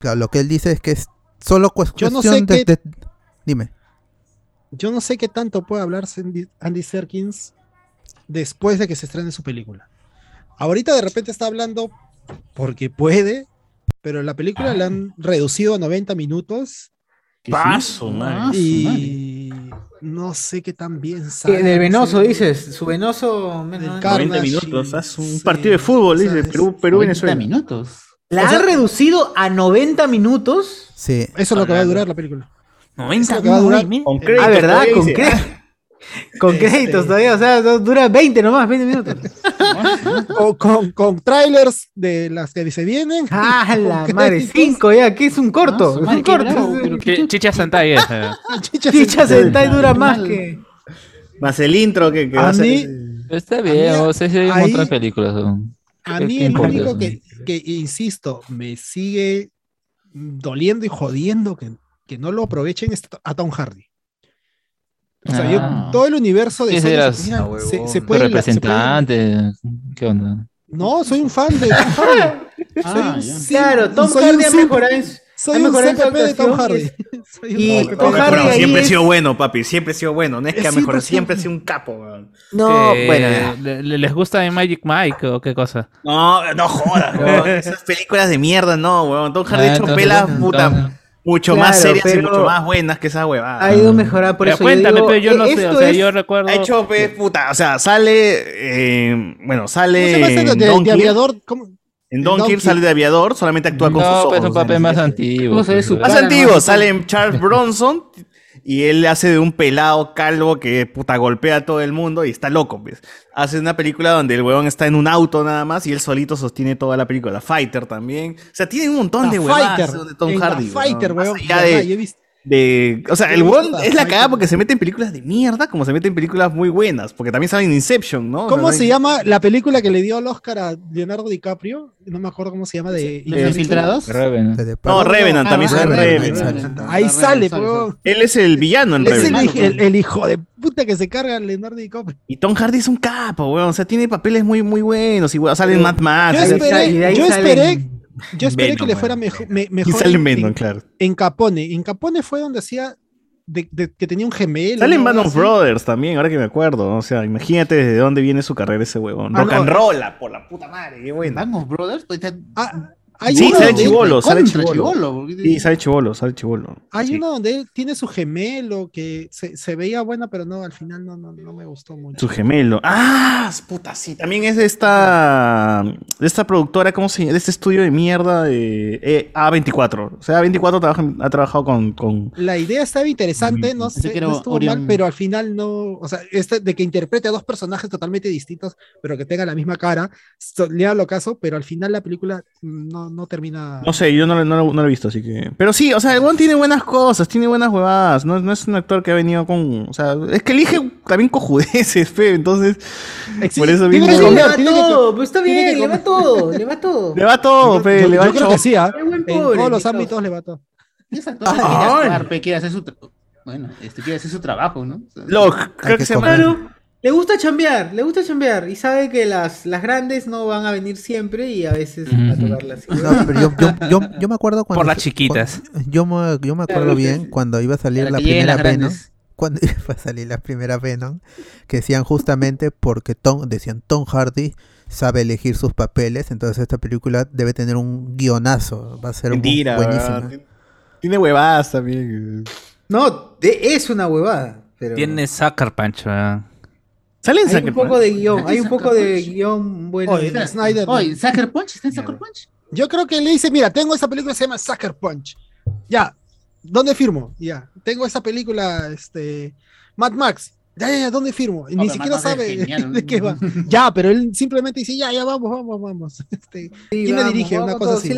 Claro, lo que él dice es que es solo Yo cuestión no sé de, dime Yo no sé qué tanto puede hablar Andy, Andy Serkins después de que se estrene su película. Ahorita de repente está hablando porque puede, pero la película la han reducido a 90 minutos Paso, man. y no sé qué tan bien sale. Eh, Del no venoso, dices. Su venoso. Del menos- Carnage 90 minutos, haz un sí, partido de fútbol, o sea, dice Perú, Perú, 90 Venezuela. minutos. La O sea- han reducido a 90 minutos. sí Eso es lo que va a durar la película. 90 Eso es lo que va a durar. Con Ah, crédito, ¿verdad? todavía Con, dice. Con Este- créditos todavía. O sea, dura 20 nomás, 20 minutos. O con, con trailers de las que se vienen. ¡Ah, la madre! créditos. 5 ya, que es un corto. Ah, es un corto. bravo, Chicha Sentai es, eh. Chicha Chicha Sentai. Dura más que. Más el intro que, que A va a ser- mí- Está bien, A mí, o sea, un ahí- de películas. son. A ¿Qué- mí el único que, insisto, me sigue doliendo y jodiendo que, que no lo aprovechen es a Tom Hardy. O sea, Ah. yo, todo el universo de ¿Qué Sony serás? se- Ah, puede, se puede- representante, ¿qué onda? No, soy un fan de Tom Hardy. Soy Ah, un Claro, Tom soy Hardy un ha mejorado en Soy un CPP de Tom Hardy. y. Tom Hardy ahí siempre ha es- sido bueno, papi. Siempre ha sido bueno. No es que ha mejorado, 100%. siempre ha sido un capo, weón. No, Eh, bueno. le- le- ¿Les gusta de Magic Mike o qué cosa? No, no jodas, weón. Esas películas de mierda, no, weón. Tom Hardy Ah, ha hecho entonces, pelas, entonces. puta, mucho Claro, más serias y mucho más buenas que esa huevada. Ha ido mejorado, por Pero eso cuéntame, yo digo, pero yo no sé, o sea, es- yo recuerdo... Ha hecho, pe, puta, o sea, sale, eh, bueno, ¿Cómo sale se llama ese de, de- aviador? ¿Cómo? En Dunkirk sale de aviador, solamente actúa con sus No, ojos. pues es un papel más antiguo. ¿Cómo se ve su pues, Más antiguo, sale en Charles Bronson y él hace de un pelado calvo que puta golpea a todo el mundo y está loco, pues. Hace una película donde el huevón está en un auto nada más y él solito sostiene toda la película. Fighter también. O sea, tiene un montón La de Fighter. de Tom en Hardy. la Fighter, Más weón. allá verdad, de- yo he visto- de, o sea, el la es la cagada porque se mete en películas de mierda como se mete en películas muy buenas. Porque también sale en Inception, ¿no? O sea, ¿Cómo no se hay- llama la película que le dio el Oscar a Leonardo DiCaprio? No me acuerdo cómo se llama. de ¿Los infiltrados? Revenant. de- de- No, Revenant Ah, también sale Revenant, Revenant. Revenant. Ahí sale, sale, weón. Él es el villano en Es el, Revenant. hij- el- el hijo de puta que se carga a Leonardo DiCaprio. Y Tom Hardy es un capo, weón. O sea, tiene papeles muy, muy buenos. Y weón, sale en Mad Max. Yo de esperé, ahí yo salen- esperé, yo esperé Venom, que le fuera mejor, me- Y sale en en, Venom, en- claro. en Capone. En Capone fue donde hacía de, de- que tenía un gemelo. Sale en of. Brothers también, ahora que me acuerdo. O sea, imagínate desde dónde viene su carrera ese huevón. Ah, Rock no. and roll, por la puta madre, qué bueno. Band of Brothers, pues Ah, hay Sí, uno sale donde él- chivolo, sale chivolo. Sí, sale chivolo, sale chivolo. Hay Sí. uno donde él tiene su gemelo que se, se veía buena, pero no, al final no, no, no me gustó mucho. Su gemelo. Ah, puta, sí. También es de esta. De esta productora, ¿cómo se llama? De este estudio de mierda de eh, A24. O sea, A24 trabaja- ha trabajado con. con La idea estaba interesante, no sé, no estuvo Orion. mal, pero al final no, o sea, este de que interprete a dos personajes totalmente distintos, pero que tengan la misma cara, le lo caso, pero al final la película no, no termina. no sé, yo no, lo- no, lo- no lo he visto, así que. Pero sí, o sea, el tiene buenas cosas, tiene buenas huevadas. No, no es un actor que ha venido con. O sea, es que elige también cojudeces, fe. Entonces. Existe- por eso tiene mismo. que Sí, le va todo, pues está bien, le va todo, le va todo. Le va todo, fe. yo, le va yo creo que sí, ¿ah? En todos los ámbitos le va todo. Es actor, quiere actuar, pe, quiere hacer su bueno, este quiere hacer su trabajo, ¿no? Lo, creo que que se llama. Le gusta chambear, le gusta chambear y sabe que las, las grandes no van a venir siempre y a veces va a tocarlas. No, pero yo, yo, yo, yo me acuerdo cuando. Por las chiquitas. cuando- yo, me, yo me acuerdo bien cuando iba a salir la primera Venom. Cuando iba a salir la primera Venom, que decían justamente porque Tom, decían Tom Hardy sabe elegir sus papeles, entonces esta película debe tener un guionazo, va a ser Mentira, buenísima. ¿verdad? Tiene huevadas también. No, de- es una huevada. Pero Tiene Sucker Punch, weón. ¿Sale en hay un poco Punch? de guion, hay un Sucker poco de guion bueno. Oye, Espera, Snyder. Oye, ¿Sucker Punch? ¿Está en Sucker Punch? Yo creo que le dice, mira, tengo esa película que se llama Sucker Punch. Ya, ¿dónde firmo? Ya, tengo esa película, este, Mad Max. Ya, ya, ya, ¿dónde firmo? Y No, ni siquiera Max sabe de qué va. Ya, pero él simplemente dice, ya, ya, vamos, vamos, vamos. Este, Sí, ¿Quién vamos, dirige? vamos Una cosa así.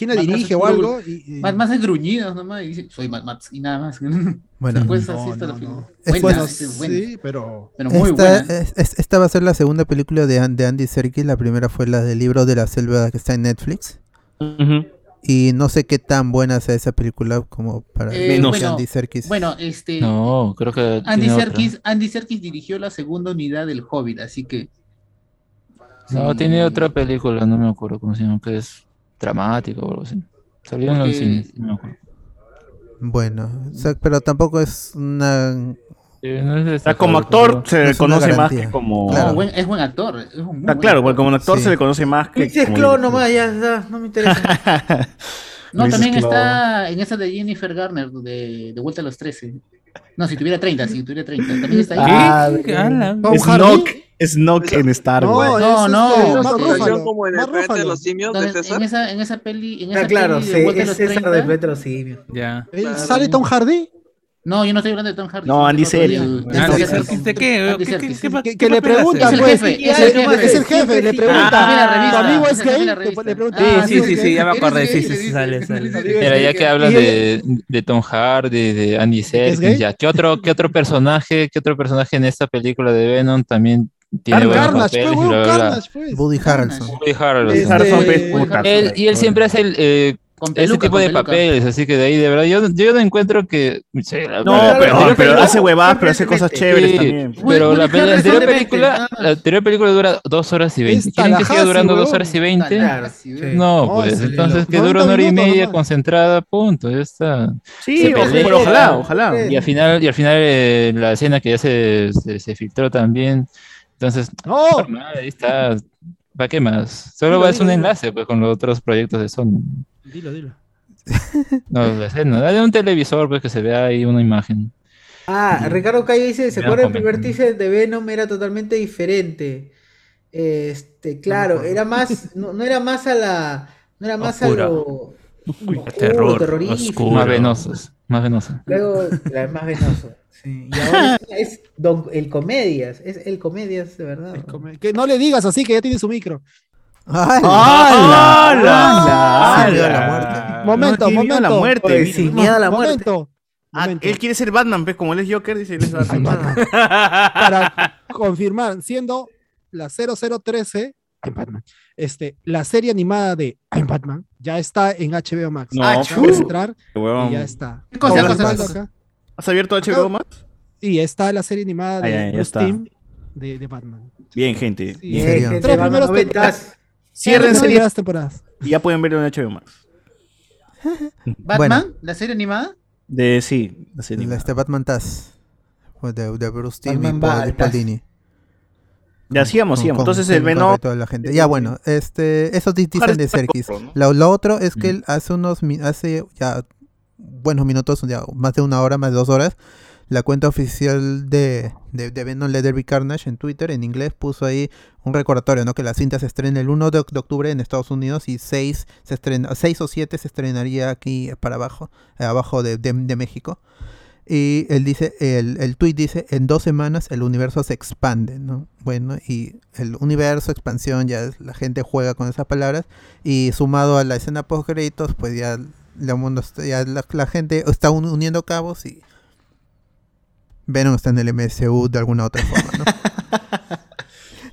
¿Quién la dirige o algo? Y- y- Mad Max es gruñidos nomás y dice, soy Mad Max y nada más. Bueno, No, así está no, la película. no. Es Buena, bueno, esa es buena. sí, pero... Pero muy esta, buena. es- es- esta va a ser la segunda película de, de Andy Serkis. La primera fue la del libro de la selva que está en Netflix. Y no sé qué tan buena sea esa película como para Eh, menos bueno, Andy Serkis. Bueno, este. No, creo que. Andy otra. Serkis, Andy Serkis dirigió la segunda unidad del Hobbit, así que. No, sí. tiene otra película, no me acuerdo cómo se llama, que es dramático o algo así. Salió en los Porque- cines, no. Bueno, o sea, pero tampoco es una. Sí, no es como actor se le conoce más que como... Claro. Buen- es buen actor. Es un muy Ah, buen claro, actor. porque como actor Sí. se le conoce más que... Dices como clon director. nomás, ya, ya, no me interesa. No, Luis también Esclavo. está en esa de Jennifer Garner, de, de Vuelta a los 13. No, si tuviera 30, si tuviera 30. También está ahí. Ah, ¿Qué? Ala. Tom Snoke, Hardy. Snoke en Star No, Wars. No, no, este, no. Ruffalo. Versión como en el Mark planeta de Ruffalo. los simios No, de en, César. en esa, en esa peli, en esa Ah, claro, peli sí, de es César 30. de Planeta de los Simios. Ya. ¿Él Claro. ¿Sale Tom Hardy? No, yo no estoy hablando de Tom Hardy. No, Andy Serkis. del- Andy Andy Serkis, ¿de qué? Andy ¿Qué- qué- Serkis. qué pa- Que, qué que le papel hace? pregunta, Es el pues. jefe, es el, jefe. es el jefe, le pregunta. Ah, ¿Tu amigo es gay? Le- pregunta. Sí, Ah, sí, sí, ya me acordé, sí, sí, sí, sale, sale. Pero ya que él- de, de Tom Hardy, de Andy? Serkis, ya, ¿qué otro, qué otro personaje, qué otro personaje en esta película de Venom también tiene buenos Carnage, papeles? pues, bla, bla? Carnage, pues. Woody Harrelson. Woody Harrelson. Este, Harrelson, puta, Él, y él siempre hace el, eh, Con ese peluca, tipo con de peluca. papeles, así que de ahí de verdad yo, yo no encuentro que... sí, la- No, la- pero, pero pero- hace huevadas, pero hace cosas chéveres Sí, también. pero la, la anterior de película, la anterior película dura dos horas y veinte. ¿Quieren que siga durando dos horas y veinte? No, pues es- entonces que 90 dura una hora y media nomás. concentrada, punto, ya está. Sí, pero ojalá, ojalá. Y al final, y al final eh, la escena que ya se, se, se filtró también. Entonces, No, ahí está. ¿Para qué más? Solo Dilo, va a ser un dilo, dilo. enlace pues, con los otros proyectos de Sony. dilo, dilo. No, escena. Dale un televisor pues, que se vea ahí una imagen. Ah, Ricardo Calle dice, ¿se Ya, acuerdan el primer teaser de Venom? Era totalmente diferente. Este, claro, era más, no, no era más a la, no era más Oscura. a lo oscuro, terror, terrorífico. oscuro. Más venosos. Más venosos. Luego, la más venoso. Sí. Y ahora es, es don- el comedias, es el comedias de verdad. Que no le digas así, que ya tiene su micro. ¡Hala! ¡Hala! ¡Hala! Sin miedo a la muerte. Momento, No, a la momento. muerte. Oye, mira. sin miedo a la muerte. Momento. Ah, momento. él quiere ser Batman, pues como él es Joker, dice él es Batman. Para confirmar, siendo la 0013, I'm Batman, este, la serie animada de I'm Batman ya está en HBO Max. No, Ah, entrar y ya está. ¿Qué cosa, cosa, cosa? ¿Has abierto HBO más? Y está la serie animada de está. Timm de, de Batman. Bien, gente. Sí. Bien. Serio? gente, Tres primeros temporadas. Cierren Las serie primeras temporadas. y ya pueden verlo en HBO Max. Batman, la serie animada. De sí, la serie animada. este Batman Taz. pues, De, de Bruce Timm y Batman Paul. Ya sigamos, Con- sigamos. con Entonces el y toda la gente. Ya bueno, este, eso di- dicen de Serkis. Lo, lo otro es que él hace unos hace ya buenos minutos, ya más de una hora, más de dos horas, la cuenta oficial de, de, de Venom Let There Be Carnage en Twitter, en inglés, puso ahí un recordatorio, ¿no? Que la cinta se estrena el 1 de, de octubre en Estados Unidos y 6, se estrena, 6 o 7 se estrenaría aquí para abajo, eh, abajo de- de México. Y él dice, el, el tweet dice, en dos semanas el universo se expande, ¿no? Bueno, y el universo, expansión, ya es- la gente juega con esas palabras. Y sumado a la escena post créditos, pues ya, la, mundo está- ya la, la gente está un- uniendo cabos y Venom está en el MSU de alguna otra forma, ¿no?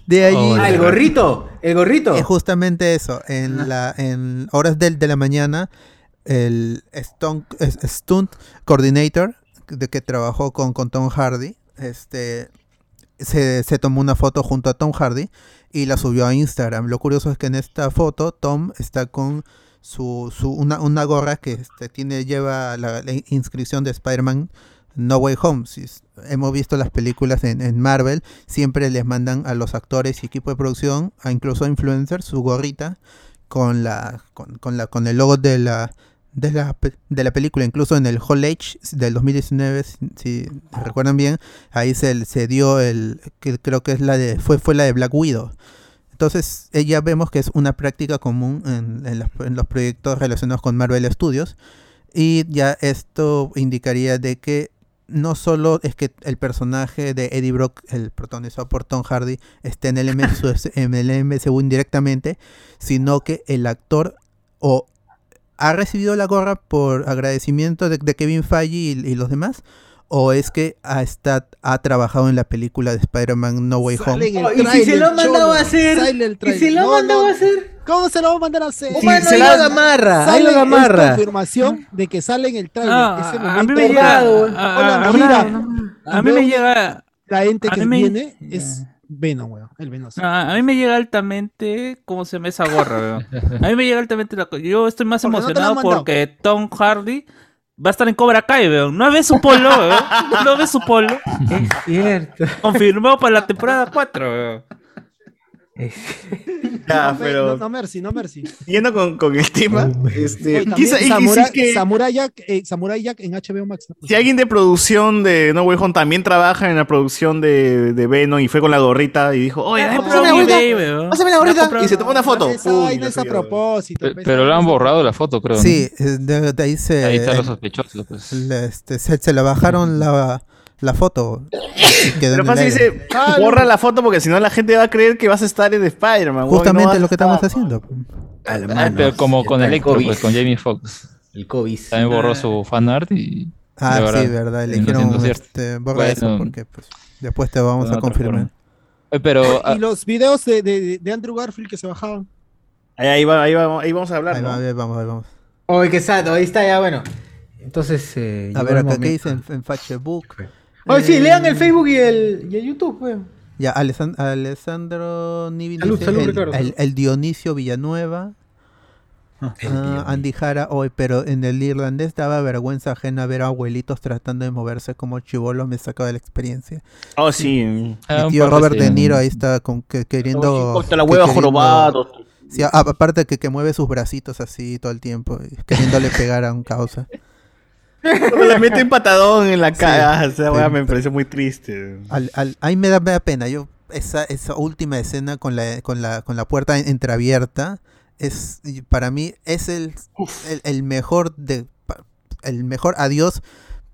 De allí... Oh, Ah, el gorrito, el gorrito. Es justamente eso. En, la, en horas del, de la mañana, el stunt, stunt coordinator de que trabajó con, con Tom Hardy, este se, se tomó una foto junto a Tom Hardy y la subió a Instagram. Lo curioso es que en esta foto Tom está con su, su una, una gorra que este, tiene lleva la, inscripción de Spider-Man No Way Home. Si hemos visto las películas en, en Marvel, siempre les mandan a los actores y equipo de producción, a incluso a influencers, su gorrita con la con, con la con el logo de la de la, de la película, incluso en el Hall Age del 2019, si, si recuerdan bien, ahí se, se dio el, que creo que es la de, fue, fue la de Black Widow. Entonces, eh, ya vemos que es una práctica común en, en las- en los proyectos relacionados con Marvel Studios. Y ya esto indicaría de que no solo es que el personaje de Eddie Brock, el protagonizado por Tom Hardy, esté en el MCU, en el MCU indirectamente, sino que el actor o ha recibido la gorra por agradecimiento de, de Kevin Feige y, y los demás, o es que ha, está- ha trabajado en la película de Spider-Man No Way Home. Oh, ¿y si se lo ha mandado a hacer? ¿Y si lo ha No, mandado no, a hacer? ¿Cómo se lo va a mandar a hacer? Sí, se la- amarra, ahí lo amarra. Confirmación de que sale en el tráiler. Ah, ese a mí me llega- dorado, a- Hola, a- a- mira, a mí me veo llega- La ente a que me- viene es Venom, weón. El Venom. A mí me llega altamente, ¿cómo se llama esa gorra? weón? A mí me llega altamente la co- Yo estoy más ¿Por qué no te la han emocionado porque Tom Hardy va a estar en Cobra Kai, weón. ¿No ves su polo, weón? ¿No ves su polo? Es cierto. Confirmado para la temporada 4, weón. Ya, no, pero- no, no, Mercy, no Mercy. Yendo con, con el tema, este, Oye, quizá- y Samurai, si que- Samurai Jack, eh, Samurai Jack en HBO Max. ¿no? si alguien de producción de No Way Home también trabaja en la producción de, de Venom y fue con la gorrita y dijo, oye, compró pásame la pásame la gorrita y se tomó una foto. Esa Uy, vaina lo es a sé yo. propósito. Pe- pues, Pero lo esa han borrado la foto, creo. Sí, eh, de, de ahí se, Ahí están los eh, sospechosos, pues. le- este, se, se le bajaron la, la foto. Pero el fácil dice, borra la foto porque si no la gente va a creer que vas a estar en Spider-Man. no Justamente vas lo que estamos haciendo. Ah, pero como con Electro, pues, con Jamie Foxx. El COVID. También borró su fanart y... Ah, sí, verdad. siendo cierto. este, borra eso Bueno, porque pues, después te vamos a confirmar. forma. Eh, Pero ah, Y los videos de, de, de Andrew Garfield que se bajaban. Ahí, ahí, va, ahí, va- ahí vamos a hablar. Ahí ¿no? va, ahí vamos, ahí vamos. Oye, qué sad, ahí está ya, bueno. Entonces, eh, A ver, el acá qué dice en, en Facebook. Oye, sí, Eh, lean el Facebook y el, y el YouTube, pues. Ya, Alessan- Alessandro Nivi Salud, dice salud, el, Ricardo, el- Dionisio Villanueva. Ah, Andy Jara, hoy, pero en el irlandés daba vergüenza ajena ver a abuelitos tratando de moverse como chivolos, me sacaba de la experiencia. Oh, sí. Ah, Mi tío Robert De. Niro ahí está con, que, queriendo... Corta la que hueva queriendo- jorobado. Sí, aparte que, que mueve sus bracitos así todo el tiempo, queriéndole pegar a un causa. Cuando le mete un patadón en la cara. Sí, esa sí. weá me pareció muy triste. Al, al- ahí me da, me da pena. Yo esa, esa última escena con la, con la, con la puerta entreabierta es para mí es el, el, el mejor de el mejor adiós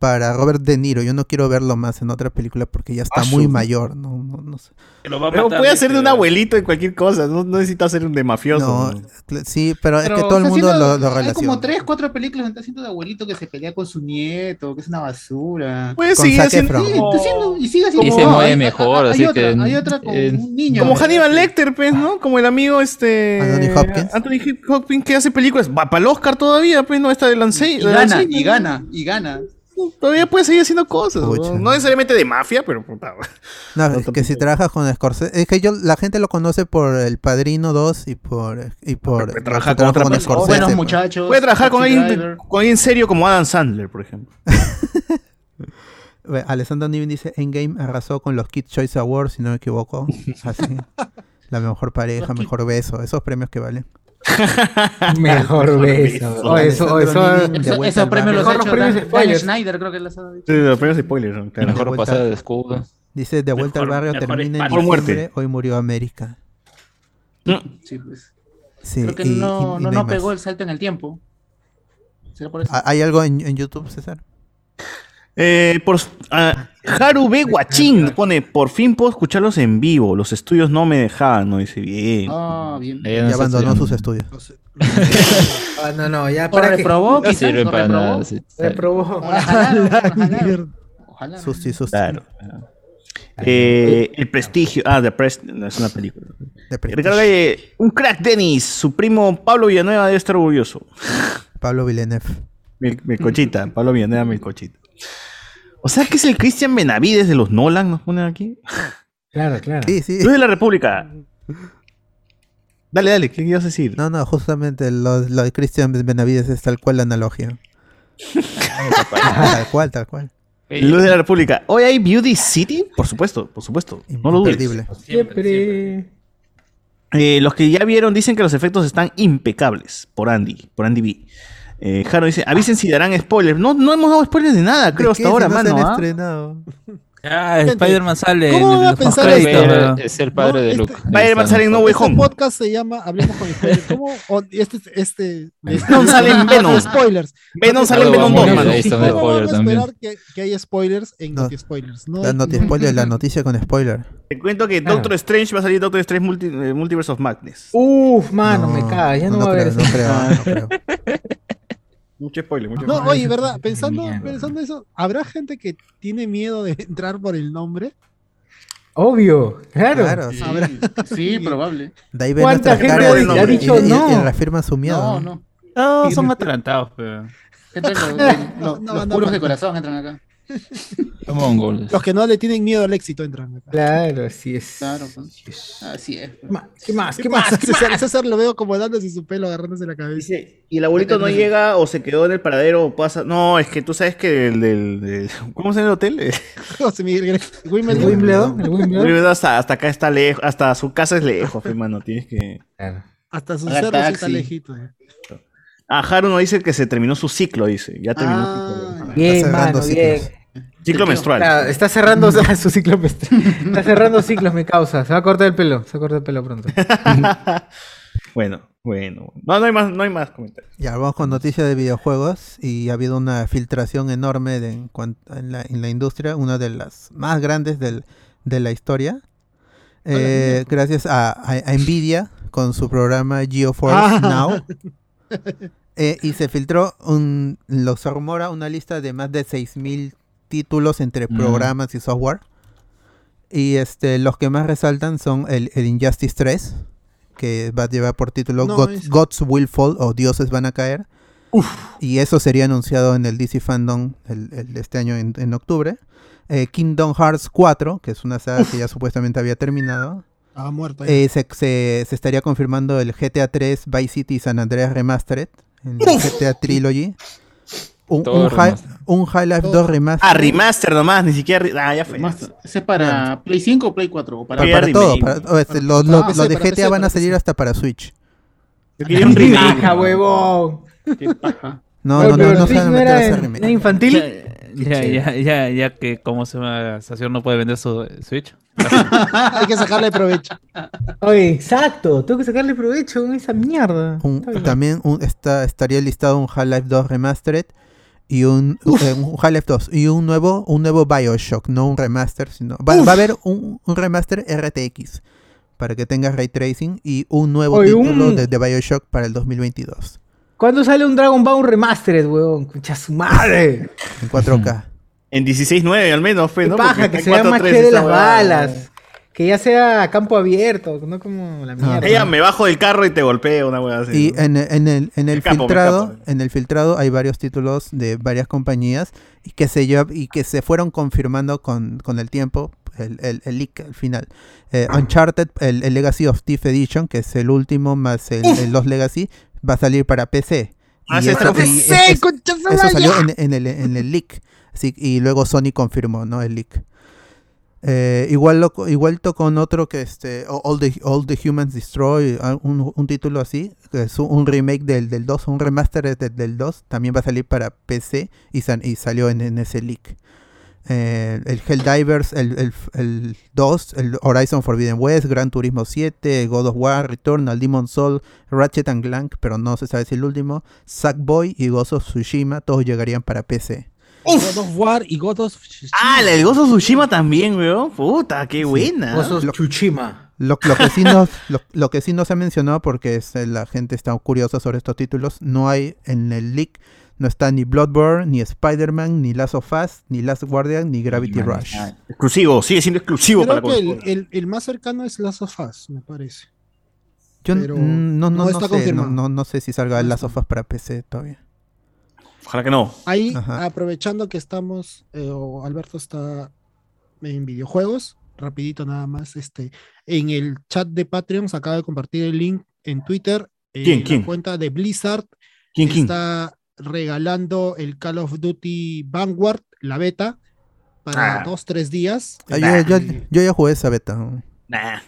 para Robert De Niro. Yo no quiero verlo más en otra película porque ya está Ah, muy mayor. No, no, no sé. Lo va a Pero matar, puede hacer de un abuelito en cualquier cosa. No, no necesita ser un de mafioso. No, sí, pero, es que todo el mundo haciendo- lo, lo Hay relaciona. como tres, cuatro películas donde está haciendo de abuelito que se pelea con su nieto, que es una basura. Puede seguir haciendo. Sí, haciendo, y sigue haciendo. Y se mueve hay- mejor, hay, así otra, que, Hay otra con eh, un niño. Como Hannibal Lecter, pues, ¿no? Como el amigo este. Anthony Hopkins. Anthony Hopkins que hace películas. Va para el Oscar todavía, pues, no está de Lance. Y gana, y gana, y gana. Todavía puede seguir haciendo cosas. Pucha. ¿no? No necesariamente de mafia, pero puta. No, No, es que si trabajas con Scorsese, es que yo la gente lo conoce por El Padrino 2 y por y por puede trabajar con otra con. Scorsese, Buenos muchachos. Puede trabajar con alguien, con alguien serio como Adam Sandler, por ejemplo. Alessandro Niven dice Endgame arrasó con los Kids Choice Awards, si no me equivoco. Así. La mejor pareja, Kid- mejor beso, esos premios que valen. Mejor beso. Oh, eso, eso. Eso- Esos premios los ha hecho Dan- Dan. Schneider, creo que los ha dicho. Sí, los premios spoilers. Mejor pasada de escudo. Dice de vuelta al barrio termina en muerte. hoy murió América. Sí, pues. Sí, Creo que y- no, y- no, no pegó el salto en el tiempo. ¿Será por eso? ¿Ha- ¿Hay algo en, en YouTube, César? Eh, por, ah, Haru B. Guachín pone, por fin puedo escucharlos en vivo. Los estudios no me dejaban, no dice bien. Ah, bien. Ya abandonó sus estudios. Ah, no, no, ya ¿O para que. reprobó, No ¿O para reprobó? nada. sí. Reprobó. Ojalá. Susti, susti. Claro. Eh, el prestigio. Ah, The Prest. no, Es una película. Ricardo Galle, un crack Dennis. Su primo Pablo Villanueva debe estar orgulloso. Pablo Villeneuve. Mil, Melcochita. Pablo Villanueva, Melcochita. O sea que es el Christian Benavides de los Nolan, nos ponen aquí. Claro, claro. Sí, sí. Luz de la República. Dale, dale, ¿qué ibas a decir? No, no, justamente lo, lo de Christian Benavides es tal cual la analogía. tal cual, tal cual. Luz de la República. ¿Hoy hay Beauty City? Por supuesto, por supuesto. No lo dudes. Imperdible. Siempre. Eh, los que ya vieron dicen que los efectos están impecables. Por Andy, por Andy B. Eh, Jaro dice, avisen si darán spoilers. No, no hemos dado spoilers de nada, creo, ¿De hasta ahora, Si no se mano. han ¿ah? estrenado. Ah, Spider-Man sale ¿cómo van a pensar esto? Es el padre de No, Luke. este- Spider-Man sale en No Way Este Home. podcast se llama Hablemos con Spoilers. ¿Cómo? Este, este, Venom sale en Venom. Spoilers. Venom sale en Venom Venom 2, dos, mano. ¿Cómo van a esperar que, que haya spoilers en No. Noti Spoilers? No, La noti spoiler, la noticia con spoiler. Te cuento que. Doctor Strange va a salir Doctor Strange Multi- eh, Multiverse of Madness. Uf, mano, me caga. Ya no, va a haber eso. no creo, no creo. Mucho spoiler, mucho No, spoiler. oye, ¿verdad? Pensando, pensando eso, ¿habrá gente que tiene miedo de entrar por el nombre? Obvio, claro. Claro, Sí, Habrá- sí, probable. De ahí ven ¿Cuánta gente y, ha y- dicho y- y no? reafirman su miedo. No, ¿no? no. No, son atragantados, pero. Entran los, los- No, los no, puros no. de corazón entran acá. Los que no le tienen miedo al éxito entran acá. Claro, así es. Claro, pues. Así es. ¿Qué más? ¿Qué más? ¿Qué ¿Qué más? ¿Qué César, más? César lo veo como dándose su pelo, agarrándose la cabeza. Dice, y el abuelito no llega o se quedó en el paradero o pasa. No, es que tú sabes que el del. ¿Cómo se llama el hotel? José Miguel Greco. ¿El Wimbledon. Wimbledon? ¿El Wimbledon? hasta, hasta acá está lejos, hasta su casa es lejos, hermano. Tienes que. Claro. Hasta su cerro está lejito. eh. Ah, Haru no dice que se terminó su ciclo, dice. Ya terminó Ah, su ciclo. Bien, mano, bien. Ciclo menstrual. Claro, está cerrando su ciclo. Está cerrando ciclos, me causa. Se va a cortar el pelo. Se va a cortar el pelo pronto. bueno, bueno. No, no hay más, no hay más comentarios. Ya, vamos con noticias de videojuegos y ha habido una filtración enorme de, en, la, en la industria, una de las más grandes del- de la historia. Eh, gracias a, a- a Nvidia con su programa GeoForce Ah. Now. Eh, y se filtró, un, lo se rumora, una lista de más de 6.000 títulos entre Mm. programas y software. Y este, los que más resaltan son el, el Injustice 3, que va a llevar por título No, God- es- Gods Will Fall o Dioses van a caer. Y eso sería anunciado en el DC Fandom el, el- este año en, en octubre. Eh, Kingdom Hearts 4, que es una saga que ya supuestamente había terminado. Ah, muerto. Eh, se, se- se estaría confirmando el GTA 3 Vice City San Andreas Remastered en el GTA Trilogy. Un, Todo un, remaster. High Life 2 Remastered. Ah, remaster nomás, ni siquiera. Ah, ya fue. ¿Ese es para Play 5 o Play 4? O para para, todo. remake. para- o este, los los- Ah, los PC, de para GTA PC, van a salir hasta para Switch. Yo quería un remake. ¡Baja, huevón! Qué paja. No, Oye, no, no, pero no el se van a Switch no meter a era ese en- remake. ¿era infantil? Ya, ya, ya, ya que como se llama, Sación no puede vender su Switch. Hay que sacarle provecho. Oye, exacto. Tengo que sacarle provecho a esa mierda. Un- también un- está, estaría listado un Half-Life 2 Remastered y un, eh, un Half-Life 2 y un nuevo, un nuevo Bioshock, no un remaster, sino va, va a haber un, un remaster RTX para que tenga ray tracing y un nuevo Oye, título un- de, de Bioshock para el 2022 ¿Cuándo sale un Dragon Ball Remastered, huevón? Concha su madre. en 4K. En 16.9 al menos fue, Qué ¿no? paja, Porque que se vea más 4.3 chévere esa las balas. Que ya sea a campo abierto, no como la mierda. Ella me bajo del carro y te golpea una hueá así. Y ¿no? en, el- en el, en el Me escapo, me filtrado, en el filtrado hay varios títulos de varias compañías y que se lleva- y que se fueron confirmando con, con el tiempo, el, el, el leak al final. Eh, Uncharted, el, el Legacy of Thief Edition, que es el último más el, el Lost Legacy, va a salir para PC. Ah, Y sí, eso, para PC, es- es- eso salió en, en el, en el leak. Así, y luego Sony confirmó, ¿no? El leak. Eh, igual lo, igual con otro que este All the, All the Humans Destroy, ah, un, un título así, que es un, remake del, del 2, un remaster de- del 2, también va a salir para PC y, san- y salió en, en ese leak. Eh, el Helldivers, el, el, el 2, el Horizon Forbidden West, Gran Turismo 7, God of War, Returnal, Demon Soul, Ratchet and Clank, pero no se sabe si el último, Sackboy y Ghost of Tsushima, todos llegarían para PC. God of War y God of Ah, la del Gozo Tsushima también, weón. Puta, qué buena. Osos Lo- Chuchima. Lo, lo que sí nos, lo, lo que sí ha mencionado porque es, eh, la gente está curiosa sobre estos títulos, no hay en el leak, no está ni Bloodborne, ni Spider-Man, ni Last of Us, ni Last Guardian, ni Gravity Rush. Ah, exclusivo, sigue siendo exclusivo Creo para que el, el, el más cercano es Last of Us, me parece. Yo pero no, no, no está sé, no, no, no sé si salga No Last of Us para PC todavía. Ojalá que no. Ahí, Ajá. aprovechando que estamos, eh, o Alberto está en videojuegos, rapidito nada más. Este, en el chat de Patreon se acaba de compartir el link en Twitter. eh, ¿Quién, la quién? cuenta de Blizzard ¿Quién, quién? está regalando el Call of Duty Vanguard, la beta, para Ah. dos, tres días. Ah, yo, yo- yo ya jugué esa beta. Nah.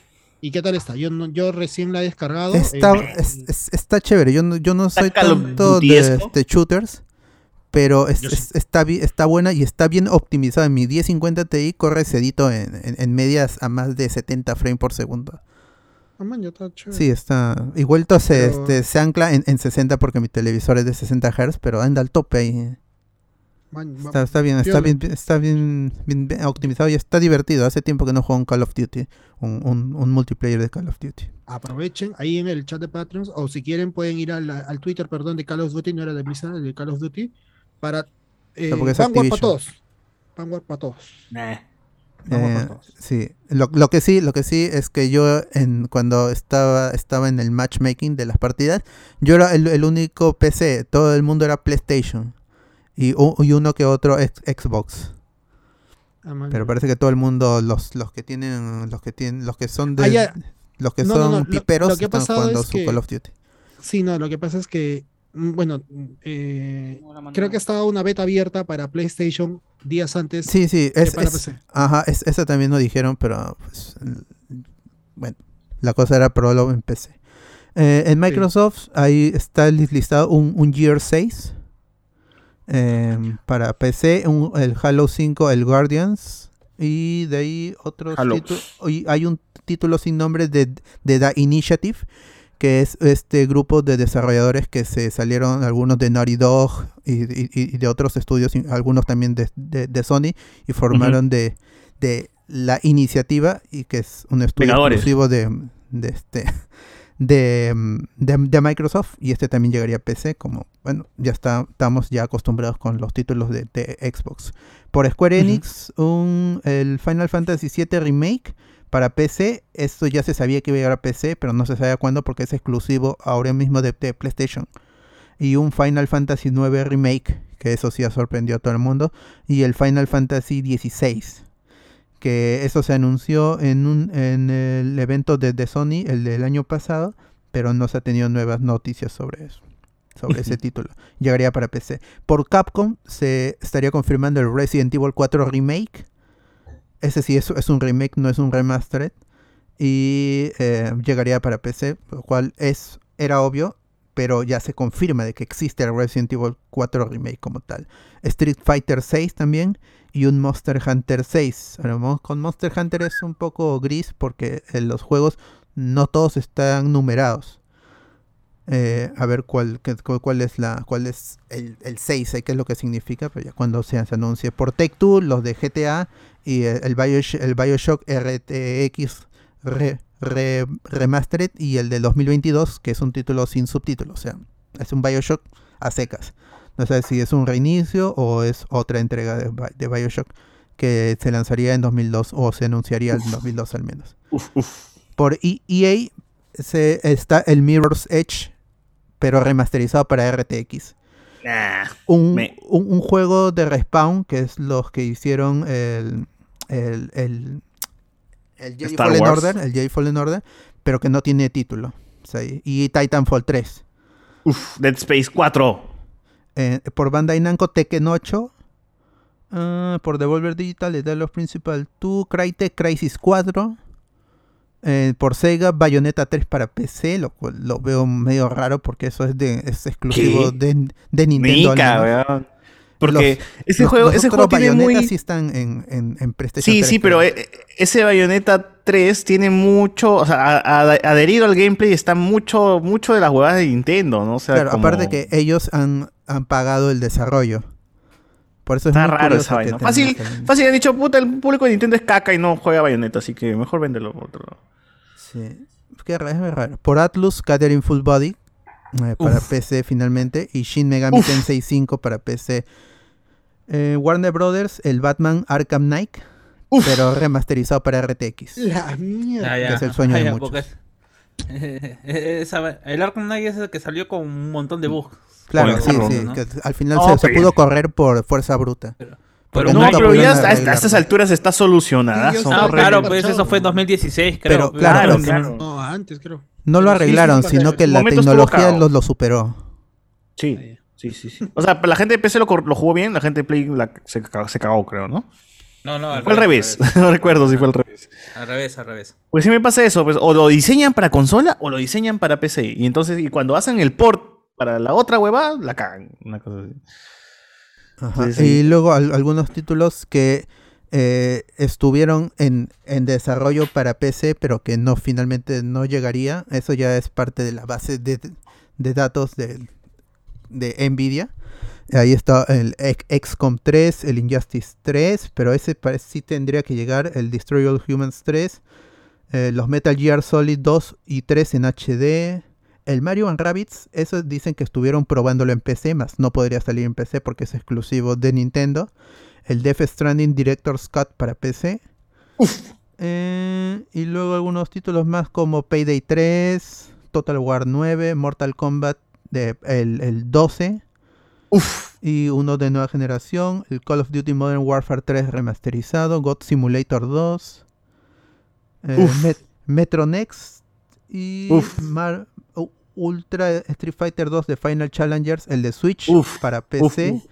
¿Y qué tal está? Yo, no- yo recién la he descargado. Está, eh, es- es- está chévere. Yo no, yo no soy tanto de este, shooters, pero es- es- está, está buena y está bien optimizada. En mi 1050 Ti corre sedito en, en- en medias a más de 70 frames por segundo. man, está. Sí, está. Igualito se, Pero- este, se ancla en, en 60 porque mi televisor es de 60 Hz, pero anda al tope ahí. Man, Está, está bien, está bien, está bien, bien- bien optimizado y está divertido. Hace tiempo que no juego un Call of Duty, un, un- un multiplayer de Call of Duty. aprovechen ahí en el chat de Patreons o si quieren pueden ir al, al Twitter, perdón, de Call of Duty, no era de Blizzard, de Call of Duty, para eh, es Vanguard para todos. Vanguard para todos. Nah. Vanguard Eh, para todos. sí, lo, lo que sí, lo que sí es que yo en cuando estaba estaba en el matchmaking de las partidas, yo era el, el único PC, todo el mundo era PlayStation y, y uno que otro ex- Xbox. Ah, Pero parece que todo el mundo, los, los que tienen, los que tienen, los que son de, Ah, los que No, son no, no, piperos lo que ha están jugando es su que- Call of Duty. Sí, no, lo que pasa es que, bueno, mm, eh, creo que estaba una beta abierta para PlayStation días antes. Sí, sí, es, para es- PC. ajá, es, eso también nos dijeron, pero pues, bueno, la cosa era probarlo en PC. Eh, en Microsoft ahí está lis- listado un, un Gear 6 em, para PC, un- el Halo 5, el Guardians y de ahí otros Halo. títulos. Hay un título sin nombre de, de The Initiative que es este grupo de desarrolladores que se salieron, algunos de Naughty Dog y, y- y de otros estudios, y algunos también de, de- de Sony, y formaron de, de la iniciativa, y que es un estudio exclusivo de, de este de, de- de Microsoft, y este también llegaría a PC, como, bueno, ya está, estamos ya acostumbrados con los títulos de, de Xbox. Por Square. Enix, un, el Final Fantasy VII Remake para PC, esto ya se sabía que iba a llegar a PC, pero no se sabía cuándo porque es exclusivo ahora mismo de, de PlayStation. Y un Final Fantasy IX Remake, que eso sí ha sorprendido a todo el mundo. Y el Final Fantasy XVI, que eso se anunció en, un, en el evento de, de Sony, el del año pasado, pero no se ha tenido nuevas noticias sobre eso. Sobre ese título. Llegaría para PC. Por Capcom se estaría confirmando el Resident Evil 4 Remake. Ese sí es, es un remake, no es un remastered. Y eh, llegaría para PC, lo cual es, era obvio, pero ya se confirma de que existe el Resident Evil 4 Remake como tal. Street Fighter 6 también y un Monster Hunter 6. Ahora, mo- con Monster Hunter es un poco gris porque en los juegos no todos están numerados. Eh, a ver cuál, cuál es la cuál es el, el 6, eh, qué es lo que significa, pero ya cuando se, se anuncie por Take Two, los de GTA y eh, el, Bioshock, el Bioshock RTX re- re- Remastered y el del 2022, que es un título sin subtítulos, o sea, es un Bioshock a secas. No sé si es un reinicio o es otra entrega de, de Bioshock que se lanzaría en 2002 o se anunciaría en 2002 al menos. Uf, uf. Por E- EA se, está el Mirror's Edge, pero remasterizado para RTX. Nah. Un, Me- un, un juego de Respawn, que es los que hicieron el, el, el, el Jedi Fallen Wars. Order, el Jedi Fallen Order, pero que no tiene título. Sea, y- Titanfall 3. Uf, Dead Space 4. Eh, por Bandai Namco Tekken 8. ah, por Devolver Digital, The los Principal 2. Crytek Crisis 4. Eh, por Sega, Bayonetta 3 para PC, lo cual lo veo medio raro porque eso es de es exclusivo de, de Nintendo. weón. Porque Los- ese los- juego, los ese juego tiene muy. sí están en, en, en PlayStation Sí, 3, sí, pero eh, ese Bayonetta 3 tiene mucho, o sea, a- a- adherido al gameplay está mucho, mucho de las huevadas de Nintendo, ¿no? O sea, Claro, como- aparte que ellos han, han pagado el desarrollo. Por eso es Está muy raro esa vaina. Fácil, fácil han dicho, puta, el público de Nintendo es caca y no juega Bayonetta, así que mejor véndelo por otro lado. Sí. Qué raro, es muy raro. Por Atlus, Catering Full Body eh, para Uf. PC finalmente. Y Shin Megami Uf. Tensei 5 para PC. Eh, Warner Brothers, el Batman Arkham Knight. Pero remasterizado para RTX. La mierda. Ah. Que es el sueño Ah, de ya, muchos. Esa- el Arkham Knight es el que salió con un montón de bugs. Claro, sí, sí. ¿no? que al final Oh, se, pudo correr por fuerza bruta. Pero Porque no, pero ya hasta, a estas alturas está solucionada. Sí, claro, pues eso fue en 2016, creo. Pero, claro, Claro, no- No, antes creo. No lo Pero sí, arreglaron, sí, sino que la tecnología lo, lo superó. Sí, sí, sí, sí. O sea, la gente de PC lo, jugó bien, la gente de Play la- se, ca- se cagó, creo, ¿no? No, no, Fue al revés. no recuerdo si fue al revés. Al revés, al revés. Pues sí me pasa eso, pues o lo diseñan para consola o lo diseñan para PC. Y entonces, y cuando hacen el port para la otra hueva, la cagan. Una cosa así. Ajá, Sí, sí. Y luego al- algunos títulos que eh, estuvieron en, en desarrollo para PC, pero que no finalmente no llegaría. Eso ya es parte de la base de, de datos de, de Nvidia. Ahí está el XCOM 3, el Injustice 3, pero ese parece sí tendría que llegar, el Destroy All Humans 3, eh, los Metal Gear Solid 2 y 3 en HD, el Mario and Rabbids, eso dicen que estuvieron probándolo en PC, más no podría salir en PC porque es exclusivo de Nintendo. El Death Stranding Director's Cut para PC. Eh, y luego algunos títulos más como Payday 3, Total War 9, Mortal Kombat de, el, el 12. Y uno de nueva generación, el Call of Duty Modern Warfare 3 remasterizado, God Simulator 2, eh. Met- Metro Next y. Mar- Ultra Street Fighter 2 de Final Challengers, el de Switch Uf. para PC uf.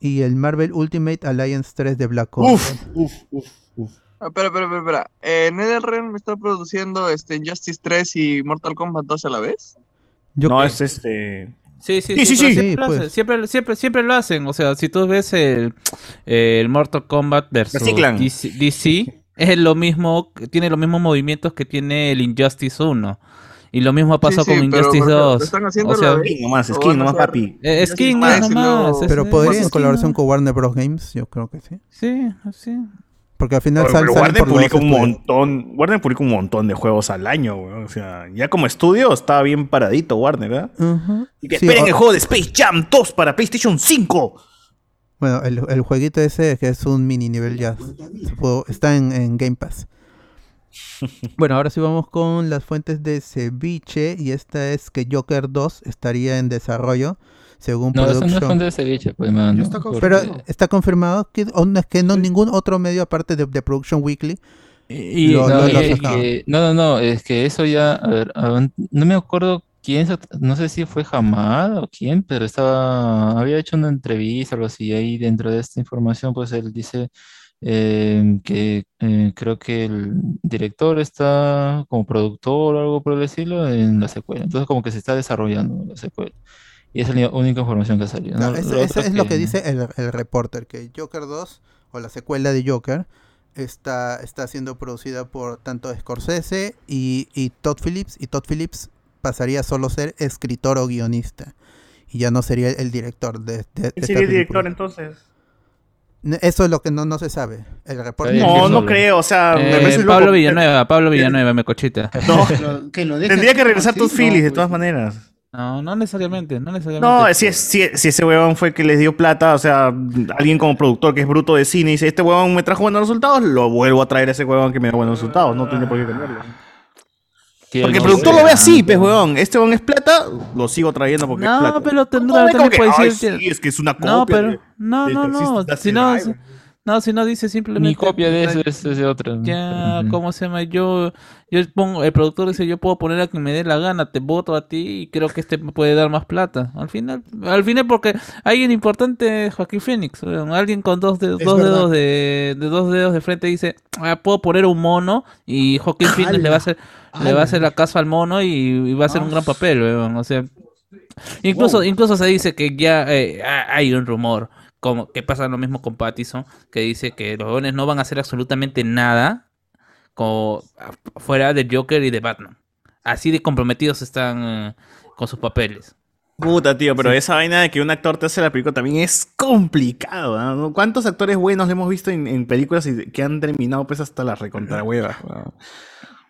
y el Marvel Ultimate Alliance 3 de Black Ops. Uf, uf, uf, uf. Ah, Espera, espera, espera, espera. Eh, ¿NetherRealm está produciendo este Injustice 3 y Mortal Kombat 2 a la vez? Yo no, creo- es este. Sí, sí, Sí, sí, sí. Siempre, Sí, lo pues. hacen, siempre, siempre, siempre lo hacen. O sea, si tú ves el, el Mortal Kombat versus Reciclan. DC, DC, es lo mismo, tiene los mismos movimientos que tiene el Injustice 1. Y lo mismo pasó Sí, sí, con pero Injustice porque lo 2. están haciendo O a sea, la. Skin nomás, skin nomás, papi. eh, skin es nomás. Pero es- podría en colaboración con Warner Bros. Games, yo creo que sí. Sí, sí. Porque al final sal- pero Warner publica un montón. Warner publica un montón de juegos al año, weón. O sea, ya como estudio está bien paradito Warner, ¿verdad? Ujú. Y que Sí, esperen o- el juego de Space Jam 2 para PlayStation 5. Bueno, el, el jueguito ese que es un mini nivel ya se pudo- está en, en Game Pass. Bueno, ahora sí vamos con las fuentes de ceviche y esta es que Joker 2 estaría en desarrollo según No, eso no es fuente de ceviche, pues, está porque- Pero está confirmado que, es que no ningún otro medio aparte de, de Production Weekly Y, Lo- no, lo- lo es sacaba. que- no, no, no, es que eso ya, a ver, a ver, no me acuerdo quién, no sé si fue Hamada o quién, pero estaba, había hecho una entrevista o algo así, ahí dentro de esta información, pues él dice eh, que eh, creo que el director está como productor o algo por el estilo en la secuela, entonces como que se está desarrollando la secuela. Y esa es la única información que ha salido. No, ¿no? eso, Lo eso otro es lo que dice el, el reporter, que Joker 2 o la secuela de Joker está, está siendo producida por tanto Scorsese y, y Todd Phillips, y Todd Phillips pasaría a solo ser escritor o guionista, y ya no sería el, director de, de- de ¿Quién esta sería el película. director entonces? Eso es lo que no, no se sabe. El reporter Ahí No, no creo, o sea, me Eh, Pablo loco. Villanueva, Pablo Villanueva, me cochita. No, que lo tendría que regresar tus no, Phillies de todas maneras. No, no necesariamente, no necesariamente. No, si, es, si, si ese huevón fue que les dio plata, o sea, alguien como productor que es bruto de cine y dice, este huevón me trajo buenos resultados, lo vuelvo a traer a ese huevón que me da buenos resultados, no tiene por qué cambiarlo. Que Porque el productor lo ve así, pues huevón, este huevón es plata, lo sigo trayendo porque es No, plata. pero tendrá, No, también puede "Ay, decir. sí, es que es una copia. No, pero. de- No, de no, no. Si no, Driver". no, si no dice simplemente. Mi copia de eso es, es de otra. Ya. ¿cómo se llama? Yo, yo pongo, el productor dice, yo puedo poner a quien me dé la gana, te voto a ti y creo que este me puede dar más plata. Al final, al final porque alguien importante es Joaquín Phoenix, weón. alguien con dos, dedos, Es dos dedos de, de dos dedos de frente dice, ah, puedo poner un mono y Joaquín Phoenix le va a hacer, le va a hacer la caso al mono y, y va a hacer un gran papel, weón. O sea, incluso, incluso se dice que ya eh, ha- hay un rumor como que pasa lo mismo con Pattison, que dice que los jóvenes no van a hacer absolutamente nada como fuera de Joker y de Batman. Así de comprometidos están eh, con sus papeles. Puta, tío, pero esa vaina de que un actor te hace la película también es complicado, ¿no? ¿Cuántos actores buenos hemos visto en, en películas y que han terminado pues hasta la recontra hueva? ¿no?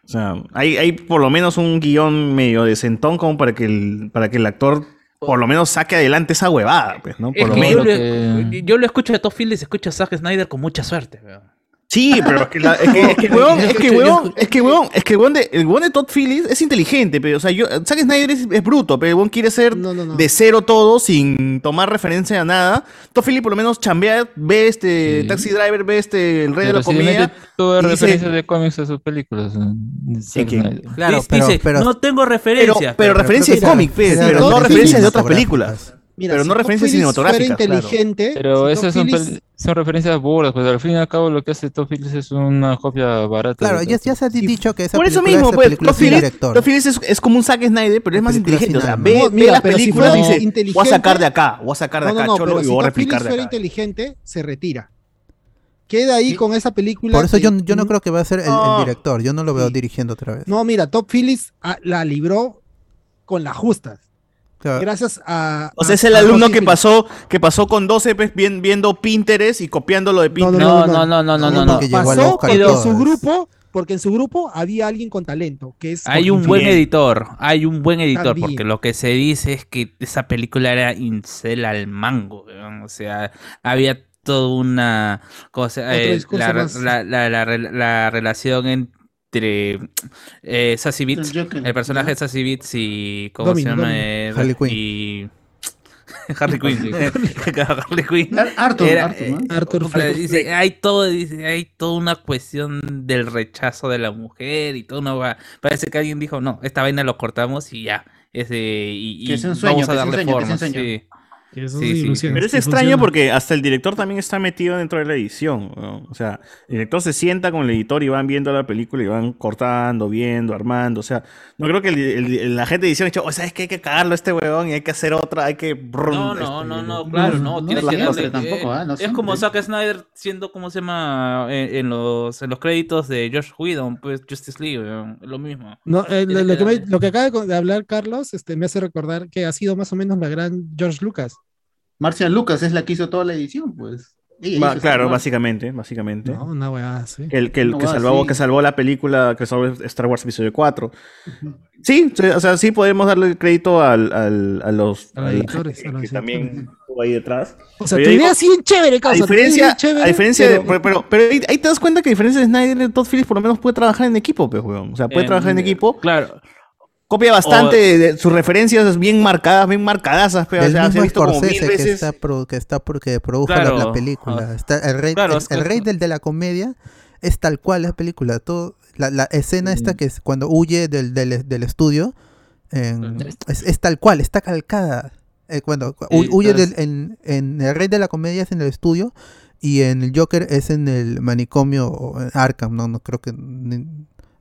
O sea, hay, hay por lo menos un guion medio decentón como para que el, para que el actor por lo menos saque adelante esa huevada, pues, ¿no? Por Es lo menos. yo, que- le, yo lo escucho de Todd Phillips, escucho a Zack Snyder con mucha suerte. weón. Sí, pero es que, la- es que, es que, weón, es que, weón, es que, weón, es que, weón de, el weón de Todd Phillips es inteligente, pero, o sea, yo, Zack Snyder es, es bruto, pero el weón quiere ser de cero todo, sin tomar referencia a nada. Todd Phillips por lo menos chambea, ve este Taxi Driver, ve este El Rey de la si Comedia. todas referencias de cómics a sus películas. eh? Snyder. Claro, Dice- pero- dice, pero- no tengo referencias. Pero, pero referencia de pero- cómic, pues, pero- pero, pero- no referencias de otras películas. Mira, pero si no referencias Phillips fuera cinematográficas. claro. inteligente, Pero si esas son, Phillips- son referencias burdas, pues al fin y al cabo lo que hace Todd Phillips es una copia barata. Claro, ya, ya se ha dicho que esa Por eso película, mismo, pues, película sin Phillips, director. Todd Phillips es, es como un Zack Snyder, pero es más película inteligente. O sin sea, alma. ve, No, ve mira, las pero si y dice, inteligente- voy a sacar de acá, voy a sacar de No, no, acá, no, cholo, pero y si voy a replicar Phillips de fuera acá. inteligente, se retira. Queda ahí con esa película. Por eso que- yo, yo no creo que va a ser el, director. Yo no lo veo dirigiendo otra vez. No, mira, Top Phillips ah, la libró con las justas. Claro. Gracias a. O sea, a- es el alumno que pasó, que pasó con 12 pues, bien- viendo Pinterest y copiándolo de Pinterest. No, no, no, no, no, no, no. porque llegó al Pasó en su grupo, porque en su grupo había alguien con talento, que es Hay un buen editor, hay un buen editor, También. porque lo que se dice es que esa película era incel al mango, o sea, había toda una cosa, eh, la, la- la- la rel- la relación entre eh, Sassy Beats, El personaje de Sassy Beats y ¿cómo Domino, se llama? Eh, Harley Quinn. y Harley Quinn. Harley Quinn. Ar- Arthur, Era- Arthur, ¿no? Arthur sea, Fleck. dice, hay todo, dice, hay toda una cuestión del rechazo de la mujer y toda una Parece que alguien dijo, no, esta vaina lo cortamos y ya. Ese, y, y Que sea un sueño, vamos a que sea un darle que forma. sea un sueño. sí. Que eso Sí, sí, sí, ilusión, Pero es extraño funciona. porque hasta el director también está metido dentro de la edición. ¿no? O sea, el director se sienta con el editor y van viendo la película y van cortando, viendo, armando. O sea, no creo que el, el- el- la gente de edición ha dicho, o sea, es que hay que cagarlo a este weón y hay que hacer otra, hay que... No, no, no, no, claro, no, no tiene que siempre darle- tampoco, eh, no Es como. Zack Snyder siendo, ¿cómo se llama? En, en los, en los créditos de Josh Whedon, pues Justice League, lo mismo. No, eh, lo, que me- lo que acaba de- de hablar Carlos este, me hace recordar que ha sido más o menos la gran George Lucas. Marcia Lucas es la que hizo toda la edición, pues. Ella Va- hizo claro, básicamente, básicamente. No, una weá así. Que el, que, el No, que, salvó, sí. que salvó la película, que salvó Star Wars Episodio 4. Sí, sí, o sea, sí podemos darle el crédito al, al- a los A a editores, a los que también estuvo ahí detrás. O sea, Pero tu idea digo, es bien chévere, a causa, es diferencia, chévere, a diferencia pero- de, pero, pero, pero ahí, ahí te das cuenta que a diferencia de Snyder, Todd Phillips por lo menos puede trabajar en equipo, pues, weón. O sea, puede Eh, trabajar en equipo. Claro. Copia bastante de, de sus referencias bien marcadas, bien marcadasas, pero o sea, se ha mismo visto como mil Scorsese que está, pro- que está porque produjo la- Claro. la, película. Ah. Está el rey, Claro, el, es que el es- rey del de la comedia es tal cual la película. Todo, la, la escena esta que es cuando huye del, del, del estudio en- es, es tal cual, está calcada. Eh, cuando hu- Sí, huye del, en, en el rey de la comedia es en el estudio y en el Joker es en el manicomio Arkham, no, no creo que ni-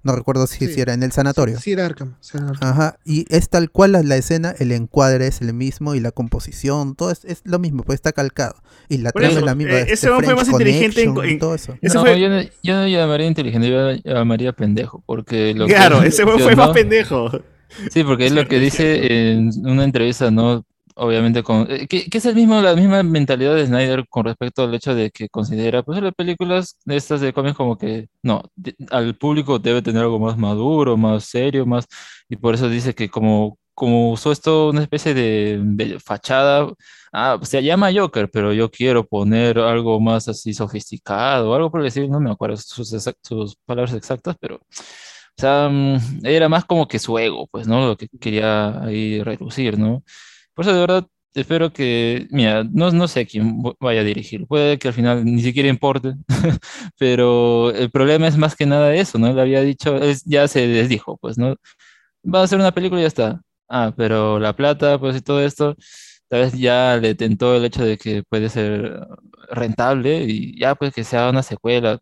no recuerdo si, Sí. si era en el sanatorio. Sí, era Arkham. sí era Arkham. Ajá, y es tal cual la, la escena, el encuadre es el mismo y la composición, todo es, es lo mismo, pues está calcado. Y la trama es la misma. eh, este ese hombre fue más inteligente en- en- todo eso. Ese no, fue- yo, no, yo no llamaría inteligente, yo llamaría pendejo, porque lo que Claro, ese weón fue funcionó- más pendejo. Sí, porque es lo que dice en una entrevista, ¿no? Obviamente con eh, que, que es el mismo, la misma mentalidad de Snyder con respecto al hecho de que considera pues las películas de estas de cómics como que no, de- al público debe tener algo más maduro, más serio, más y por eso dice que como como usó esto una especie de, de fachada, ah, se llama Joker, pero yo quiero poner algo más así sofisticado, algo por decir, no me acuerdo sus, exact- sus palabras exactas, pero o sea, mm, era más como que su ego, pues, ¿no? Lo que quería ahí relucir, ¿no? Por eso de verdad espero que, mira, no, no sé quién vaya a dirigir, puede que al final ni siquiera importe, pero el problema es más que nada eso, ¿no? Él había dicho, ya se desdijo, pues, ¿no? Va a hacer una película y ya está. Ah, pero la plata, pues, y todo esto, tal vez ya le tentó el hecho de que puede ser rentable y ya, pues, que se haga una secuela.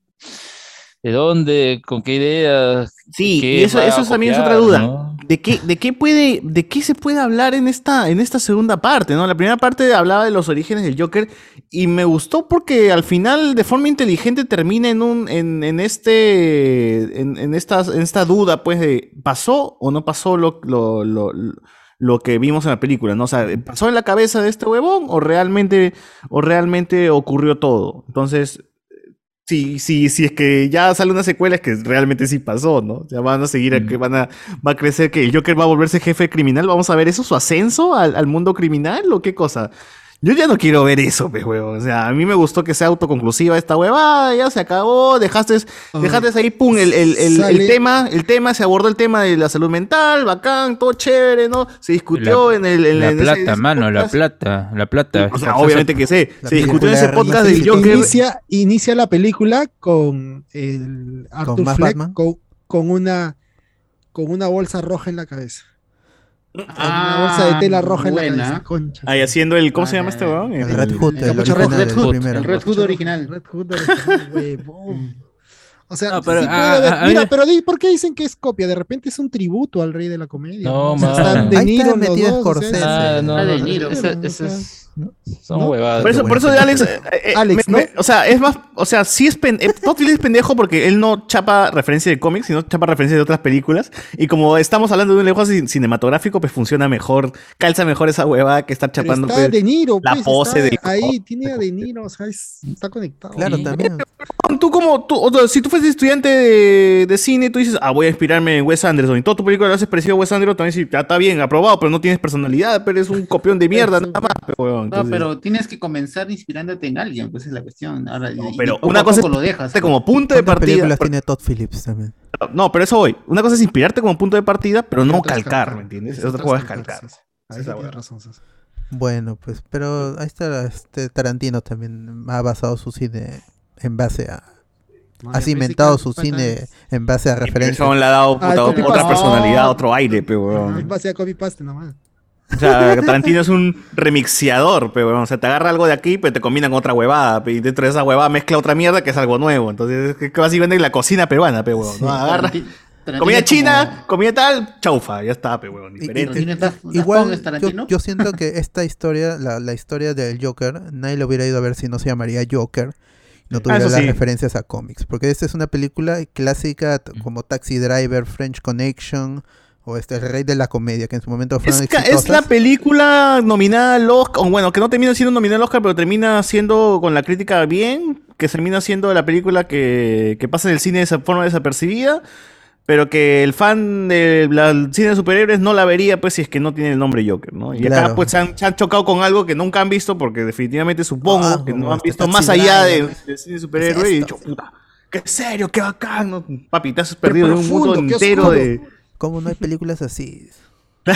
¿De dónde? ¿Con qué idea? Sí, ¿Qué y eso, también es otra duda. no? ¿De qué, de qué puede, de qué se puede hablar en esta, en esta segunda parte, ¿no? La primera parte hablaba de los orígenes del Joker y me gustó porque al final, de forma inteligente, termina en un, en, en este, en, en esta, en esta duda, pues, de ¿pasó o no pasó lo, lo, lo, lo que vimos en la película, ¿no? O sea, ¿pasó en la cabeza de este huevón o realmente, o realmente ocurrió todo? Entonces, Sí, sí, sí, es que ya sale una secuela, es que realmente sí pasó, ¿no? O sea, van a seguir, a que van a, va a crecer, que el Joker va a volverse jefe criminal, ¿vamos a ver eso, su ascenso al, al mundo criminal o qué cosa? Yo ya no quiero ver eso, pues, huevón. O sea, a mí me gustó que sea autoconclusiva esta huevada, ya se acabó, dejaste, dejaste ahí, pum, el, el- el- tema, el tema, se abordó el tema de la salud mental, bacán, todo chévere, ¿no? Se discutió La- en el... en la en plata, ese mano, la plata, la plata. O sea, obviamente que sé. Se discutió en ese podcast del inicia- Joker. Inicia, inicia la película con el Arthur más Fleck Batman. con, con una con una bolsa roja en la cabeza. Ah, una bolsa de tela roja en la buena. cabeza. Concha. Ahí haciendo el... ¿Cómo se Ah, llama ya, este huevón? El Red Hood, el Red Hood, primero. el Red Hood original. Red Hood original, huevón. O sea, No, pero, sí puede ah, haber- ah, mira, pero ¿por qué dicen que es copia? De repente es un tributo al rey de la comedia. No, O sea, man. están De Ahí Niro los metido dos, o sea, Scorsese. Ah, no, Ah, no, Niro. esa- o es- son ¿no? huevadas. Por eso, por eso de Alex, eh, eh, Alex, me- ¿no? me- o sea, es más, o sea, sí es pen, eh, Todd Phillips es pendejo porque él no chapa referencia de cómics, sino chapa referencia de otras películas. Y como estamos hablando de un lenguaje cin- cinematográfico, pues funciona mejor, calza mejor esa huevada que estar Pero chapando. está pues, De Niro, la pues, pose está del- ahí, tiene a De Niro, o sea, es- está conectado. Claro, Sí. también. Tú como, tú, o sea, si tú fueses estudiante de, de cine, tú dices, ah, voy a inspirarme en Wes Anderson. Y toda tu película lo haces parecido a Wes Anderson, también sí, ya está bien, aprobado, pero no tienes personalidad, pero eres un copión de mierda, nada más. pe, huevón. No, Entonces, pero tienes que comenzar inspirándote en alguien, pues es la cuestión. Ahora, y pero poco una cosa es lo dejas. inspirarte como punto de ¿Cuántas partida. películas pero- tiene Todd Phillips también? No, pero eso voy. Una cosa es inspirarte como punto de partida, pero no calcar, ¿me entiendes? Sí, Otra cosa es calcar, calcar. sí, sí. Sí, esa tienes hueá. razón, César. Bueno, pues, pero ahí está este Tarantino también ha basado su cine en base a No, ha cimentado su cine en base a referencias. Eso le ha dado puta, otra personalidad, otro aire, pe, En base a copy paste nomás. O sea, Tarantino es un remixeador, pe, huevón. O sea, te agarra algo de aquí, pero te combina con otra huevada, y dentro de esa huevada mezcla otra mierda que es algo nuevo. Entonces, es que básicamente es la cocina peruana, pe, huevón. ¿no? Agarra Tarantino comida como- china, comida tal, chaufa, ya está, pe, huevón. Y- y- Diferente. Tarantino está- está Igual yo, siento que esta historia, la, la historia del Joker, nadie lo hubiera ido a ver si no se llamaría Joker. No tuviera Ah, las sí. referencias a cómics. Porque esta es una película clásica t- como Taxi Driver, French Connection o este El Rey de la Comedia, que en su momento fueron Es, es la película nominada al Oscar, o bueno, que no termina siendo nominada al Oscar, pero termina siendo con la crítica bien, que termina siendo la película que, que pasa en el cine de esa forma desapercibida, pero que el fan del cine de superhéroes no la vería, pues, si es que no tiene el nombre Joker, ¿no? Y acá, Claro. pues, se han, se han chocado con algo que nunca han visto, porque definitivamente supongo Ah, que no han este visto más allá de- Driver. del cine de superhéroes y ¿Qué he es dicho, esto? puta, qué serio, qué bacán, ¿no? Papi, te has perdido de un mundo entero oscuro. de... ¿Cómo no hay películas así?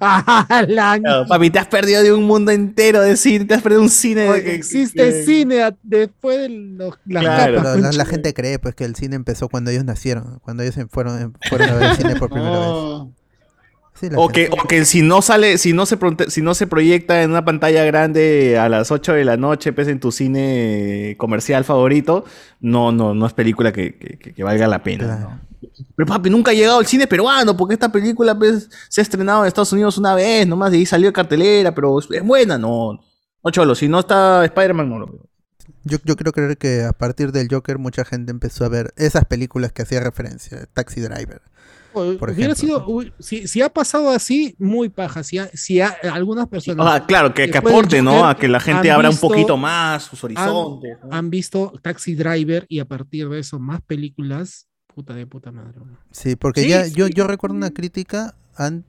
Ah, Claro, papi, te has perdido de un mundo entero de cine, te has perdido un cine de Oye, que existe que- cine a- después de los, las Claro. capas, Pero la, gente cree pues que el cine empezó cuando ellos nacieron, cuando ellos se fueron, fueron a ver el cine por primera vez. No, Sí, la O que, o que si no sale, si no se pronte- si no se proyecta en una pantalla grande a las 8 de la noche, pues en tu cine comercial favorito, no, no, no es película que, que- que- que valga la pena. Claro. ¿no? Pero papi, nunca ha llegado al cine peruano, porque esta película pues, se ha estrenado en Estados Unidos una vez, nomás, y ahí salió de cartelera, pero es, buena, no. No, cholo, si no está Spider-Man, no lo veo. Yo, yo quiero creer que a partir del Joker mucha gente empezó a ver esas películas que hacía referencia, Taxi Driver. Por hubiera ejemplo. sido, si, si ha pasado así, muy paja. Si, ha- si ha- algunas personas Ah, claro, que, aporte, ¿no? A que la gente abra un poquito más sus han, horizontes. ¿no? han visto Taxi Driver y a partir de eso más películas, puta de puta madre. Sí, porque Sí, ya sí. yo, yo recuerdo una crítica an-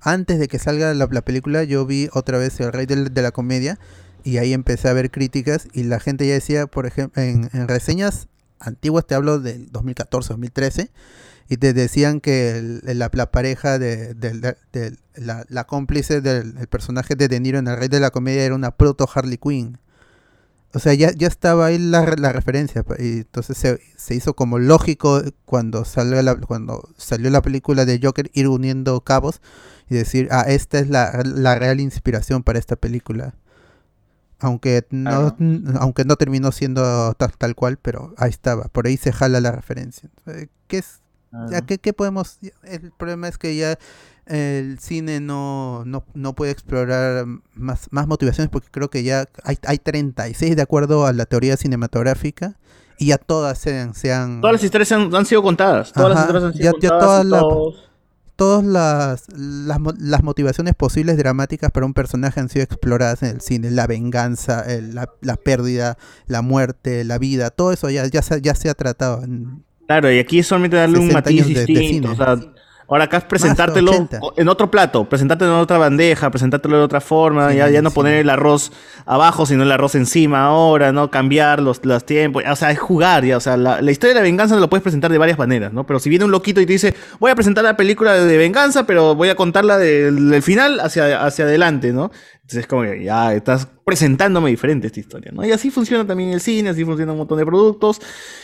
antes de que salga la, la película, yo vi otra vez El Rey del- de la Comedia y ahí empecé a ver críticas y la gente ya decía, por ejemplo, en, en reseñas antiguas, te hablo del 2014, 2013, y te decían que el- la, la pareja de, la, la cómplice del el personaje de De Niro en El Rey de la Comedia era una proto Harley Quinn. O sea, ya, ya estaba ahí la, la referencia. Y entonces se, se hizo como lógico cuando, salga la, cuando salió la película de Joker ir uniendo cabos y decir, ah, esta es la, la real inspiración para esta película. Aunque no, aunque no terminó siendo ta- tal, cual, pero ahí estaba. Por ahí se jala la referencia. Eh, ¿Qué es? Ya, ¿qué, qué podemos...? El problema es que ya el cine no, no, no puede explorar más, más motivaciones porque creo que ya hay, hay 36 de acuerdo a la teoría cinematográfica y ya todas sean... sean Todas las historias han, han sido contadas. Todas las historias han sido ya- ya contadas. todas la- todos- todas las, las, las motivaciones posibles dramáticas para un personaje han sido exploradas en el cine. La venganza, el- la, la pérdida, la muerte, la vida, todo eso ya, ya, se, ya se ha tratado. en- Claro, y aquí es solamente darle un 60 matiz años de- de distinto. o sea, Ahora acá es presentártelo 80. en otro plato, presentártelo en otra bandeja, presentártelo de otra forma, Sí, ya, ya no sí. poner el arroz abajo, sino el arroz encima ahora, ¿no? Cambiar los, los tiempos, o sea, es jugar, ya, o sea, la, la historia de la venganza lo puedes presentar de varias maneras, ¿no? Pero si viene un loquito y te dice, voy a presentar la película de venganza, pero voy a contarla del, del final hacia, hacia adelante, ¿no? Entonces es como que ya estás presentándome diferente esta historia, ¿no? Y así funciona también el cine, así funciona un montón de productos.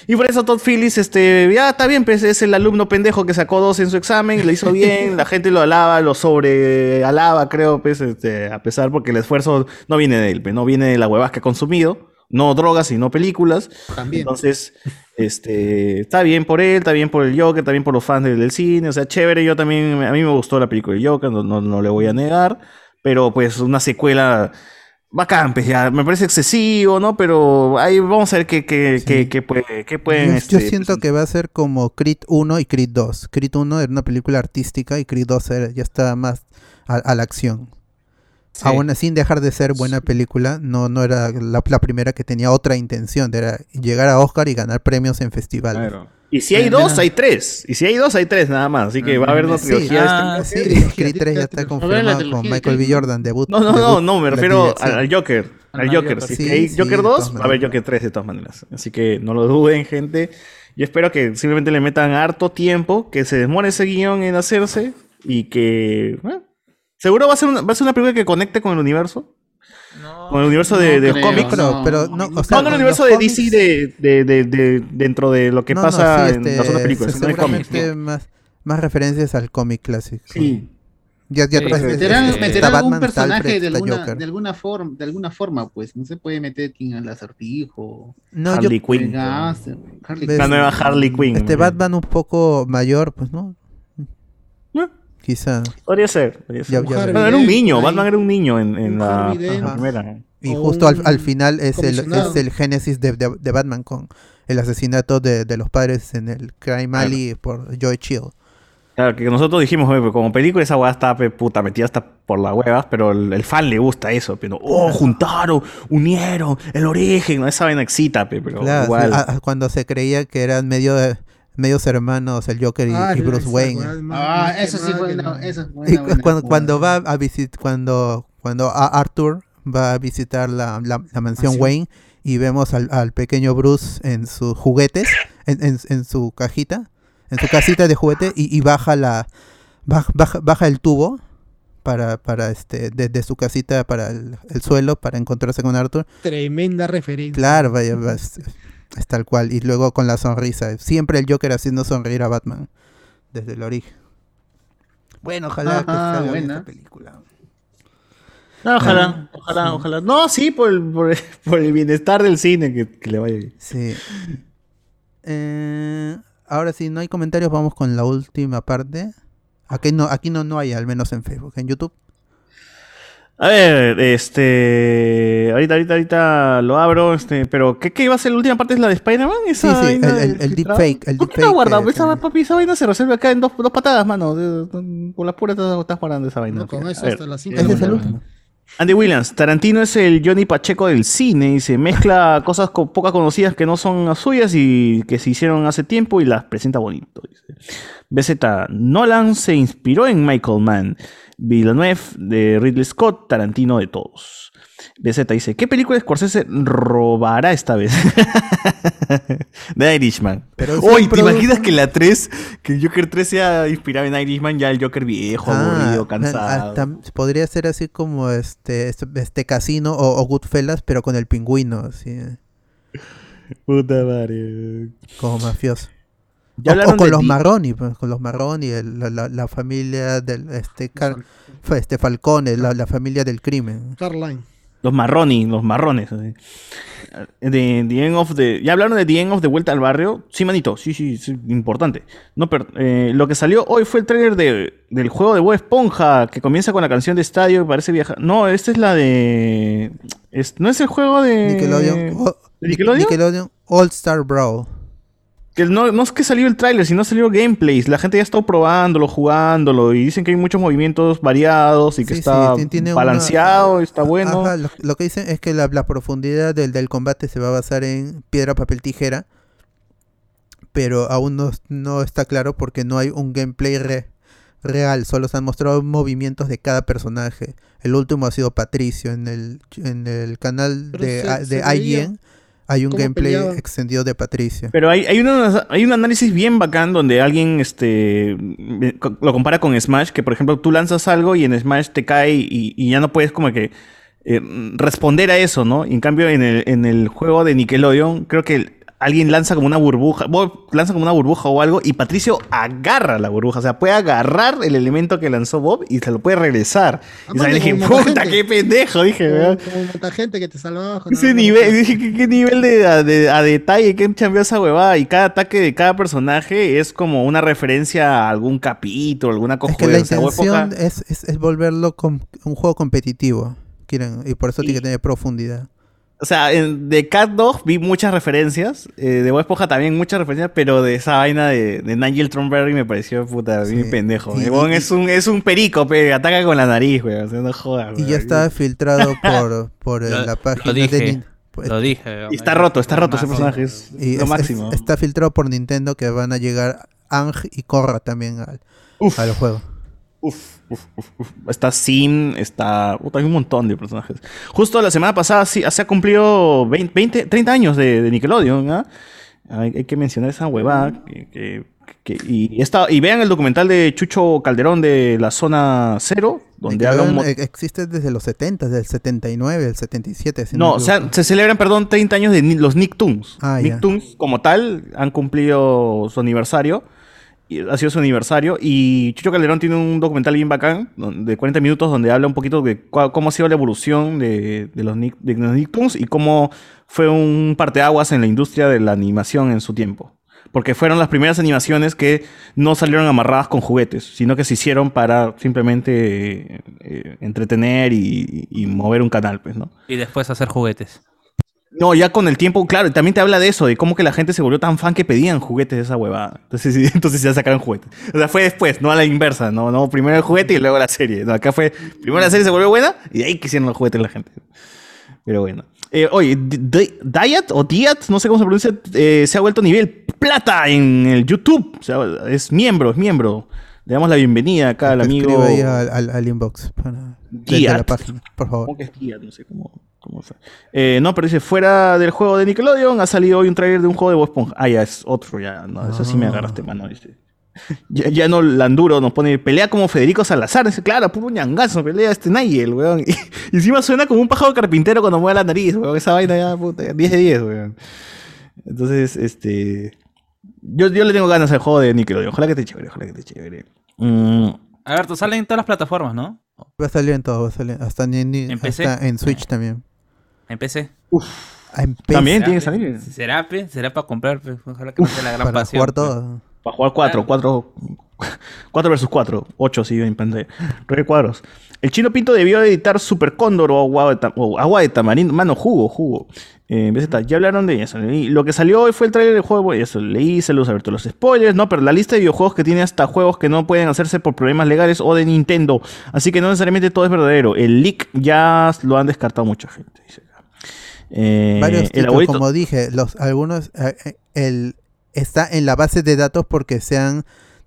Y por eso Todd Phillips, este, ya está bien, pues es el alumno pendejo que sacó dos en su examen, le hizo bien, la gente lo alaba, lo sobre alaba, creo, pues, este, a pesar porque el esfuerzo no viene de él, pues, no viene de la huevas que ha consumido, no drogas, sino películas. También. Entonces, este, está bien por él, está bien por el Joker, está bien por los fans del, del cine, o sea, chévere, yo también, a mí me gustó la película del Joker, no, no, no le voy a negar, pero pues una secuela bacán, pues ya, me parece excesivo, ¿no? Pero ahí vamos a ver qué, qué, qué, qué puede- qué pueden... Yo, yo este, siento que va a ser como Creed 1 y Creed 2. Creed 1 era una película artística y Creed 2 era- ya está más a, a la acción. Aún sin dejar de ser buena película, no, no era la, la primera que tenía otra intención, de era llegar a Oscar y ganar premios en festivales. Y si hay dos, hay tres. Y si hay dos, hay tres nada más. Así que va a haber una Sí, trilogía. de ah, este- sí, Creed 3 ya está confirmado con Michael B. Jordan, debut. No, no, no, debut, no, me refiero al, al Joker. Al Ah, Joker. Joker. Si Sí, hay Joker de 2, todas va a haber Joker 3 de todas maneras. Así que no lo duden, gente. Yo espero que simplemente le metan harto tiempo, que se demore ese guion en hacerse y que. bueno, seguro va a, ser una, va a ser una película que conecte con el universo. Con el universo de, no de creo, cómics. pero- pero no, o sea, no, no, el universo de cómics- DC de, de, de- de- dentro de lo que No, no, pasa sí, en este, las otras películas, se- de cómics. seguramente más, más referencias al cómic clásico. Sí. Ya, ya Sí, meterán, este, algún Batman, está personaje Alfred, de alguna, de alguna forma, de alguna forma, pues. No se puede meter quien al acertijo. No, yo- Harley Quinn. La nueva Harley Quinn. Este Batman un poco mayor, pues, ¿no? Quizá. Podría ser. podría ser. Ya- ya Bueno, veremos. era un niño. Batman era un niño en, en la, primera. Y O justo al, final es el, es el génesis de, de- de Batman con el asesinato de, de los padres en el Crime Alley por Joy Chill. Claro, que nosotros dijimos, "Oye, como película esa weá está pe, puta metida hasta por las huevas, pero el, el fan le gusta eso, pero oh, juntaron, unieron, el origen, esa vaina excita, pe, pero Claro, igual. sí, a- a- cuando se creía que eran medio medios hermanos el Joker y, Ah, y Bruce esa Wayne. Ah, eso sí fue que una- la- eso fue Y una cu- buena cuando, va a visitar, cuando, cuando a Arthur va a visitar la, la- la mansión. Wayne y vemos al, al pequeño Bruce en sus juguetes, en, en- en su cajita, en su casita de juguete y, y baja la baja, baja, baja el tubo para, para este desde su casita para el, el suelo para encontrarse con Arthur. Tremenda referencia. Claro, vaya, va, es, tal cual. Y luego con la sonrisa. Siempre el Joker haciendo sonreír a Batman desde el origen. Bueno, ojalá que salga buena. esta película. No, ojalá, ojalá, ojalá. No, sí, por el, por el, por el bienestar del cine, que, que le vaya bien. Sí. Eh, ahora sí, no hay comentarios, vamos con la última parte. Aquí no, aquí no, no hay, al menos en Facebook. En YouTube. A ver, este. Ahorita, ahorita, ahorita lo abro, este. Pero, ¿qué, qué iba a ser la última parte? ¿Es la de Spider-Man? Sí, Esa sí, el, el, el deepfake. El ¿Por qué no guardado? que- Esa, papi, esa vaina se resuelve acá en dos, dos patadas, mano. Con las puras estás, estás guardando esa vaina. No, con A eso ver. hasta las 5 ¿Ese es el último? Andy Williams, Tarantino es el Johnny Pacheco del cine y se mezcla cosas co- pocas conocidas que no son las suyas y que se hicieron hace tiempo y las presenta bonito. Dice. BZ, Nolan se inspiró en Michael Mann, Villeneuve de Ridley Scott, Tarantino de todos. BZ dice, ¿qué película de Scorsese robará esta vez? The Irishman. Pero Uy, siempre- ¿te imaginas que la 3, que el Joker 3 sea inspirado en Irishman, ya el Joker viejo, aburrido, Ah, cansado? ah, podría ser así como este, este, este casino o, o Goodfellas, pero con el pingüino, así, Puta madre. como mafioso. Ya O- o, hablaron con de los Marroni, pues, con los Marroni, el- la, la- la familia del este, Car- este Falcone, la, la familia del crimen. Carline. Los marroni, los marrones. De, the End of the, ¿Ya hablaron de The End of the Vuelta al Barrio? Sí, manito, sí, sí, sí, importante. No, pero, eh, lo que salió hoy fue el tráiler de, del juego de Bob Esponja, que comienza con la canción de Estadio que parece viajar. No, esta es la de... es- ¿No es el juego de... Nickelodeon, o- ¿De Nickelodeon? Nickelodeon All Star Brawl. Que no, no es que salió el tráiler, sino salió gameplays. La gente ya está probándolo, jugándolo y dicen que hay muchos movimientos variados y que Sí, está sí, tiene una- balanceado, está bueno. Ajá, lo, lo que dicen es que la, la profundidad del, del combate se va a basar en piedra, papel, tijera. Pero aún no, no está claro porque no hay un gameplay re- real, solo se han mostrado movimientos de cada personaje. El último ha sido Patricio en el, en el canal Pero de, se- a- de se veía. Hay un gameplay peleaban. extendido de Patricio. Pero hay, hay, una- hay un análisis bien bacán donde alguien este, lo compara con Smash, que por ejemplo tú lanzas algo y en Smash te cae y, y ya no puedes como que eh, responder a eso, ¿no? Y en cambio en el, en el juego de Nickelodeon creo que el- alguien lanza como una burbuja, Bob lanza como una burbuja o algo y Patricio agarra la burbuja, o sea, puede agarrar el elemento que lanzó Bob y se lo puede regresar. Y Aparte, dije, puta, qué pendejo, dije, Como, ¿verdad? como gente que te salvaba. con Ese nivel, dije, ¿qué, qué nivel de, a, de- a detalle han cambiado esa huevada? Y cada ataque de cada personaje es como una referencia a algún capítulo, alguna cosa. Es que la intención es, es, es volverlo un juego competitivo. Quieren, y por eso tiene que tener profundidad. O sea, en- de Cat Dog vi muchas referencias, eh, de Bob Esponja también muchas referencias, pero de esa vaina de, de Nigel Thornberry me pareció puta, bien pendejo. Huevón y- es un, es un perico, pe, ataca con la nariz, güey, o sea, no jodas. Y ya está filtrado por, por eh, Lo- la lo página dije, de Nin- pues, lo dije. Y está roto, está roto ese personaje, es Y lo es- máximo. es- está filtrado por Nintendo que van a llegar Ang y Korra también al, al juego. Uf, uf, uf. Está Sim, está. puta, hay un montón de personajes. Justo la semana pasada sí, se ha cumplido 20, 20, 30 años de, de Nickelodeon. ¿ah? Hay, hay que mencionar esa huevada. Que, que- que- y, esta, y vean el documental de Chucho Calderón de la Zona Cero, donde habla un eh, existe desde los 70, desde el 79, el 77. si No, me o sea, se celebran, perdón, 30 años de los Nicktoons. Ah. Nicktoons, como tal, han cumplido su aniversario. Ha sido su aniversario. Y Chucho Calderón tiene un documental bien bacán, de 40 minutos, donde habla un poquito de cómo ha sido la evolución de, de los, de Nicktoons y cómo fue un parteaguas en la industria de la animación en su tiempo. Porque fueron las primeras animaciones que no salieron amarradas con juguetes, sino que se hicieron para simplemente eh, entretener y, y mover un canal, pues, ¿no? Y después hacer juguetes. No, ya con el tiempo, claro, también te habla de eso, de cómo que la gente se volvió tan fan que pedían juguetes de esa huevada. Entonces, entonces ya sacaron juguetes. O sea, fue después, no a la inversa, no, no, primero el juguete y luego la serie. No, acá fue, primero la serie se volvió buena y de ahí quisieron los juguetes la gente. Pero bueno. Eh, oye, Diet o Diet, no sé cómo se pronuncia, eh, se ha vuelto nivel plata en el YouTube. O sea, es miembro, es miembro. Le damos la bienvenida acá al amigo. Ahí al, al- al inbox. Para, Diat. la página, por favor. ¿Cómo que es Diat? No sé cómo, cómo fue. Eh, no, pero dice, fuera del juego de Nickelodeon ha salido hoy un trailer de un juego de Bob Esponja. Ah, ya es otro, ya. No, eso sí me agarraste, mano. Dice. Ya, ya no Landuro nos pone, pelea como Federico Salazar. Dice, claro, puro ñangazo, pelea este Nigel, weón. Y, y encima suena como un pájaro carpintero cuando mueve la nariz, weón. Esa vaina ya, puta, 10 de 10, weón. Entonces, este... Yo, yo le tengo ganas al juego de Nickelodeon. Ojalá que esté chévere, ojalá que esté chévere. Mm, Alberto, salen en todas las plataformas, ¿no? Va a salir en todo, va a salir. Hasta en, ¿En hasta en Switch también. En PC. Ah, en PC. También tiene que ¿Será, salir. ¿Será, pe? ¿Será para comprar? pe? Ojalá que no sea la gran Para pasión. jugar todo. Para jugar 4, 4, 4 versus 4, 8 sí en pantalla. Cuadros. El chino Pinto debió editar Super Cóndor o agua de, ta- o agua de tamarindo. Mano, jugo, jugo. Eh, ya hablaron de eso. Y lo que salió hoy fue el trailer del juego. y Eso, leí, se los abierto los spoilers, ¿no? Pero la lista de videojuegos que tiene hasta juegos que no pueden hacerse por problemas legales o de Nintendo. Así que no necesariamente todo es verdadero. El leak ya lo han descartado mucha gente. dice. Eh, Varios títulos, como dije, los algunos eh, eh, el está en la base de datos porque se han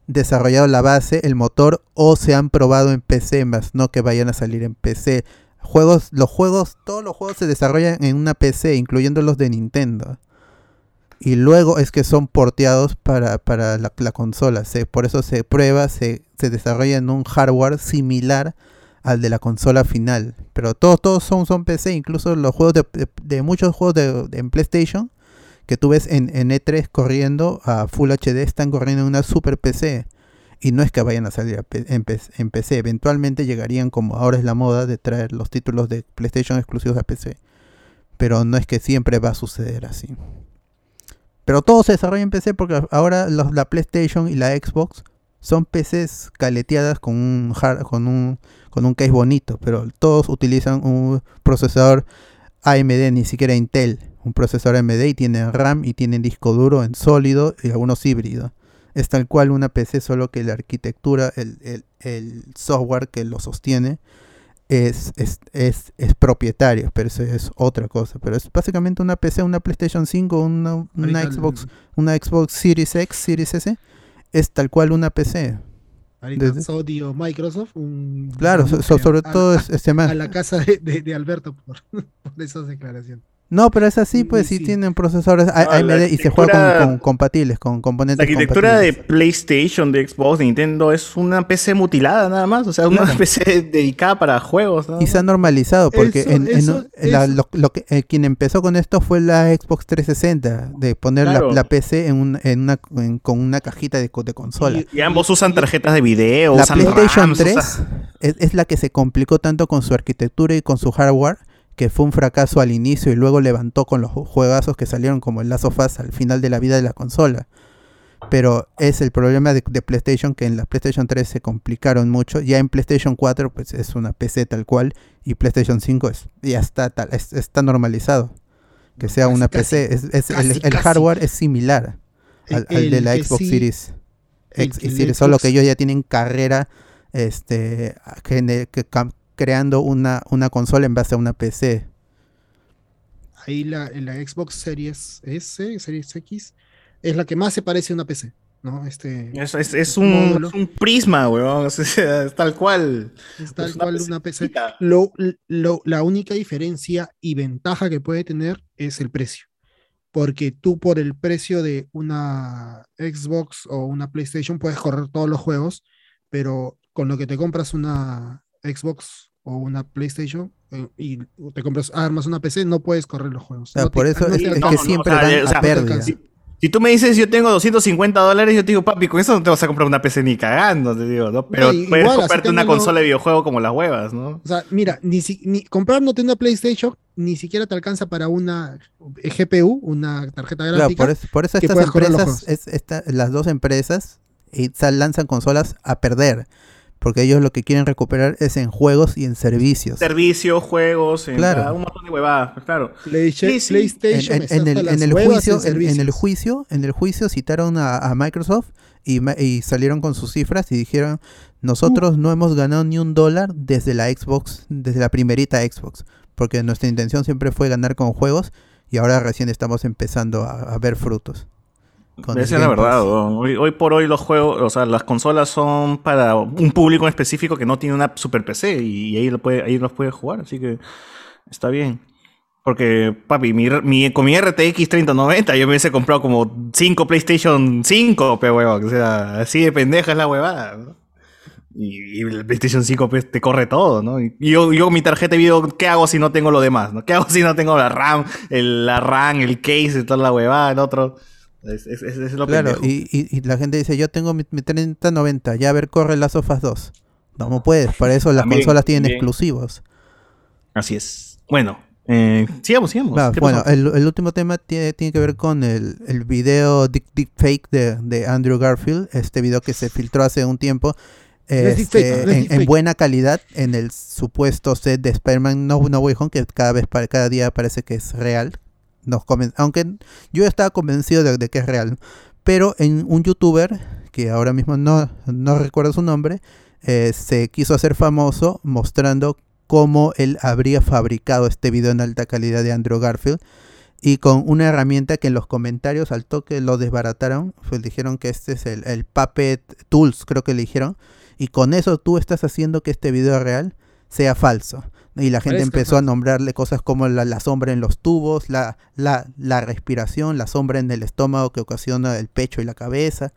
desarrollado la base, el motor o se han probado en PC, más no que vayan a salir en PC. Juegos, los juegos, todos los juegos se desarrollan en una PC, incluyendo los de Nintendo. Y luego es que son porteados para, para la, la consola. Se, por eso se prueba, se, se desarrolla en un hardware similar al de la consola final. Pero todos, son, son PC, incluso los juegos de, de- de muchos juegos de, de- en PlayStation que tú ves en, en E3 corriendo a Full HD están corriendo en una super PC. Y no es que vayan a salir en, en PC, eventualmente llegarían como ahora es la moda de traer los títulos de PlayStation exclusivos a PC. Pero no es que siempre va a suceder así. Pero todo se desarrolla en PC porque ahora los- la PlayStation y la Xbox son PCs caleteadas con un hard- con un con un case bonito, pero todos utilizan un procesador AMD, ni siquiera Intel, un procesador AMD y tienen RAM y tienen disco duro en sólido y algunos híbridos. Es tal cual una PC, solo que la arquitectura, el, el- el software que lo sostiene es, es, es, es propietario, pero eso es otra cosa. Pero es básicamente una PC, una PlayStation 5, una, una Xbox, una Xbox Series X, Series S, es tal cual una PC. Ahorita Sony o Microsoft. Un Claro, so- sobre a- todo a- es- este man. A la casa de, de- de Alberto por, por esas declaraciones. No, pero es así, pues sí, tienen procesadores A- No, la AMD y se juega con, compatibles, con La componentes arquitectura de. PlayStation, de Xbox, de Nintendo es una PC mutilada nada más. O sea, una PC dedicada para juegos. Y se ha normalizado porque Eso- en, en- eso- en la- eso- lo, lo que, eh, quien empezó con esto fue la Xbox 360, de poner la- Claro. la, PC en un- en una, en- con una cajita de, co- de consola. Y ambos usan tarjetas de video, la usan PlayStation RAMs, 3 usan- es, es la que se complicó tanto con su arquitectura y con su hardware que fue un fracaso al inicio y luego levantó con los ju- juegazos que salieron como el Last of Us al final de la vida de la consola. Pero es el problema de, de PlayStation que en la PlayStation 3 se complicaron mucho. Ya en PlayStation 4 pues es una PC tal cual y PlayStation 5 es, ya está, tal, es- está normalizado. Que sea una PC. Es, es- casi, el, el casi. hardware es similar al, de la que Xbox sí- Series X que y Series, solo que ellos ya tienen carrera este que cam- creando una, una consola en base a una PC. Ahí la, en la Xbox Series S, Series X, es la que más se parece a una PC. ¿no? Este, Es, es- es un, es un prisma, weón. o sea, es tal cual. Es tal una cual una PC. Lo, lo- la única diferencia y ventaja que puede tener es el precio. Porque tú por el precio de una Xbox o una PlayStation puedes correr todos los juegos, pero con lo que te compras una Xbox o una PlayStation eh, y te compras, armas una PC, no puedes correr los juegos. sea, No te- por eso no es- es que siempre o sea, van o sea, a pérdida. Si tú me dices yo tengo 250 dólares, yo te digo, papi, con eso no te vas a comprar una PC ni cagando, te digo, ¿no? Pero puedes comprarte una consola de videojuego como las huevas, ¿no? O sea, mira, ni, si, ni comprándote una PlayStation ni siquiera te alcanza para una GPU, una tarjeta Claro, gráfica. por, eso, por eso estas empresas, es, esta- las dos empresas, y sa- lanzan consolas a perder. Porque ellos lo que quieren recuperar es en juegos y en servicios. Servicios, juegos, en- Claro. un montón de huevadas, pues, claro. Sí, sí. PlayStation en, en hasta el, en el juicio, en en, en el juicio, en el juicio citaron a, a Microsoft y, y salieron con sus cifras y dijeron nosotros no hemos ganado ni un dólar desde la Xbox, desde la primerita Xbox, porque nuestra intención siempre fue ganar con juegos y ahora recién estamos empezando a, a ver frutos. Esa es la verdad, hoy, hoy por hoy los juegos, o sea, las consolas son para un público en específico que no tiene una super PC y ahí, lo puede, ahí los puede jugar, así que está bien. Porque, papi, mi, mi- con mi RTX 3090 yo me hubiese comprado como 5 PlayStation 5, pe huevón. O sea, así de pendeja es la huevada, ¿no? Y, y el PlayStation 5 pues, te corre todo, ¿no? Y yo, yo mi tarjeta de video, ¿qué hago si no tengo lo demás? ¿no? ¿Qué hago si no tengo la RAM, el, la RAM, el case, toda la huevada, el otro? Es, es- es- es lo Claro, y, y- y la gente dice, yo tengo mi, mi 3090, ya a ver, corre las sofas 2. No, no puedes, para eso las También, consolas tienen exclusivos. Así es. Bueno, eh, sigamos, sigamos. Va, ¿Qué bueno, pasó? el, el último tema tiene, tiene que ver con el, el video deep, fake de, de Andrew Garfield, este video que se filtró hace un tiempo. Este, deepfake, no en, en deepfake. buena calidad en el supuesto set de Spider-Man No, no Way Home, que cada vez cada día parece que es real. Nos aunque yo estaba convencido de, de que es real. Pero en un youtuber, que ahora mismo no, no recuerdo su nombre, eh, se quiso hacer famoso mostrando cómo él habría fabricado este video en alta calidad de Andrew Garfield y con una herramienta que en los comentarios al toque lo desbarataron, pues dijeron que este es el, el Puppet Tools, creo que le dijeron, y con eso tú estás haciendo que este video real sea falso. Y la gente Parezca empezó a nombrarle cosas como la, la sombra en los tubos, la, la, la respiración, la sombra en el estómago que ocasiona el pecho y la cabeza.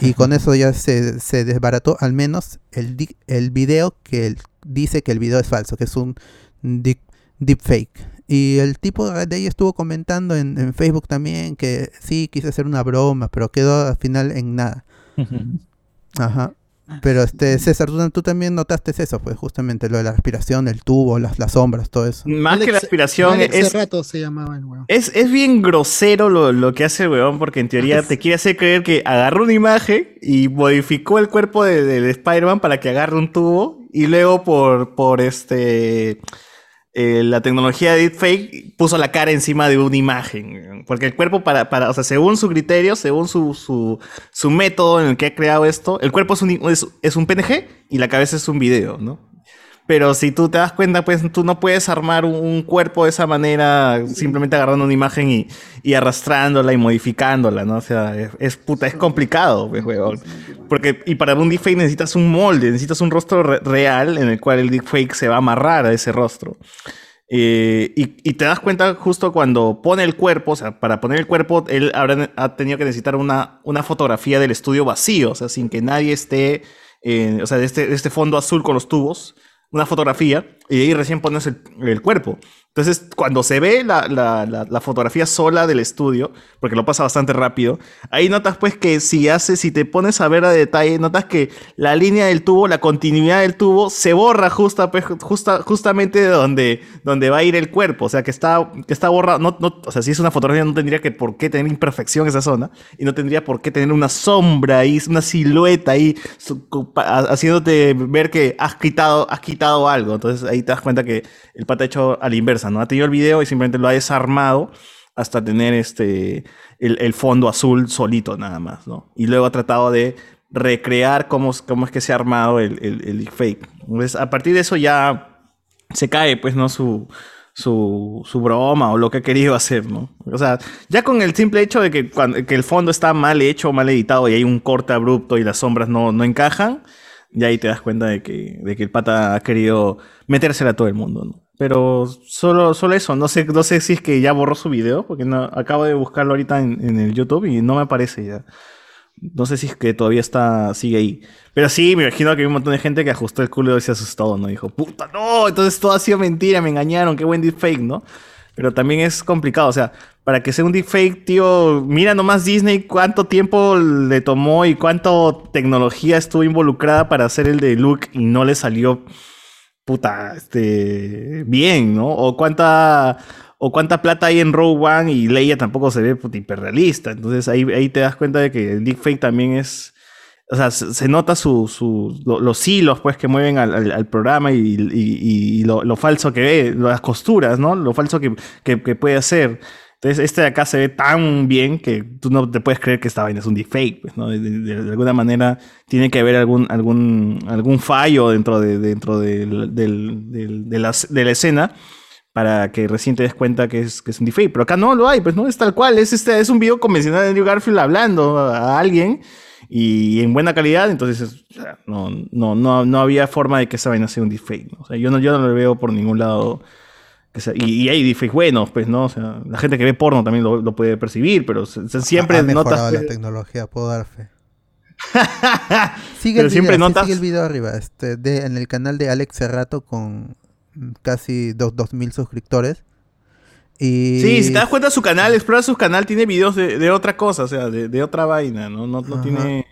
Y con eso ya se, se desbarató al menos el, di- el video que dice que el video es falso, que es un deep, deepfake. Y el tipo de ahí estuvo comentando en, en Facebook también que sí, quise hacer una broma, pero quedó al final en nada. Ajá. Pero este César, tú, tú también notaste eso, pues justamente lo de la respiración, el tubo, las, las sombras, todo eso. Más que la aspiración Alex es, Cerrato se llamaba el weón. es, es bien grosero lo, lo que hace el weón, porque en teoría te quiere hacer creer que agarró una imagen y modificó el cuerpo de, de- de Spider-Man para que agarre un tubo y luego por, por este eh, la tecnología de deepfake puso la cara encima de una imagen. Porque el cuerpo, para, para, o sea, según su criterio, según su, su, su método en el que ha creado esto, el cuerpo es un, es, es un PNG y la cabeza es un video, ¿no? Pero si tú te das cuenta, pues tú no puedes armar un, cuerpo de esa manera simplemente agarrando una imagen y, y arrastrándola y modificándola, ¿no? O sea, es, es puta, es complicado, pues, huevón. Porque, y para un deepfake necesitas un molde, necesitas un rostro re- real en el cual el deepfake se va a amarrar a ese rostro. Eh, y, y te das cuenta justo cuando pone el cuerpo, o sea, para poner el cuerpo, él habrá, ha tenido que necesitar una, una fotografía del estudio vacío, o sea, sin que nadie esté, eh, o sea, de este, de este fondo azul con los tubos, una fotografía, y ahí recién pones el, el cuerpo. Entonces, cuando se ve la, la- la- fotografía sola del estudio, porque lo pasa bastante rápido, ahí notas pues que si haces, si te pones a ver a detalle, notas que la línea del tubo, la continuidad del tubo, se borra justa, pues, justa, justamente de donde, donde va a ir el cuerpo. O sea, que está, que está borrado. No, no, o sea, si es una fotografía, no tendría que por qué tener imperfección esa zona. Y no tendría por qué tener una sombra ahí, una silueta ahí, haciéndote ver que has quitado, has quitado algo. Entonces ahí te das cuenta que el pata ha hecho a la inversa, ¿no? Ha tenido el video y simplemente lo ha desarmado hasta tener este el, el fondo azul solito nada más, ¿no? Y luego ha tratado de recrear cómo, cómo es que se ha armado el, el, el fake. Entonces, a partir de eso ya se cae, pues, ¿no? Su, su, su broma o lo que ha querido hacer, ¿no? O sea, ya con el simple hecho de que, cuando, que el fondo está mal hecho, mal editado y hay un corte abrupto y las sombras no, no encajan, ya ahí te das cuenta de que, de que el pata ha querido metérsela a todo el mundo, ¿no? Pero solo, solo eso, no sé, no sé si es que ya borró su video, porque no, acabo de buscarlo ahorita en, el YouTube y no me aparece ya. No sé si es que todavía está, sigue ahí. Pero sí, me imagino que hay un montón de gente que ajustó el culo y se asustó, ¿no? Dijo, puta, no, entonces todo ha sido mentira, me engañaron, qué buen deepfake, ¿no? Pero también es complicado, o sea, para que sea un deepfake, tío, mira nomás Disney cuánto tiempo le tomó y cuánto tecnología estuvo involucrada para hacer el de Luke y no le salió, puta, este, bien, ¿no? O cuánta, o cuánta plata hay en Rogue One y Leia tampoco se ve puta, hiperrealista. Entonces ahí, ahí te das cuenta de que el deepfake también es, o sea, se, nota su, su- lo- los hilos pues que mueven al, programa y, y- lo falso que ve, las costuras, ¿no? Lo falso que, que- que puede hacer. Este de acá se ve tan bien que tú no te puedes creer que esta vaina es un deepfake, pues. De, de- de alguna manera tiene que haber algún, algún, algún fallo dentro, de, dentro la, de la escena para que recién te des cuenta que es, que es un deepfake. Pero acá no lo hay, pues no es tal cual. Es, este, es un video convencional de Andrew Garfield hablando a alguien y en buena calidad. Entonces, no, no, no, no había forma de que esa vaina sea un deepfake. ¿no? Yo no, yo no lo veo por ningún lado. Y, y hay deepfakes buenos, pues, ¿no? O sea, la gente que ve porno también lo, lo puede percibir, pero siempre ha notas. la tecnología, puedo dar fe. sigue Pero el siempre video, sí, notas- sigue el video arriba, este, de, en el canal de Alex Cerrato con casi dos, 2000 suscriptores. Y Sí, si te das cuenta su canal, explora su canal, tiene videos de, de otra cosa, o sea, de, de otra vaina, ¿no? No, no tiene...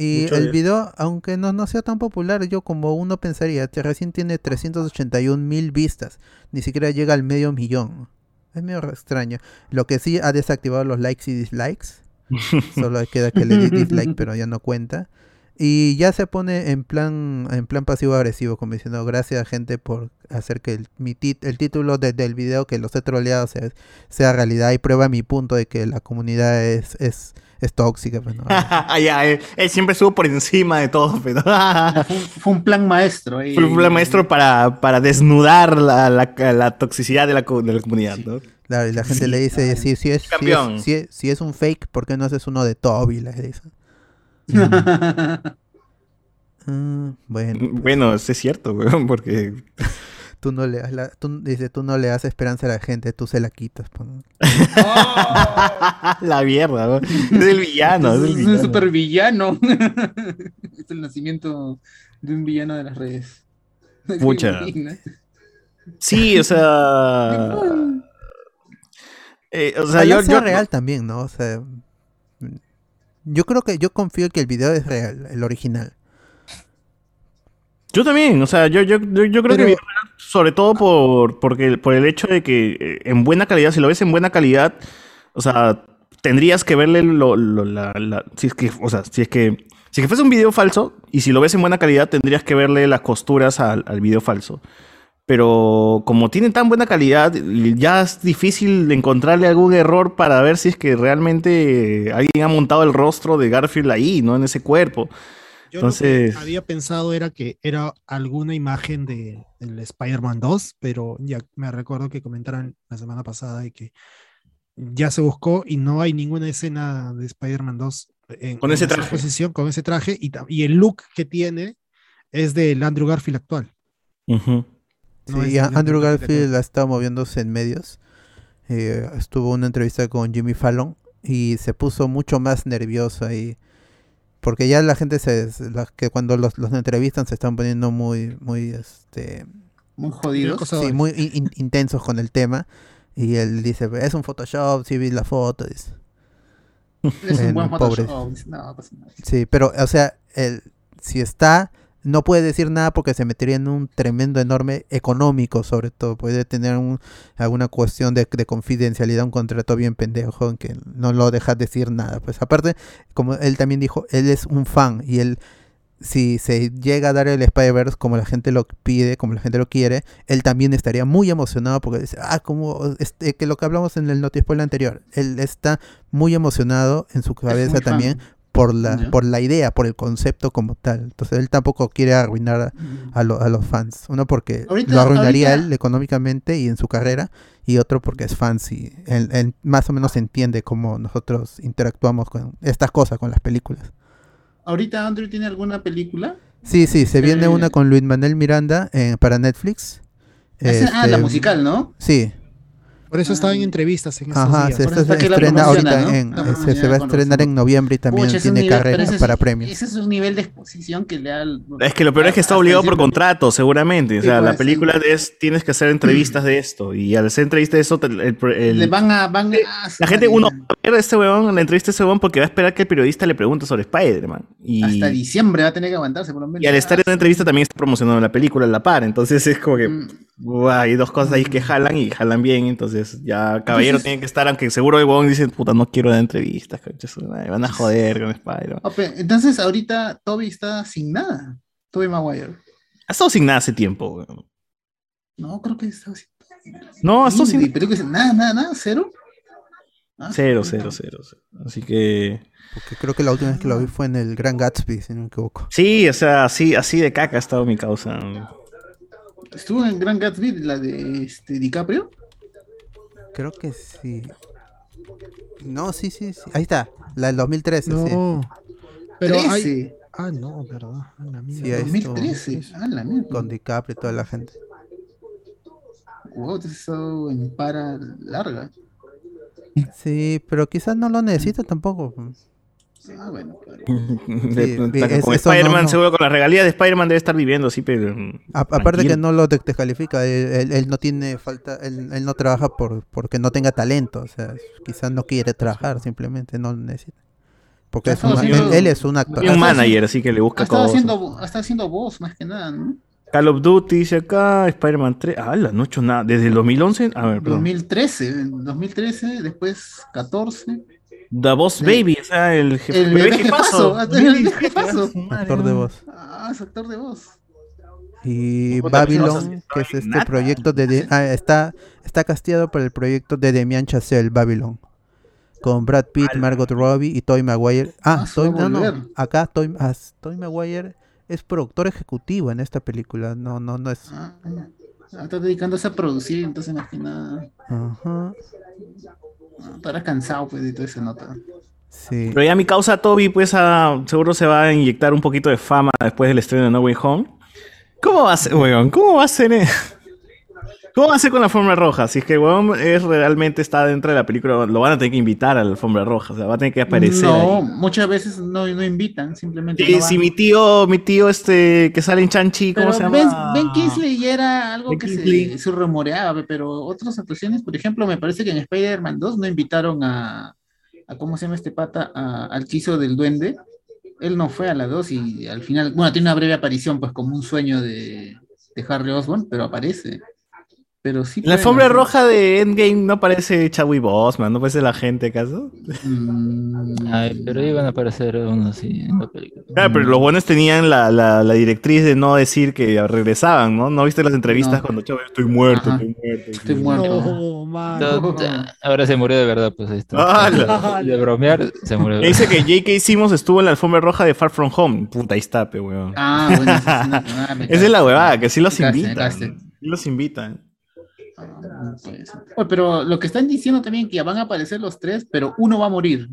Y mucho el de- video, aunque no, no sea tan popular, yo como uno pensaría, recién tiene 381 mil vistas, ni siquiera llega al medio millón. Es medio extraño. Lo que sí ha desactivado los likes y dislikes. Solo queda que le di dislike, pero ya no cuenta. Y ya se pone en plan en plan pasivo agresivo, como diciendo gracias gente por hacer que el, mi tit- el título de- del video que los he troleado sea, sea realidad y prueba mi punto de que la comunidad es, es, es tóxica. pues, ¿no? Ah, ya, él, él siempre estuvo por encima de todo, pero... Fue un plan maestro. ahí. Fue un plan maestro para, para desnudar la, la, la toxicidad de la, de la comunidad, ¿no? Claro, y la gente Sí, le dice, si, si, es, si, Campeón. es, si, es, si es un fake, ¿por qué no haces uno de Toby? Le dicen. Mm, bueno, Bueno, eso es cierto, weón, porque... tú no le das la, tú, dice, tú no le das esperanza a la gente, tú se la quitas. ¿no? la mierda. Es el villano, es el Es un villano. super villano. es el nacimiento de un villano de las redes. Pucha. Sí, o sea... Eh, o sea, yo... yo- real también, ¿no? O sea, yo creo que, yo confío que el video es real, el original. Yo también, o sea, yo, yo, yo, yo creo que Pero- sobre todo por, porque, por el hecho de que eh, en buena calidad, si lo ves en buena calidad, o sea, tendrías que verle lo, lo- la, la- si es que, o sea, si es que, si es que fuese un video falso y si lo ves en buena calidad, tendrías que verle las costuras al, al video falso. Pero como tiene tan buena calidad, ya es difícil encontrarle algún error para ver si es que realmente alguien ha montado el rostro de Garfield ahí, ¿no? En ese cuerpo. Yo Entonces- lo que había pensado era que era alguna imagen de, del Spider-Man 2, pero ya me recuerdo que comentaron la semana pasada y que ya se buscó y no hay ninguna escena de Spider-Man 2 en, Con en ese esa traje. posición, con ese traje y, el look que tiene es del Andrew Garfield actual. No Sí, Andrew Garfield ha estado moviéndose en medios. Eh, estuvo en una entrevista con Jimmy Fallon y se puso mucho más nervioso ahí. Porque ya la gente se, la- que cuando los, los entrevistan se están poniendo muy, muy, este, Muy jodidos. sí, muy in- in- intensos con el tema. Y él dice, es un Photoshop, si vi la foto. dice. Es un buen. Photoshop. No, nada. Sí, pero, o sea, el, si está, no puede decir nada porque se metería en un tremendo, enorme económico, sobre todo. Puede tener un- alguna cuestión de, de confidencialidad, un contrato bien pendejo en que no lo deja decir nada. Pues aparte, como él también dijo, él es un fan y él, si se llega a dar el Spider-Verse como la gente lo pide, como la gente lo quiere, él también estaría muy emocionado porque dice, ah, como este, que lo que hablamos en el Notispoiler anterior, él está muy emocionado en su cabeza fan. Por la, por la idea, por el concepto como tal. Entonces él tampoco quiere arruinar a, a lo- a los fans. Uno porque Ahorita- lo arruinaría ahorita- él económicamente y en su carrera, y otro porque es fan y él, él más o menos entiende cómo nosotros interactuamos con estas cosas, con las películas. ¿Ahorita Andrew tiene alguna película? Sí, sí, se viene Eh, una con Luis Manuel Miranda eh, para Netflix. Esa- ah, Este, la musical, ¿no? Sí. Por eso estaba en entrevistas en estos Ajá, días. se, está- está se que la estrena promociona, ahorita ¿no? en, La se- se, promociona va a estrenar en noviembre y también ese tiene nivel- pero carrera ese es- para premios. Ese es un nivel de exposición que le da. al- Es que lo peor es que está obligado por contrato, seguramente. O sea, la película es, tienes que hacer entrevistas de esto. Y al hacer entrevistas de eso, el, el- Le van a. Van a la gente, uno va a ver a este huevón, la entrevista a este huevón porque va a esperar que el periodista le pregunte sobre Spider-Man. Y, Hasta diciembre va a tener que aguantarse por lo menos. y al estar en la entrevista también está promocionando la película a la par. Entonces es como que Mm. hay dos cosas ahí que jalan y jalan bien. Entonces ya Caballero Entonces- tiene que estar, aunque seguro el huevón dice, puta, no quiero dar entrevistas, van a joder con Spider-Man. Ah, Entonces, ahorita Toby está sin nada. Toby Maguire. Ha estado sin nada hace tiempo, weón. No, creo que está sin No, ha estado sin Indie, películas- Nada, nada, nada, cero. Ah, Cero, sí. cero, cero, cero. Así que. Porque creo que la última vez que lo vi fue en el Gran Gatsby, si no me equivoco. Sí, o sea, así, así de caca ha estado mi causa. Estuvo en Gran Gatsby, la de este, DiCaprio. Creo que sí. No, sí, sí, sí. Ahí está, la del 2013. sí. No. Pero hay. 13. Ah, no, verdad. A la mierda. Sí, ahí estuvo. 2013. Ah, la mierda. Con DiCaprio y toda la gente. Wow, eso en para larga. Sí, pero quizás no lo necesita tampoco. Ah, bueno, claro. Sí, Spider-Man, no. seguro con las regalías de Spider-Man debe estar viviendo así, pero. A- aparte que no lo de- descalifica, él, él- él no tiene falta, él, él no trabaja por porque no tenga talento, o sea, quizás no quiere trabajar, simplemente no necesita. Porque es un- estado él, haciendo- él es un actor. Un manager, así que le busca cosas. haciendo, ha estado haciendo voz más que nada, ¿no? Call of Duty dice acá, Spider-Man 3. Ah, no he hecho nada. Desde el 2011. A ver, perdón. 2013, en 2013, después 14. The Boss Baby, o sea, el, jefe- El bebé jefazo, jefazo. el jefazo. actor de voz. Ah, es actor de voz. Y Babylon, que es este nada. proyecto de, de- ah, está está casteado por el proyecto de Demian Chazelle, Babylon. Con Brad Pitt, Margot Robbie y Toy Maguire. Ah, Ah, Toy, no, acá Toy, ah, Tobey Maguire es productor ejecutivo en esta película. No, no, no es. Ah, ah, está dedicándose a producir, entonces más que nada. Ajá. Estará cansado, pues, de toda esa nota. Sí. Pero ya mi causa Toby, pues ah, seguro se va a inyectar un poquito de fama después del estreno de No Way Home. ¿Cómo va a ser, weón? ¿Cómo va a ser? eh? ¿Cómo va a ser con la alfombra roja? Si es que weón es realmente está dentro de la película, lo van a tener que invitar a la alfombra roja, o sea, va a tener que aparecer. No, ahí. muchas veces no, no invitan, simplemente. No si mi tío, mi tío este que sale en Chanchi, ¿cómo Pero se Ben, llama? Ben Kingsley era algo Ben que se, se rumoreaba, pero otras actuaciones, por ejemplo, me parece que en Spider-Man 2 no invitaron a, a ¿cómo se llama este pata? A- al que hizo del duende. Él no fue a la 2 y al final, bueno, tiene una breve aparición, pues como un sueño de, de Harry Osborn, pero aparece. Pero sí. La alfombra hacer- roja de Endgame no aparece Chadwick Boseman, no aparece la gente, ¿acaso? Mm, Ay, pero iban a aparecer aún así en la película. Claro, pero los buenos tenían la, la, la directriz de no decir que regresaban, ¿no? ¿No viste las entrevistas No. cuando Chadwick estoy muerto, Ajá. estoy muerto? Estoy muerto. No, Ahora se murió de verdad, pues ahí está. ¡Hala! De bromear, se murió. de dice que J.K. Simmons estuvo en la alfombra roja de Far From Home. Puta, ahí está, pe, weón. Ah, bueno, esa es ah, la huevada, que sí los invitan. Sí los invitan. Ah. Oye, pero lo que están diciendo también que ya van a aparecer los tres, pero uno va a morir.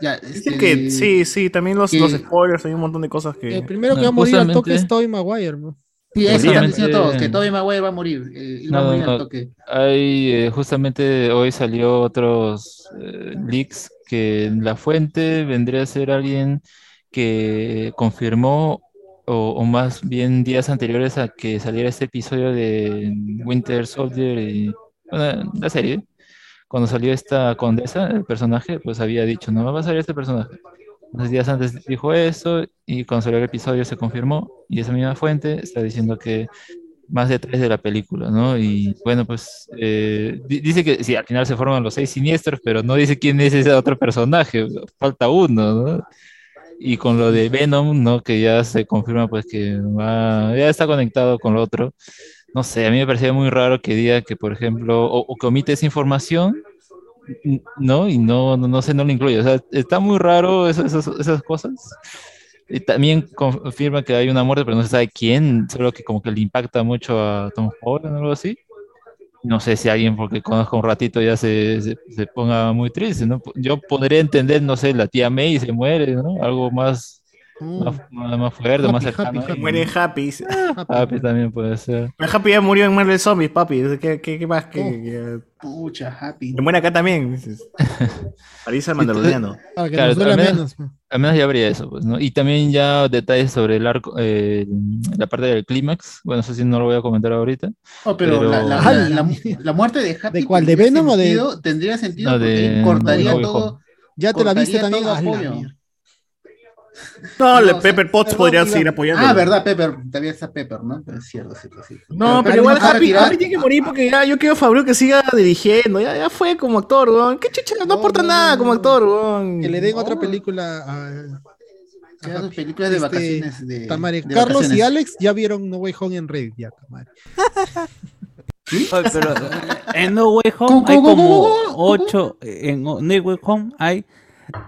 Ya, este, que sí, sí, también los, que- los spoilers, hay un montón de cosas que... El primero que No, va a morir al toque es Tobey Maguire. ¿no? Sí, eso están diciendo todos, que Tobey Maguire va a morir. eh, él va a No, morir no, al no. toque. Hay, eh, justamente hoy salió otros eh, leaks que la fuente vendría a ser alguien que confirmó, o, o más bien días anteriores a que saliera este episodio de Winter Soldier y bueno, la serie, cuando salió esta condesa, el personaje, pues había dicho, no va a salir este personaje. Unos días antes dijo eso y cuando salió el episodio se confirmó y esa misma fuente está diciendo que más de tres de la película, ¿no? Y bueno, pues eh, di- dice que sí, al final se forman los seis siniestros, pero no dice quién es ese otro personaje, falta uno, ¿no? Y con lo de Venom, ¿no? Que ya se confirma pues que va- ya está conectado con lo otro. No sé, a mí me parecía muy raro que diga que, por ejemplo, o, que omite esa información, ¿no? Y no, no, no sé, no lo incluye. O sea, está muy raro esas, esas cosas. Y también confirma que hay una muerte, pero no se sabe quién, solo que como que le impacta mucho a Tom Holland o algo así. No sé si alguien, porque conozco un ratito, ya se, se, ponga muy triste, ¿no? Yo podría entender, no sé, la tía May se muere, ¿no? Algo más, más, más- más fuerte, más Happy, cercano. happy, happy. Mueren Happy. Happy también puede ser. Pero Happy ya murió en Marvel Zombies, papi. ¿Qué, qué, qué más? que Oh. Pucha, happy. muere acá también. Parece el mandaloriano. Que Claro, al menos- menos. pues. Al menos ya habría eso, pues, ¿no? Y también ya detalles sobre el arco, eh, la parte del clímax. Bueno, eso sí no lo voy a comentar ahorita. Oh, pero, Pero- La, la- Ah, la- la- la- la muerte de Happy. ¿De cuál? ¿De tendría Venom o de- sentido- Tendría sentido No, porque de- cortaría No todo. Ya te la viste también. todo a la apoyo. mierda. No, le No, Pepper Potts podría seguir apoyando. Ah, verdad, Pepper. Todavía está Pepper, ¿no? Es cierto, cierto, sí. No, pero igual a Happy, retirar. Happy tiene que morir porque ya yo quiero Fabio que siga dirigiendo. Ya, ya fue como actor, weón. ¿Qué chucha? No, No, aporta no, nada no, como actor, weón. Que le den otra película a. Sus películas de Este, vacaciones. De, Tamare. de Carlos y. Alex ya vieron No Way Home en Reddit. Ya, Tamare. Oye, pero eh, en No Way Home ¿Cómo, hay cómo, como cómo, cómo? ocho. En No Way Home hay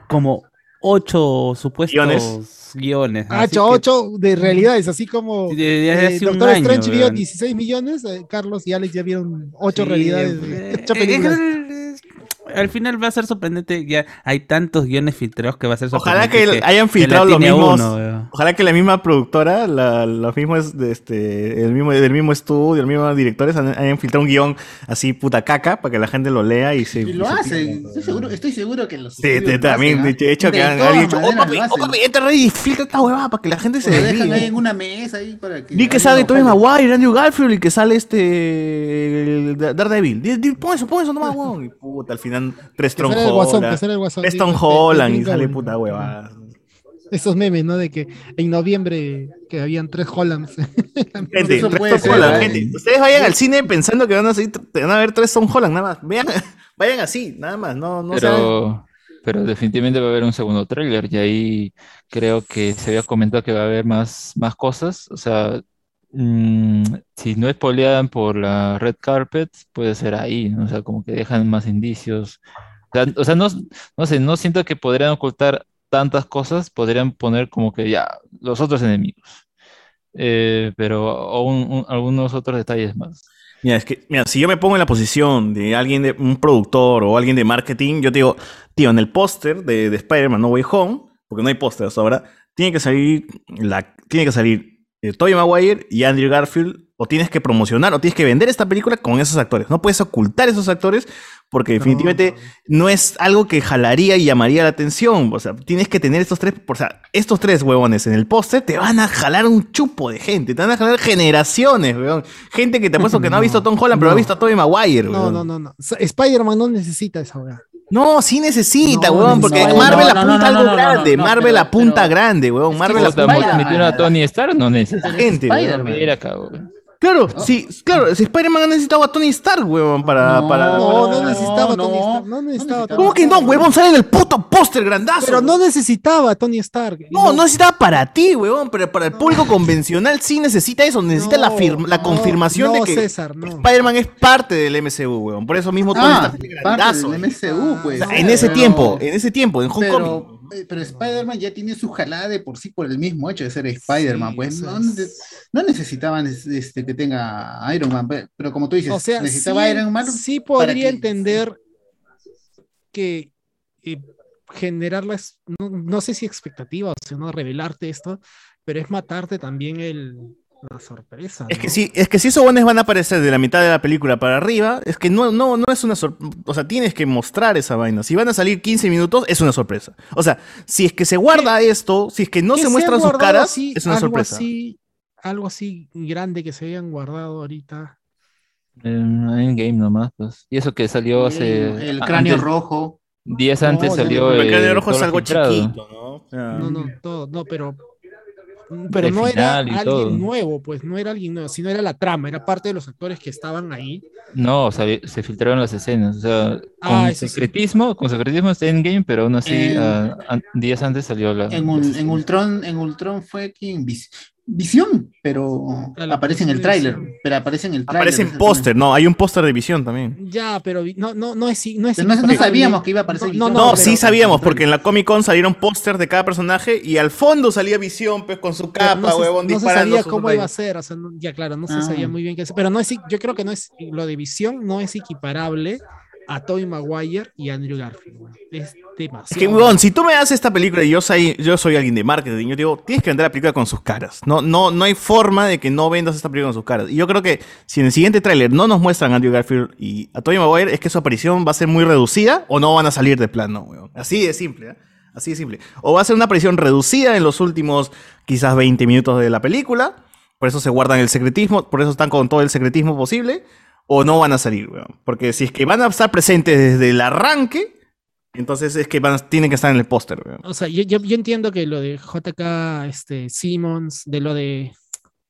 como ocho supuestos Guiones. guiones. Ah, así ocho, que- ocho de realidades, así como De- eh, Doctor año, Strange vio weón. 16 millones, eh, Carlos y Alex ya vieron ocho Sí, realidades, eh, ocho eh, películas. eh, al final va a ser sorprendente. Ya hay tantos guiones filtrados que va a ser Ojalá sorprendente. que hayan filtrado los mismos. uno. Ojalá que la misma productora, la, los mismos, de este, el mismo, del mismo estudio, el mismo directores hayan filtrado un guion así puta caca para que la gente lo lea y se. Y lo hacen. Estoy seguro, estoy seguro que los. Sí, te- también, hacen, de hecho, ¿ah? que han, dicho, oh papi, oh papi, entra ready y filtra esta huevada para que la gente se Lo dejan ahí desvíe. en una mesa ahí para que. Di que sale Tobey. Maguire, Andrew Garfield y que sale este. Daredevil. Pon eso, pon eso nomás, weón. Y puta, al final, tres Holland. digo, Tom este, Holland y sale puta huevada. Estos memes, ¿no? De que en noviembre que habían tres Hollands. Gente, tres puede Tom ser, Holland, ¿eh? gente. Ustedes vayan al cine pensando que van a, seguir- van a ver tres Tom Holland, nada más. Vean, vayan así, nada más. No, no Pero, pero definitivamente va a haber un segundo tráiler y ahí creo que se había comentado que va a haber más, más cosas. O sea, mm, si no spoileadan por la red carpet, puede ser ahí, ¿no? O sea, como que dejan más indicios. O sea, o sea, no, no sé, no siento que podrían ocultar tantas cosas, podrían poner como que ya, los otros enemigos. Eh, pero o un- un- algunos otros detalles más. Mira, es que, mira, si yo me pongo en la posición de alguien de un productor o alguien de marketing, yo te digo, tío, en el póster de, de Spider-Man No Way Home, porque no hay póster hasta ahora, tiene que salir la, tiene que salir eh, Tobey Maguire y Andrew Garfield, o tienes que promocionar, o tienes que vender esta película con esos actores. No puedes ocultar esos actores, porque definitivamente no es algo que jalaría y llamaría la atención. O sea, tienes que tener estos tres, o sea, estos tres huevones en el póster te van a jalar un chupo de gente, te van a jalar generaciones, weón. Gente que te apuesto que no, ha visto a Tom Holland, pero ha no. visto a Tobey Maguire, No, weón. no, no, no. Spider-Man no necesita esa weá. No, sí necesita, No, weón, porque no, Marvel no, apunta no, algo no, no, grande, no, Marvel pero- apunta pero- grande, weón, Marvel apunta metieron a Tony Stark, no necesita. gente, Spider-Man. Claro, sí, claro, si Spider-Man ha necesitado a Tony Stark, huevón, para. No, para... No, no necesitaba no, Tony Stark. No necesitaba Tony ¿Cómo que no, huevón? Sale en el puto póster grandazo. Pero no necesitaba a Tony Stark. No, no necesitaba para ti, huevón, pero para el público convencional sí necesita eso, necesita la, fir- la confirmación no, de que César, no. Spider-Man es parte del MCU, huevón. Por eso mismo Tony Ah, Stark es parte grandazo. del MCU, pues. O sea, en ese Pero- tiempo, en ese tiempo, en. Pero, eh, pero Spider-Man ya tiene su jalada de por sí por el mismo hecho de ser Spider-Man, pues no, nece- no necesitaban es- este, que tenga Iron Man, pe- pero como tú dices, O sea, necesitaba sí, Iron Man. sí podría entender que eh, generarlas, no, no sé si expectativa o si no revelarte esto, pero es matarte también el, la sorpresa. Es que sí, es que si esos buenos van a aparecer de la mitad de la película para arriba, es que no, no, no es una sorpresa. O sea, tienes que mostrar esa vaina. Si van a salir 15 minutos, es una sorpresa. O sea, si es que se guarda esto, si es que no Que se muestran sus caras, así, es una algo sorpresa. Así, algo así grande que se hayan guardado ahorita. En Endgame nomás, pues. Y eso que salió hace. El cráneo antes- rojo. Días antes No, salió. no, el cráneo eh, rojo es algo filtrado. chiquito, ¿no? O sea, No, no, todo, no, pero. Pero El no era alguien todo. nuevo, pues no era alguien nuevo, sino era la trama, era parte de los actores que estaban ahí. No, o sea, se filtraron las escenas. O sea, Ah, con eso sí. secretismo, con secretismo está Endgame, pero aún así, En- an- días antes salió la. En, Ul- en Ultron, en Ultron fue quien Visión, pero Ah, aparece en el tráiler, pero aparece en el tráiler. Aparece en póster, no, hay un póster de visión también. Ya, pero no, no, no es, no es no- no sabíamos que iba a aparecer No, Visión. no, sí sabíamos, porque en la Comic Con salieron pósters de cada personaje y al fondo salía visión, pues con su capa, huevón, no se disparando. sabía cómo iba a ser, o sea, no- ya claro, no se Ah. sabía muy bien qué hacer, pero no es, yo creo que no es, lo de visión no es equiparable a Tobey Maguire y Andrew Garfield, güey. es demasiado. Es que, huevón, si tú me das esta película y yo soy, yo soy alguien de marketing, yo digo, tienes que vender la película con sus caras. No, no, no hay forma de que no vendas esta película con sus caras. Y yo creo que si en el siguiente tráiler no nos muestran a Andrew Garfield y a Tobey Maguire, es que su aparición va a ser muy reducida o no van a salir de plano, huevón. Así de simple, ¿eh? Así de simple. O va a ser una aparición reducida en los últimos quizás 20 minutos de la película. Por eso se guardan el secretismo, por eso están con todo el secretismo posible. O no van a salir, weón. Porque si es que van a estar presentes desde el arranque, entonces es que van a- tienen que estar en el póster, weón. O sea, yo, yo, yo entiendo que lo de JK este, Simmons, de lo de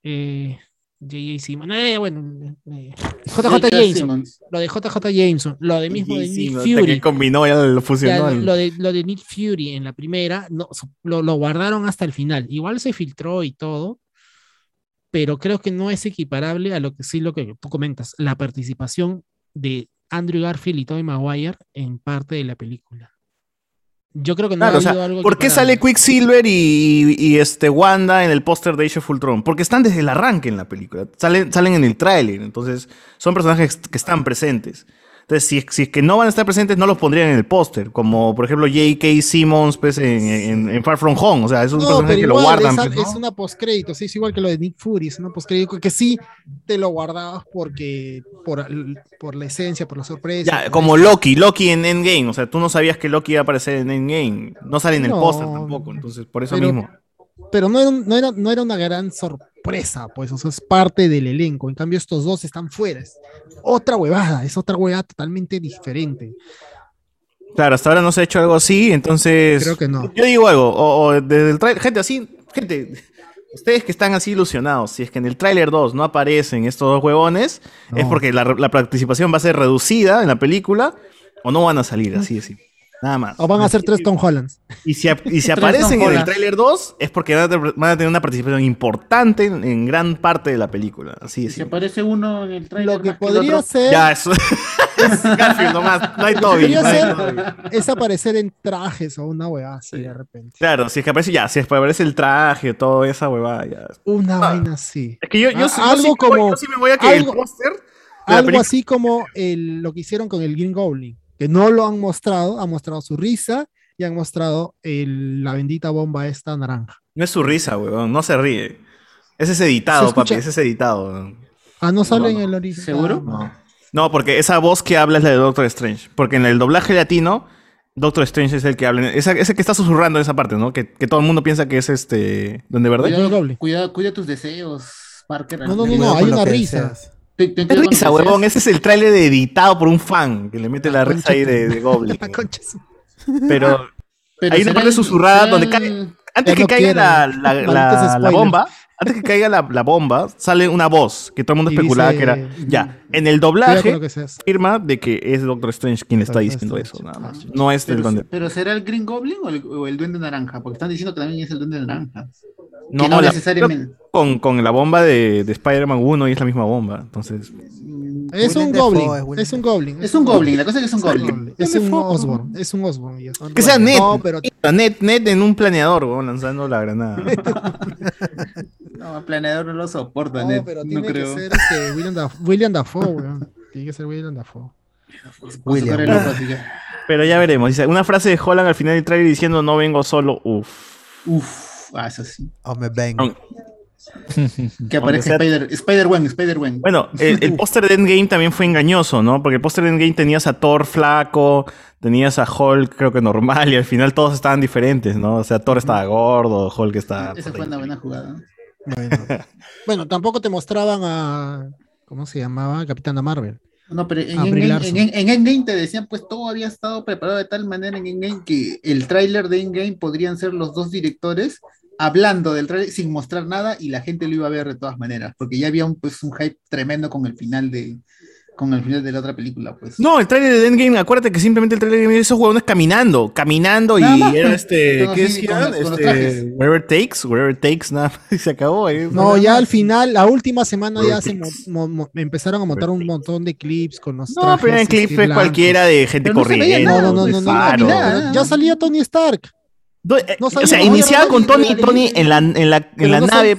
eh, J.J. Simmons, eh, bueno, eh, JJ J.K. Jameson, Simmons. lo de JJ Jameson, lo de mismo de Nick Fury. que combinó, ya lo fusionó. lo, de, lo de Nick Fury en la primera, no, lo, lo guardaron hasta el final. Igual se filtró y todo, pero creo que no es equiparable a lo que sí lo que tú comentas, la participación de Andrew Garfield y Tobey Maguire en parte de la película. Yo creo que no Claro, ha o sea, algo ¿por qué sale Quicksilver y, y, este Wanda en el póster de Age of Ultron? Porque están desde el arranque en la película. Salen, salen en el tráiler. Entonces, son personajes que están presentes. Entonces, si, si es que no van a estar presentes, no los pondrían en el póster. Como, por ejemplo, J.K. Simmons pues, en, en- en Far From Home. O sea, es un No, personaje que lo guardan. esa- pues, ¿no? es una postcrédito, sí, es igual que lo de Nick Fury, es una postcrédito que sí te lo guardabas porque por, por la esencia, por la sorpresa. Ya, como. Loki, Loki en Endgame. O sea, tú no sabías que Loki iba a aparecer en Endgame. No sale en el póster tampoco. Entonces, por eso pero- mismo. Pero no era, no, era, no era una gran sorpresa, pues, o sea, es parte del elenco. En cambio, estos dos están fuera. Es otra huevada, es otra huevada totalmente diferente. Claro, hasta ahora no se ha hecho algo así, entonces. Creo que no. Yo digo algo, o, o desde el trailer. Gente, así. Gente, ustedes que están así ilusionados, si es que en el tráiler 2 no aparecen estos dos huevones, es porque la, la participación va a ser reducida en la película o no van a salir, así de simple. Nada más. O van a ser tres Tom Hollands. Y si, y si aparecen en el tráiler 2 es porque van a, tener- van a tener una participación importante en, en gran parte de la película. Así Si aparece uno en el trailer. Lo que más el podría otro, ser Ya, eso. es Garfield nomás, no hay Toby. no hay ser Toby. es aparecer en trajes o una huevada así de repente. Claro, si es que aparece ya, si es que aparece el traje, toda esa huevada, ya. Una vaina así. Es que yo, yo, Ah, sí- yo algo sí me voy- como- yo sí me voy a que algo- el póster. Algo película- así como el, lo que hicieron con el Green Goblin, que no lo han mostrado, han mostrado su risa y han mostrado el- la bendita bomba esta naranja. No es su risa, weón, no se ríe. Ese es editado, papi, ese es editado. weón. Ah, no sale No, en el original. ¿Seguro? No. No, porque esa voz que habla es la de Doctor Strange. Porque en el doblaje latino, Doctor Strange es el que habla. Esa, ese que está susurrando en esa parte, ¿no? Que, que todo el mundo piensa que es este. ¿Dónde verdad? Cuidado, cuida tus deseos, Parker. No, no, no, no, hay una risa. deseas. Ten- ten ¿Qué cuidado con risa, huevón? Ese es el tráiler editado por un fan que le mete la risa ahí de, de Goblin. La Pero Pero hay una parte susurrada donde cae, Antes que caiga la, la- bomba, antes que caiga la, bomba, sale una voz que todo el mundo especulaba dice- que era. Ya, en el doblaje afirma de que es Doctor Strange quien está diciendo eso, nada más. No es el duende. pero ¿será el Green Goblin o el, o el Duende Naranja? Porque están diciendo que también es el Duende Naranja. No, que no la- necesariamente. con, con la bomba de, de Spider-Man 1 y es la misma bomba. Entonces, Es un Dafoe, goblin. es un goblin. Es un Goblin, la cosa es que es un Goblin. Es un Osborn. Es un Osborn. que sea Ned. No, pero Ned, Ned en un planeador, weón, lanzando la granada. No, el planeador no lo soporta, no, Ned, pero no tiene que ser este, William, Daf- William Dafoe, weón. Tiene que ser William Dafoe. William. Pero ya veremos. Dice, una frase de Holland al final del trailer diciendo no vengo solo. Uf. Uf, ah, eso sí. O me ven. Aun- Que Spider, Spider-Wen, Spider-Wen. Bueno, el, el póster de Endgame también fue engañoso, ¿no? Porque el póster de Endgame tenías a Thor flaco, tenías a Hulk creo que normal y al final todos estaban diferentes, ¿no? O sea, Thor estaba gordo, Hulk estaba... Esa fue una buena jugada. Bueno. bueno, tampoco te mostraban a. ¿Cómo se llamaba? Capitana Marvel. No, pero en Endgame, en Endgame te decían, pues todo había estado preparado de tal manera en Endgame que el tráiler de Endgame podrían ser los dos directores hablando del tráiler sin mostrar nada y la gente lo iba a ver de todas maneras, porque ya había un, pues, un hype tremendo con el final de con el final de la otra película, pues. No, el trailer de Endgame, acuérdate que simplemente el trailer de Endgame esos huevones caminando, caminando y más, era pues. este, ¿qué así, decía? con los- con los Este, wherever takes, wherever takes, nada más, y se acabó. ¿eh? No, ya al final, la última semana ya se mo- mo- mo- empezaron a montar un montón de clips con los No, pero en clip fue blancos. cualquiera de gente Pero no corriendo. No, no, no, no, no. Ya salía Tony Stark. Do- eh, No o sea, iniciaba con Tony, Tony, era Tony en la, en la, en la no nave.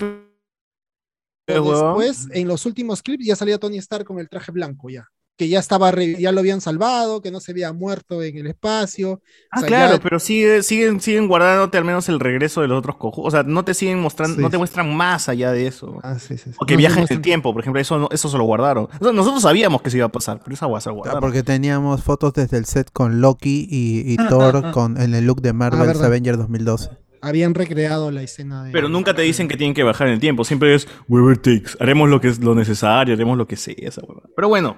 Después, en los últimos clips, ya salía Tony Stark con el traje blanco ya. Que ya estaba, re- ya lo habían salvado, que no se había muerto en el espacio. Ah, O sea, claro, ya- pero sigue, siguen, siguen guardándote al menos el regreso de los otros cojos. O sea, no te siguen mostrando, Sí, no te muestran más allá de eso. Ah, sí, sí, sí. O que No viajan en el muestran- tiempo, por ejemplo, eso, no- eso se lo guardaron. O sea, nosotros sabíamos que se iba a pasar, pero esa guasa Ah, guardaron. Porque teníamos fotos desde el set con Loki y, y Thor con, en el look de Marvel's Ah, verdad. Avengers 2012. Habían recreado la escena de. Pero nunca te dicen que tienen que bajar en el tiempo. Siempre es whatever takes. Haremos lo que es lo necesario, haremos lo que sea. Esa. Pero bueno,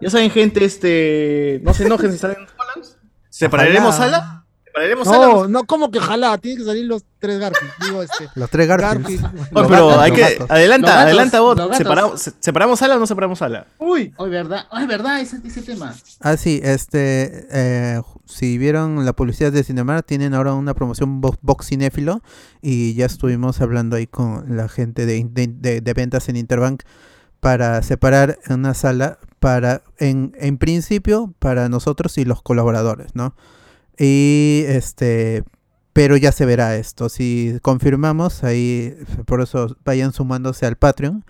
ya saben, gente, este. No se enojen si salen Holland. ¿Separaremos Ojalá. sala? ¿Separaremos No, sala? no, como que ojalá, tienen que salir los tres Garfield. Digo, este. Los tres Garfield. Pero gatos, hay que. Adelanta, gatos, adelanta vos. ¿Separamos, se- ¿Separamos sala o no separamos sala? Uy, es verdad, es verdad ese, ese tema. Ah, sí, este, eh, si vieron la publicidad de Cinemar, tienen ahora una promoción bo- Box Cinéfilo y ya estuvimos hablando ahí con la gente de, de- de- de ventas en Interbank para separar una sala para, en, en principio, para nosotros y los colaboradores, ¿no? Y este, pero ya se verá esto. Si confirmamos, ahí, por eso vayan sumándose al Patreon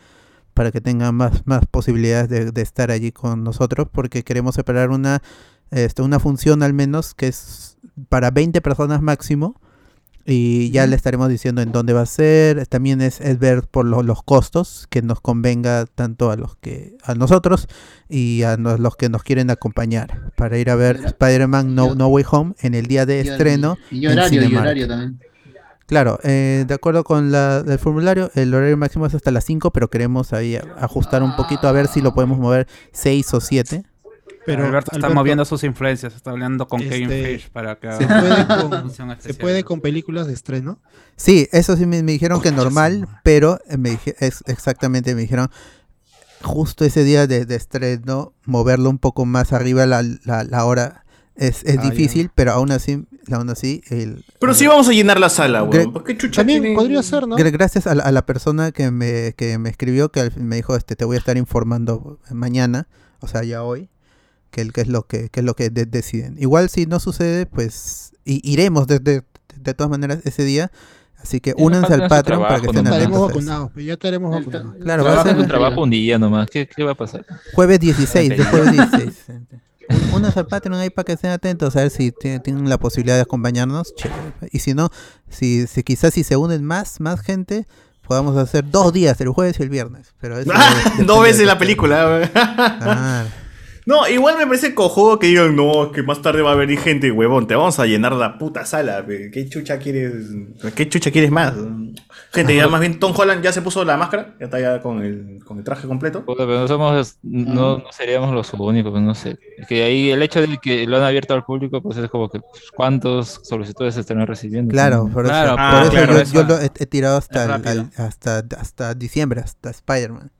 para que tengan más, más posibilidades de, de estar allí con nosotros, porque queremos separar una, este, una función al menos que es para 20 personas máximo. Y ya le estaremos diciendo en dónde va a ser. También es, es ver por lo- los costos que nos convenga tanto a los que a nosotros y a nos- los que nos quieren acompañar para ir a ver. Spider-Man no, no Way Home en el día de Y- estreno. Y, horario, y horario también. Claro, eh, de acuerdo con la, el formulario, el horario máximo es hasta las 5, pero queremos ahí ajustar un poquito a ver si lo podemos mover 6 o 7. Pero. Alberto está Alberto, moviendo sus influencias, está hablando con Kevin Este, Fish para que Se puede, con, se puede con películas de estreno. Sí, eso sí me, me dijeron que normal, pero eh, me dije, es exactamente me dijeron justo ese día de, de estreno moverlo un poco más arriba la, la, la hora es, es Ah, ya. difícil, pero aún así, aún así el, Pero sí vamos a llenar la sala, weón. ¿Por qué chucha También tiene- podría ser, Gracias a la, a la persona que me, que me escribió, que al fin me dijo, este, te voy a estar informando mañana, o sea, ya hoy, que, el, que es lo que, que es lo que de- deciden. Igual si no sucede, pues i- iremos de, de- de todas maneras ese día, así que únanse al Patreon para que estén no Estaremos atentos. eso. vacunados, pero ya estaremos El- vacunados. Claro, va a ser tu trabajo un día nomás. ¿Qué, qué va a pasar? jueves 16, de jueves 16. Únanse al Patreon ahí para que estén atentos, a ver si tienen, la posibilidad de acompañarnos. chévere. Y si no, si, si quizás si se unen más, más gente, podamos hacer dos días, el jueves y el viernes. Pero eso Ah, Dos veces la película. weón. No, igual me parece cojudo que digan, no, es que más tarde va a venir gente, huevón, te vamos a llenar la puta sala. pe. ¿Qué chucha quieres? ¿Qué chucha quieres más? Gente, ya más bien Tom Holland ya se puso la máscara, ya está ya con el, con el traje completo. Puta, pero no somos, no, no seríamos los únicos, pues, no sé. Es que ahí el hecho de que lo han abierto al público, pues es como que pues, cuántos solicitudes se están recibiendo. Claro, por eso, Claro, por Ah, eso claro, yo, eso. yo lo he, he tirado hasta, al- hasta, hasta diciembre, hasta Spider-Man,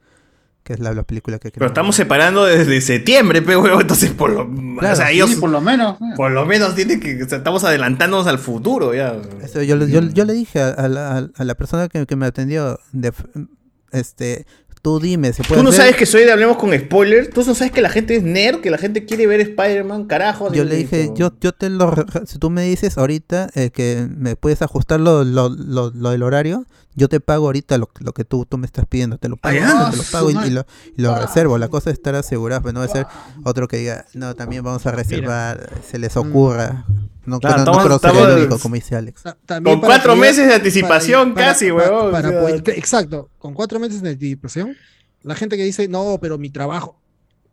que es la, la película que Pero estamos separando desde septiembre, pe, huevón, entonces por lo, Claro, o sea, sí, ellos por lo menos. por lo menos tienen que, o sea, estamos adelantándonos al futuro ya. Eso yo, le- yo, yo le dije a, a la, a la persona que, que me atendió, de, este, tú dime, ¿se puede Tú no hacer? sabes que soy de Hablemos con Spoilers, tú no sabes que la gente es nerd, que la gente quiere ver Spider-Man, carajo. Yo le dije, yo, yo te lo, re- si tú me dices ahorita eh, que me puedes ajustar lo, lo, lo, lo del horario, yo te pago ahorita lo, lo que tú, tú me estás pidiendo, te lo pago, te lo Ah, pago y, lo, y lo reservo. La cosa es estar asegurado, pero no va a ser otro que diga, no, también vamos a reservar, se les ocurra. No, Claro, creo- no estamos- el estamos- único, como dice Alex. Con para cuatro meses de anticipación para- casi, para- huevón. para o sea. apoyar- exacto, con cuatro meses de anticipación, la gente que dice, no, pero mi trabajo.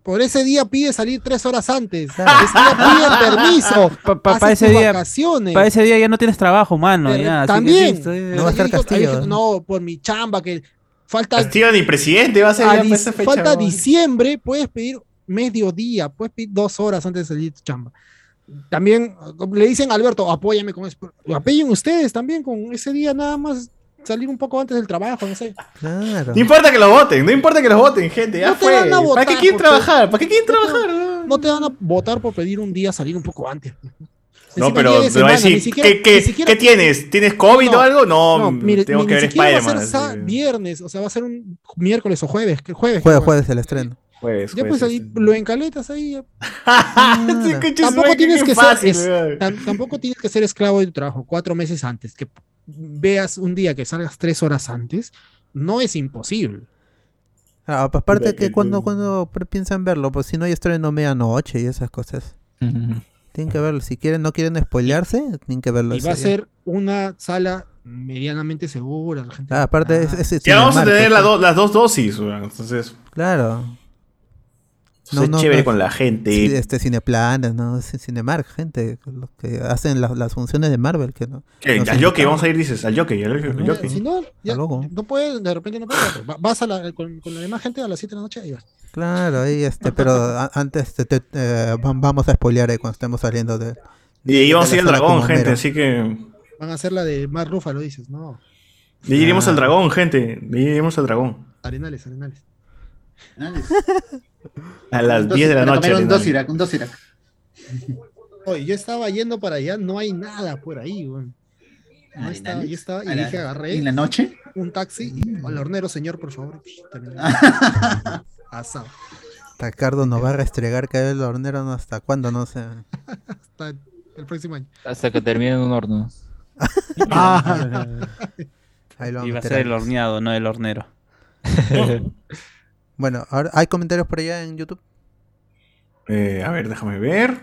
Por ese día pide salir tres horas antes. Ese día pide permiso. Pa- pa- ese día- vacaciones. Para ese día ya no tienes trabajo, mano. Pero ya, así que también. No va a estar castigo. dijo, no, por mi chamba, que falta. Castillo ni presidente va a ser a para esa fecha. falta diciembre, puedes pedir mediodía, puedes pedir dos horas antes de salir de tu chamba. También le dicen a Alberto, apóyame con eso. Apoyen ustedes también con ese día nada más salir un poco antes del trabajo, no sé. Claro. No importa que los voten, no importa que los voten, gente, ya No te fue. van a votar ¿Para qué quieren trabajar? ¿Para qué quieren no te- trabajar? No te van a votar por pedir un día salir un poco antes. No, pero semana, decir, siquiera- ¿qué, siquiera- qué tienes? ¿Tienes COVID No, o algo? No, No, mire, tengo ni, que ni ver siquiera va a Spider-Man. ser viernes, o sea, va a ser un miércoles o jueves. que Jueves, Jueves, jueves el estreno. Jueves, Ya jueves, pues ahí sí. lo encaletas ahí. ya. Sí, que chis- tampoco tienes que fácil, ser es- tampoco tienes que ser esclavo de tu trabajo cuatro meses antes que veas un día que salgas tres horas antes no es imposible Ah, aparte Ve- que cuando, cuando piensan verlo, pues si no hay estreno medianoche y esas cosas. Tienen que verlo. Si quieren, no quieren spoilearse, tienen que verlo. y va a ser una sala medianamente segura la gente Ah, aparte, es, es Ya vamos a tener pues, la do- las dos dosis, entonces. Claro. Eso es chévere con la gente. Sí, este Cineplanet, ¿no? Cinemark, gente, los que hacen las, las funciones de Marvel, que no. ¿Qué? Al jockey, vamos a ir, dices, al jockey, al al No, jockey. si no ya, no puede de repente no puede va- vas a la, con, con la demás gente a las 7 de la noche y vas Claro, ahí este, pero antes te- te- eh, va- vamos a spoilear ahí cuando estemos saliendo de. Y ahí vamos a ir al dragón, gente, así que. van a hacer la de Mar Rúfalo dices no De ahí iremos Ah. al dragón, gente. De ahí iremos al dragón. arenales arenales A las Un 10 de la noche. Un Arenal. dosirak, un dosirak. Oye, yo estaba yendo para allá, no hay nada por ahí, weón. No estaba, yo estaba, y ¿A la- dije, agarré. ¿En la noche? Un taxi. Al hornero, señor, por favor. Asado. Ricardo nos va a restregar que el hornero no hasta cuándo, no sé. Hasta el próximo año. Hasta que termine en un horno. Ah. Ahí lo vamos Y va a ser el horneado, no el hornero. Bueno, ahora hay comentarios por allá en YouTube. Eh, a ver, déjame ver.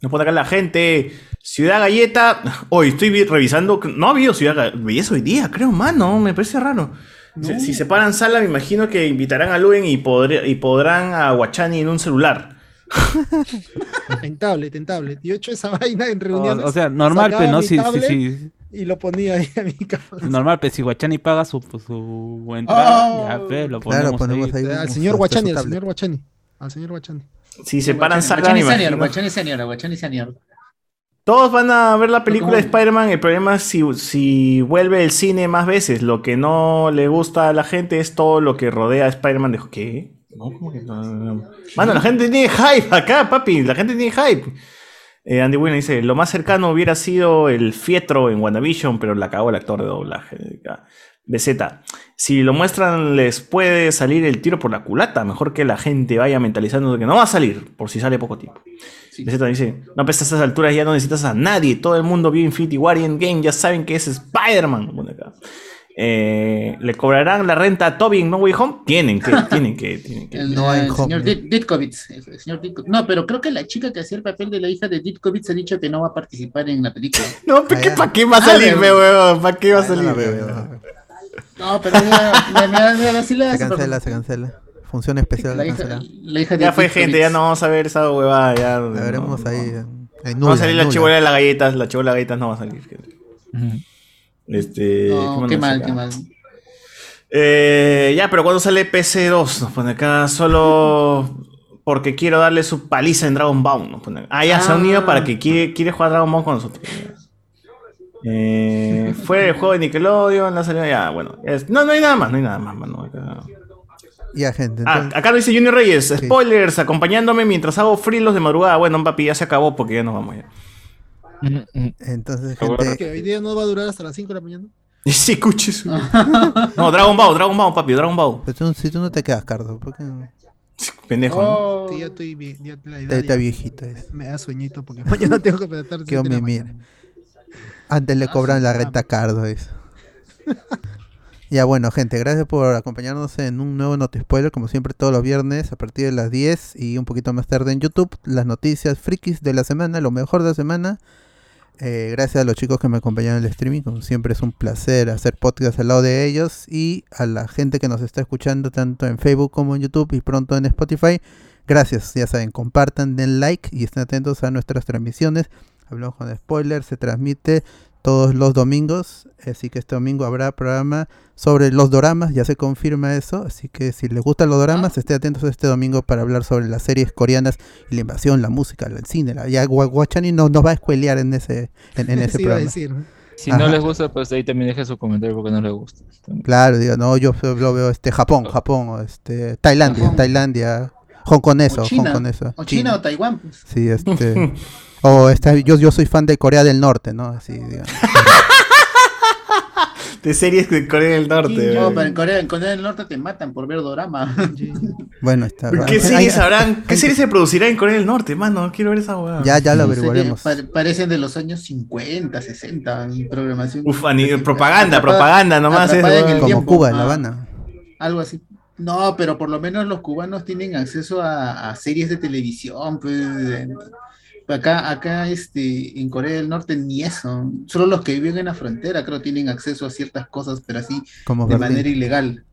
Nos pone acá la gente. Ciudad Galleta. Hoy estoy vi- revisando. No ha habido Ciudad Galleta hoy día, creo, mano. Me parece raro. Si, si se paran sala, me imagino que invitarán a Luen y, podré- y podrán a Guachani en un celular. En tablet, en tablet. Yo he hecho esa vaina en reuniones. o sea, normal, pero no, mi si, si, tablet si- Y lo ponía ahí a mi cama. normal, pero si Guachani paga su, pues, su entrada, ya, pe, lo ponemos, Claro, ponemos ahí. Al un- señor Guachani, al señor Guachani. Al señor Guachani. Si se paran Guachani senior, Guachani senior, Guachani senior. Todos van a ver la película de. Spider-Man. El problema es si, si vuelve el cine más veces. Lo que no le gusta a la gente es todo lo que rodea a Spider-Man. Dijo, ¿qué? No, ¿cómo que no, no, no? Mano, la gente tiene hype acá, papi. La gente tiene hype. Eh, Andy Williams dice: Lo más cercano hubiera sido el fietro en WandaVision, pero la cagó el actor de doblaje. BZ. Si lo muestran, les puede salir el tiro por la culata. Mejor que la gente vaya mentalizando de que no va a salir, por si sale poco tiempo. BZ dice: No, pues a estas alturas ya no necesitas a nadie. Todo el mundo vio Infinity War y Endgame. Ya saben que es Spider-Man. Pone acá. Eh, ¿Le cobrarán la renta a Toby en No Way Home? Tienen que, tienen que, tienen que. El, No hay el home, señor Ditkovitz, el señor Ditkovitz. No, pero creo que la chica que hacía el papel de la hija de Ditkovitz ha dicho que no va a participar en la película. No, ¿para qué, Ah, pa' qué va a Ah, salir, de- pe, huevón? ¿Para qué va a Ah, no salir? la veo, pe, yo. huevón? No, pero ya, Se cancela, se cancela. función especial. La hija- la hija de Ya fue, gente, ya no vamos a ver esa huevada. Ya, La veremos no, ahí. no. va a nula, salir la chivola de las galletas, la chivola de las galletas no va a salir. Este. No, ¿cómo qué mal, acá? qué mal. Eh, ya, pero cuando sale PC2, nos pone acá solo porque quiero darle su paliza en Dragon Ball. Nos pone. Ah, ya se ha unido Ah. para que quiere, quiere jugar Dragon Ball con nosotros. Eh, fue el juego de Nickelodeon, la salida, ya, bueno. es- no, no hay nada más, no hay nada más, mano. Acá, Ya, gente. Ah, acá nos dice Junior Reyes, spoilers, acompañándome mientras hago frilos de madrugada. Bueno, papi, ya se acabó porque ya nos vamos ya. Entonces, gente. Que hoy día no va a durar hasta las 5 de la mañana. Sí, escuches. No, Dragon Ball, Dragon Ball, papi, Dragon Ball. Pero tú- si tú no te quedas, Cardo, ¿por qué no? Pendejo, ¿no? Sí, ya estoy bien. Ya la edad Está- ya viejito, es. Me da sueñito porque mañana tengo que despertar. Que me mira. Antes le cobran la renta a Cardo. eso. Ya bueno, gente, gracias por acompañarnos en un nuevo Noti Spoiler, como siempre todos los viernes a partir de las 10 y un poquito más tarde en YouTube, las noticias frikis de la semana, lo mejor de la semana. Eh, gracias a los chicos que me acompañaron en el streaming, como siempre es un placer hacer podcast al lado de ellos y a la gente que nos está escuchando tanto en Facebook como en YouTube y pronto en Spotify. Gracias, ya saben, compartan, den like y estén atentos a nuestras transmisiones. Hablamos con spoilers, se transmite todos los domingos, así que este domingo habrá programa sobre los doramas, ya se confirma eso, así que si les gustan los doramas, estén atentos este domingo para hablar sobre las series coreanas y la invasión, la música, el cine, la, ya Gua- Guachani no, nos va a spoilear en ese, en, en ese Sí, iba a programa. Si no les gusta, pues ahí también deje su comentario porque no les gusta. Claro, digo, no, yo lo veo este Japón, Japón, o este Tailandia, Japón. Tailandia, hongkoneso, O China, hongkoneso, o China o Taiwán. Pues. Sí, este. o esta, yo, yo soy fan de Corea del Norte, ¿no? Así, digamos. De series de Corea del Norte. No, pero en Corea, en Corea del Norte te matan por ver dorama. Bueno, está. ¿Qué series habrán? ¿Qué series se producirá en Corea del Norte, mano? Quiero ver esa hueá. Ya, ya lo averiguaremos. pa- parecen de los años 50, 60 en programación. Uf, ani- propaganda, propaganda nomás. es, huevón. Como tiempo, Cuba, en La ah. Habana. Algo así. No, pero por lo menos los cubanos tienen acceso a, a series de televisión. Pues, acá, acá este, en Corea del Norte ni eso. Solo los que viven en la frontera creo tienen acceso a ciertas cosas, pero así Como de Berlín. manera ilegal.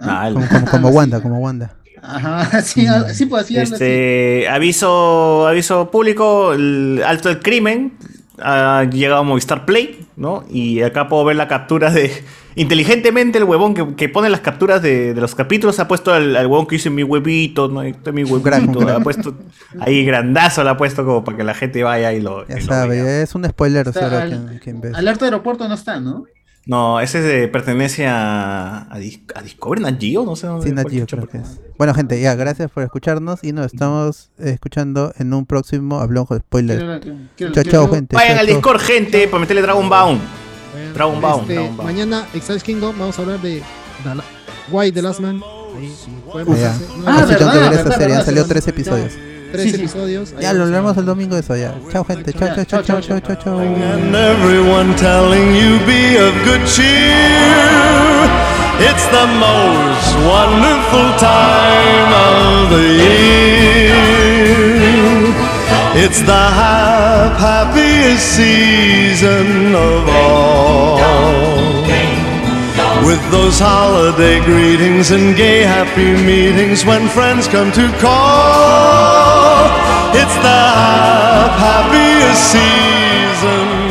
Ah, Como, como, como Wanda, como Wanda. Ajá, sí, al- sí, pues así. Este, aviso, aviso público, el alto del crimen ha llegado a Movistar Play, ¿no? Y acá puedo ver la captura de... Inteligentemente el huevón que, que pone las capturas de, de los capítulos ha puesto al, al huevón que dice mi huevito, ¿no? Mi huevito. Ha puesto ahí grandazo, lo ha puesto como para que la gente vaya y lo... Ya y lo sabe, vea. es un spoiler, Está seguro, al- quien, quien ve. Alerta aeropuerto no está, ¿no? No, ese es de, pertenece a, a, Dis- a Discovery, Nat Geo, no sé dónde. Sí, Nat Geo creo que es. Bueno, gente, ya, gracias por escucharnos y nos estamos escuchando en un próximo Hablamos de. Quiero- quiero- Chao, quiero- chao, gente. Vayan chao, al. Discord, gente, para meterle Dragon Bound. Dragon Bound, Este, mañana, Exiles Kingdom, vamos a hablar de The La- Why The Last Man. Ahí, Ya. hacer- no, Ah, verdad, ver esa verdad, serie, han verdad, salido sí, tres sí. episodios. Tres Sí, sí. episodios. ahí Ya, lo hablamos el domingo de eso ya. Chao, gente. Chao, chao, chao, chao, chao, chao, chao. And everyone telling you be of good cheer. It's the most wonderful time of the year. It's the hap- happiest season of all. With those holiday greetings and gay happy meetings when friends come to call. It's the hap- happiest season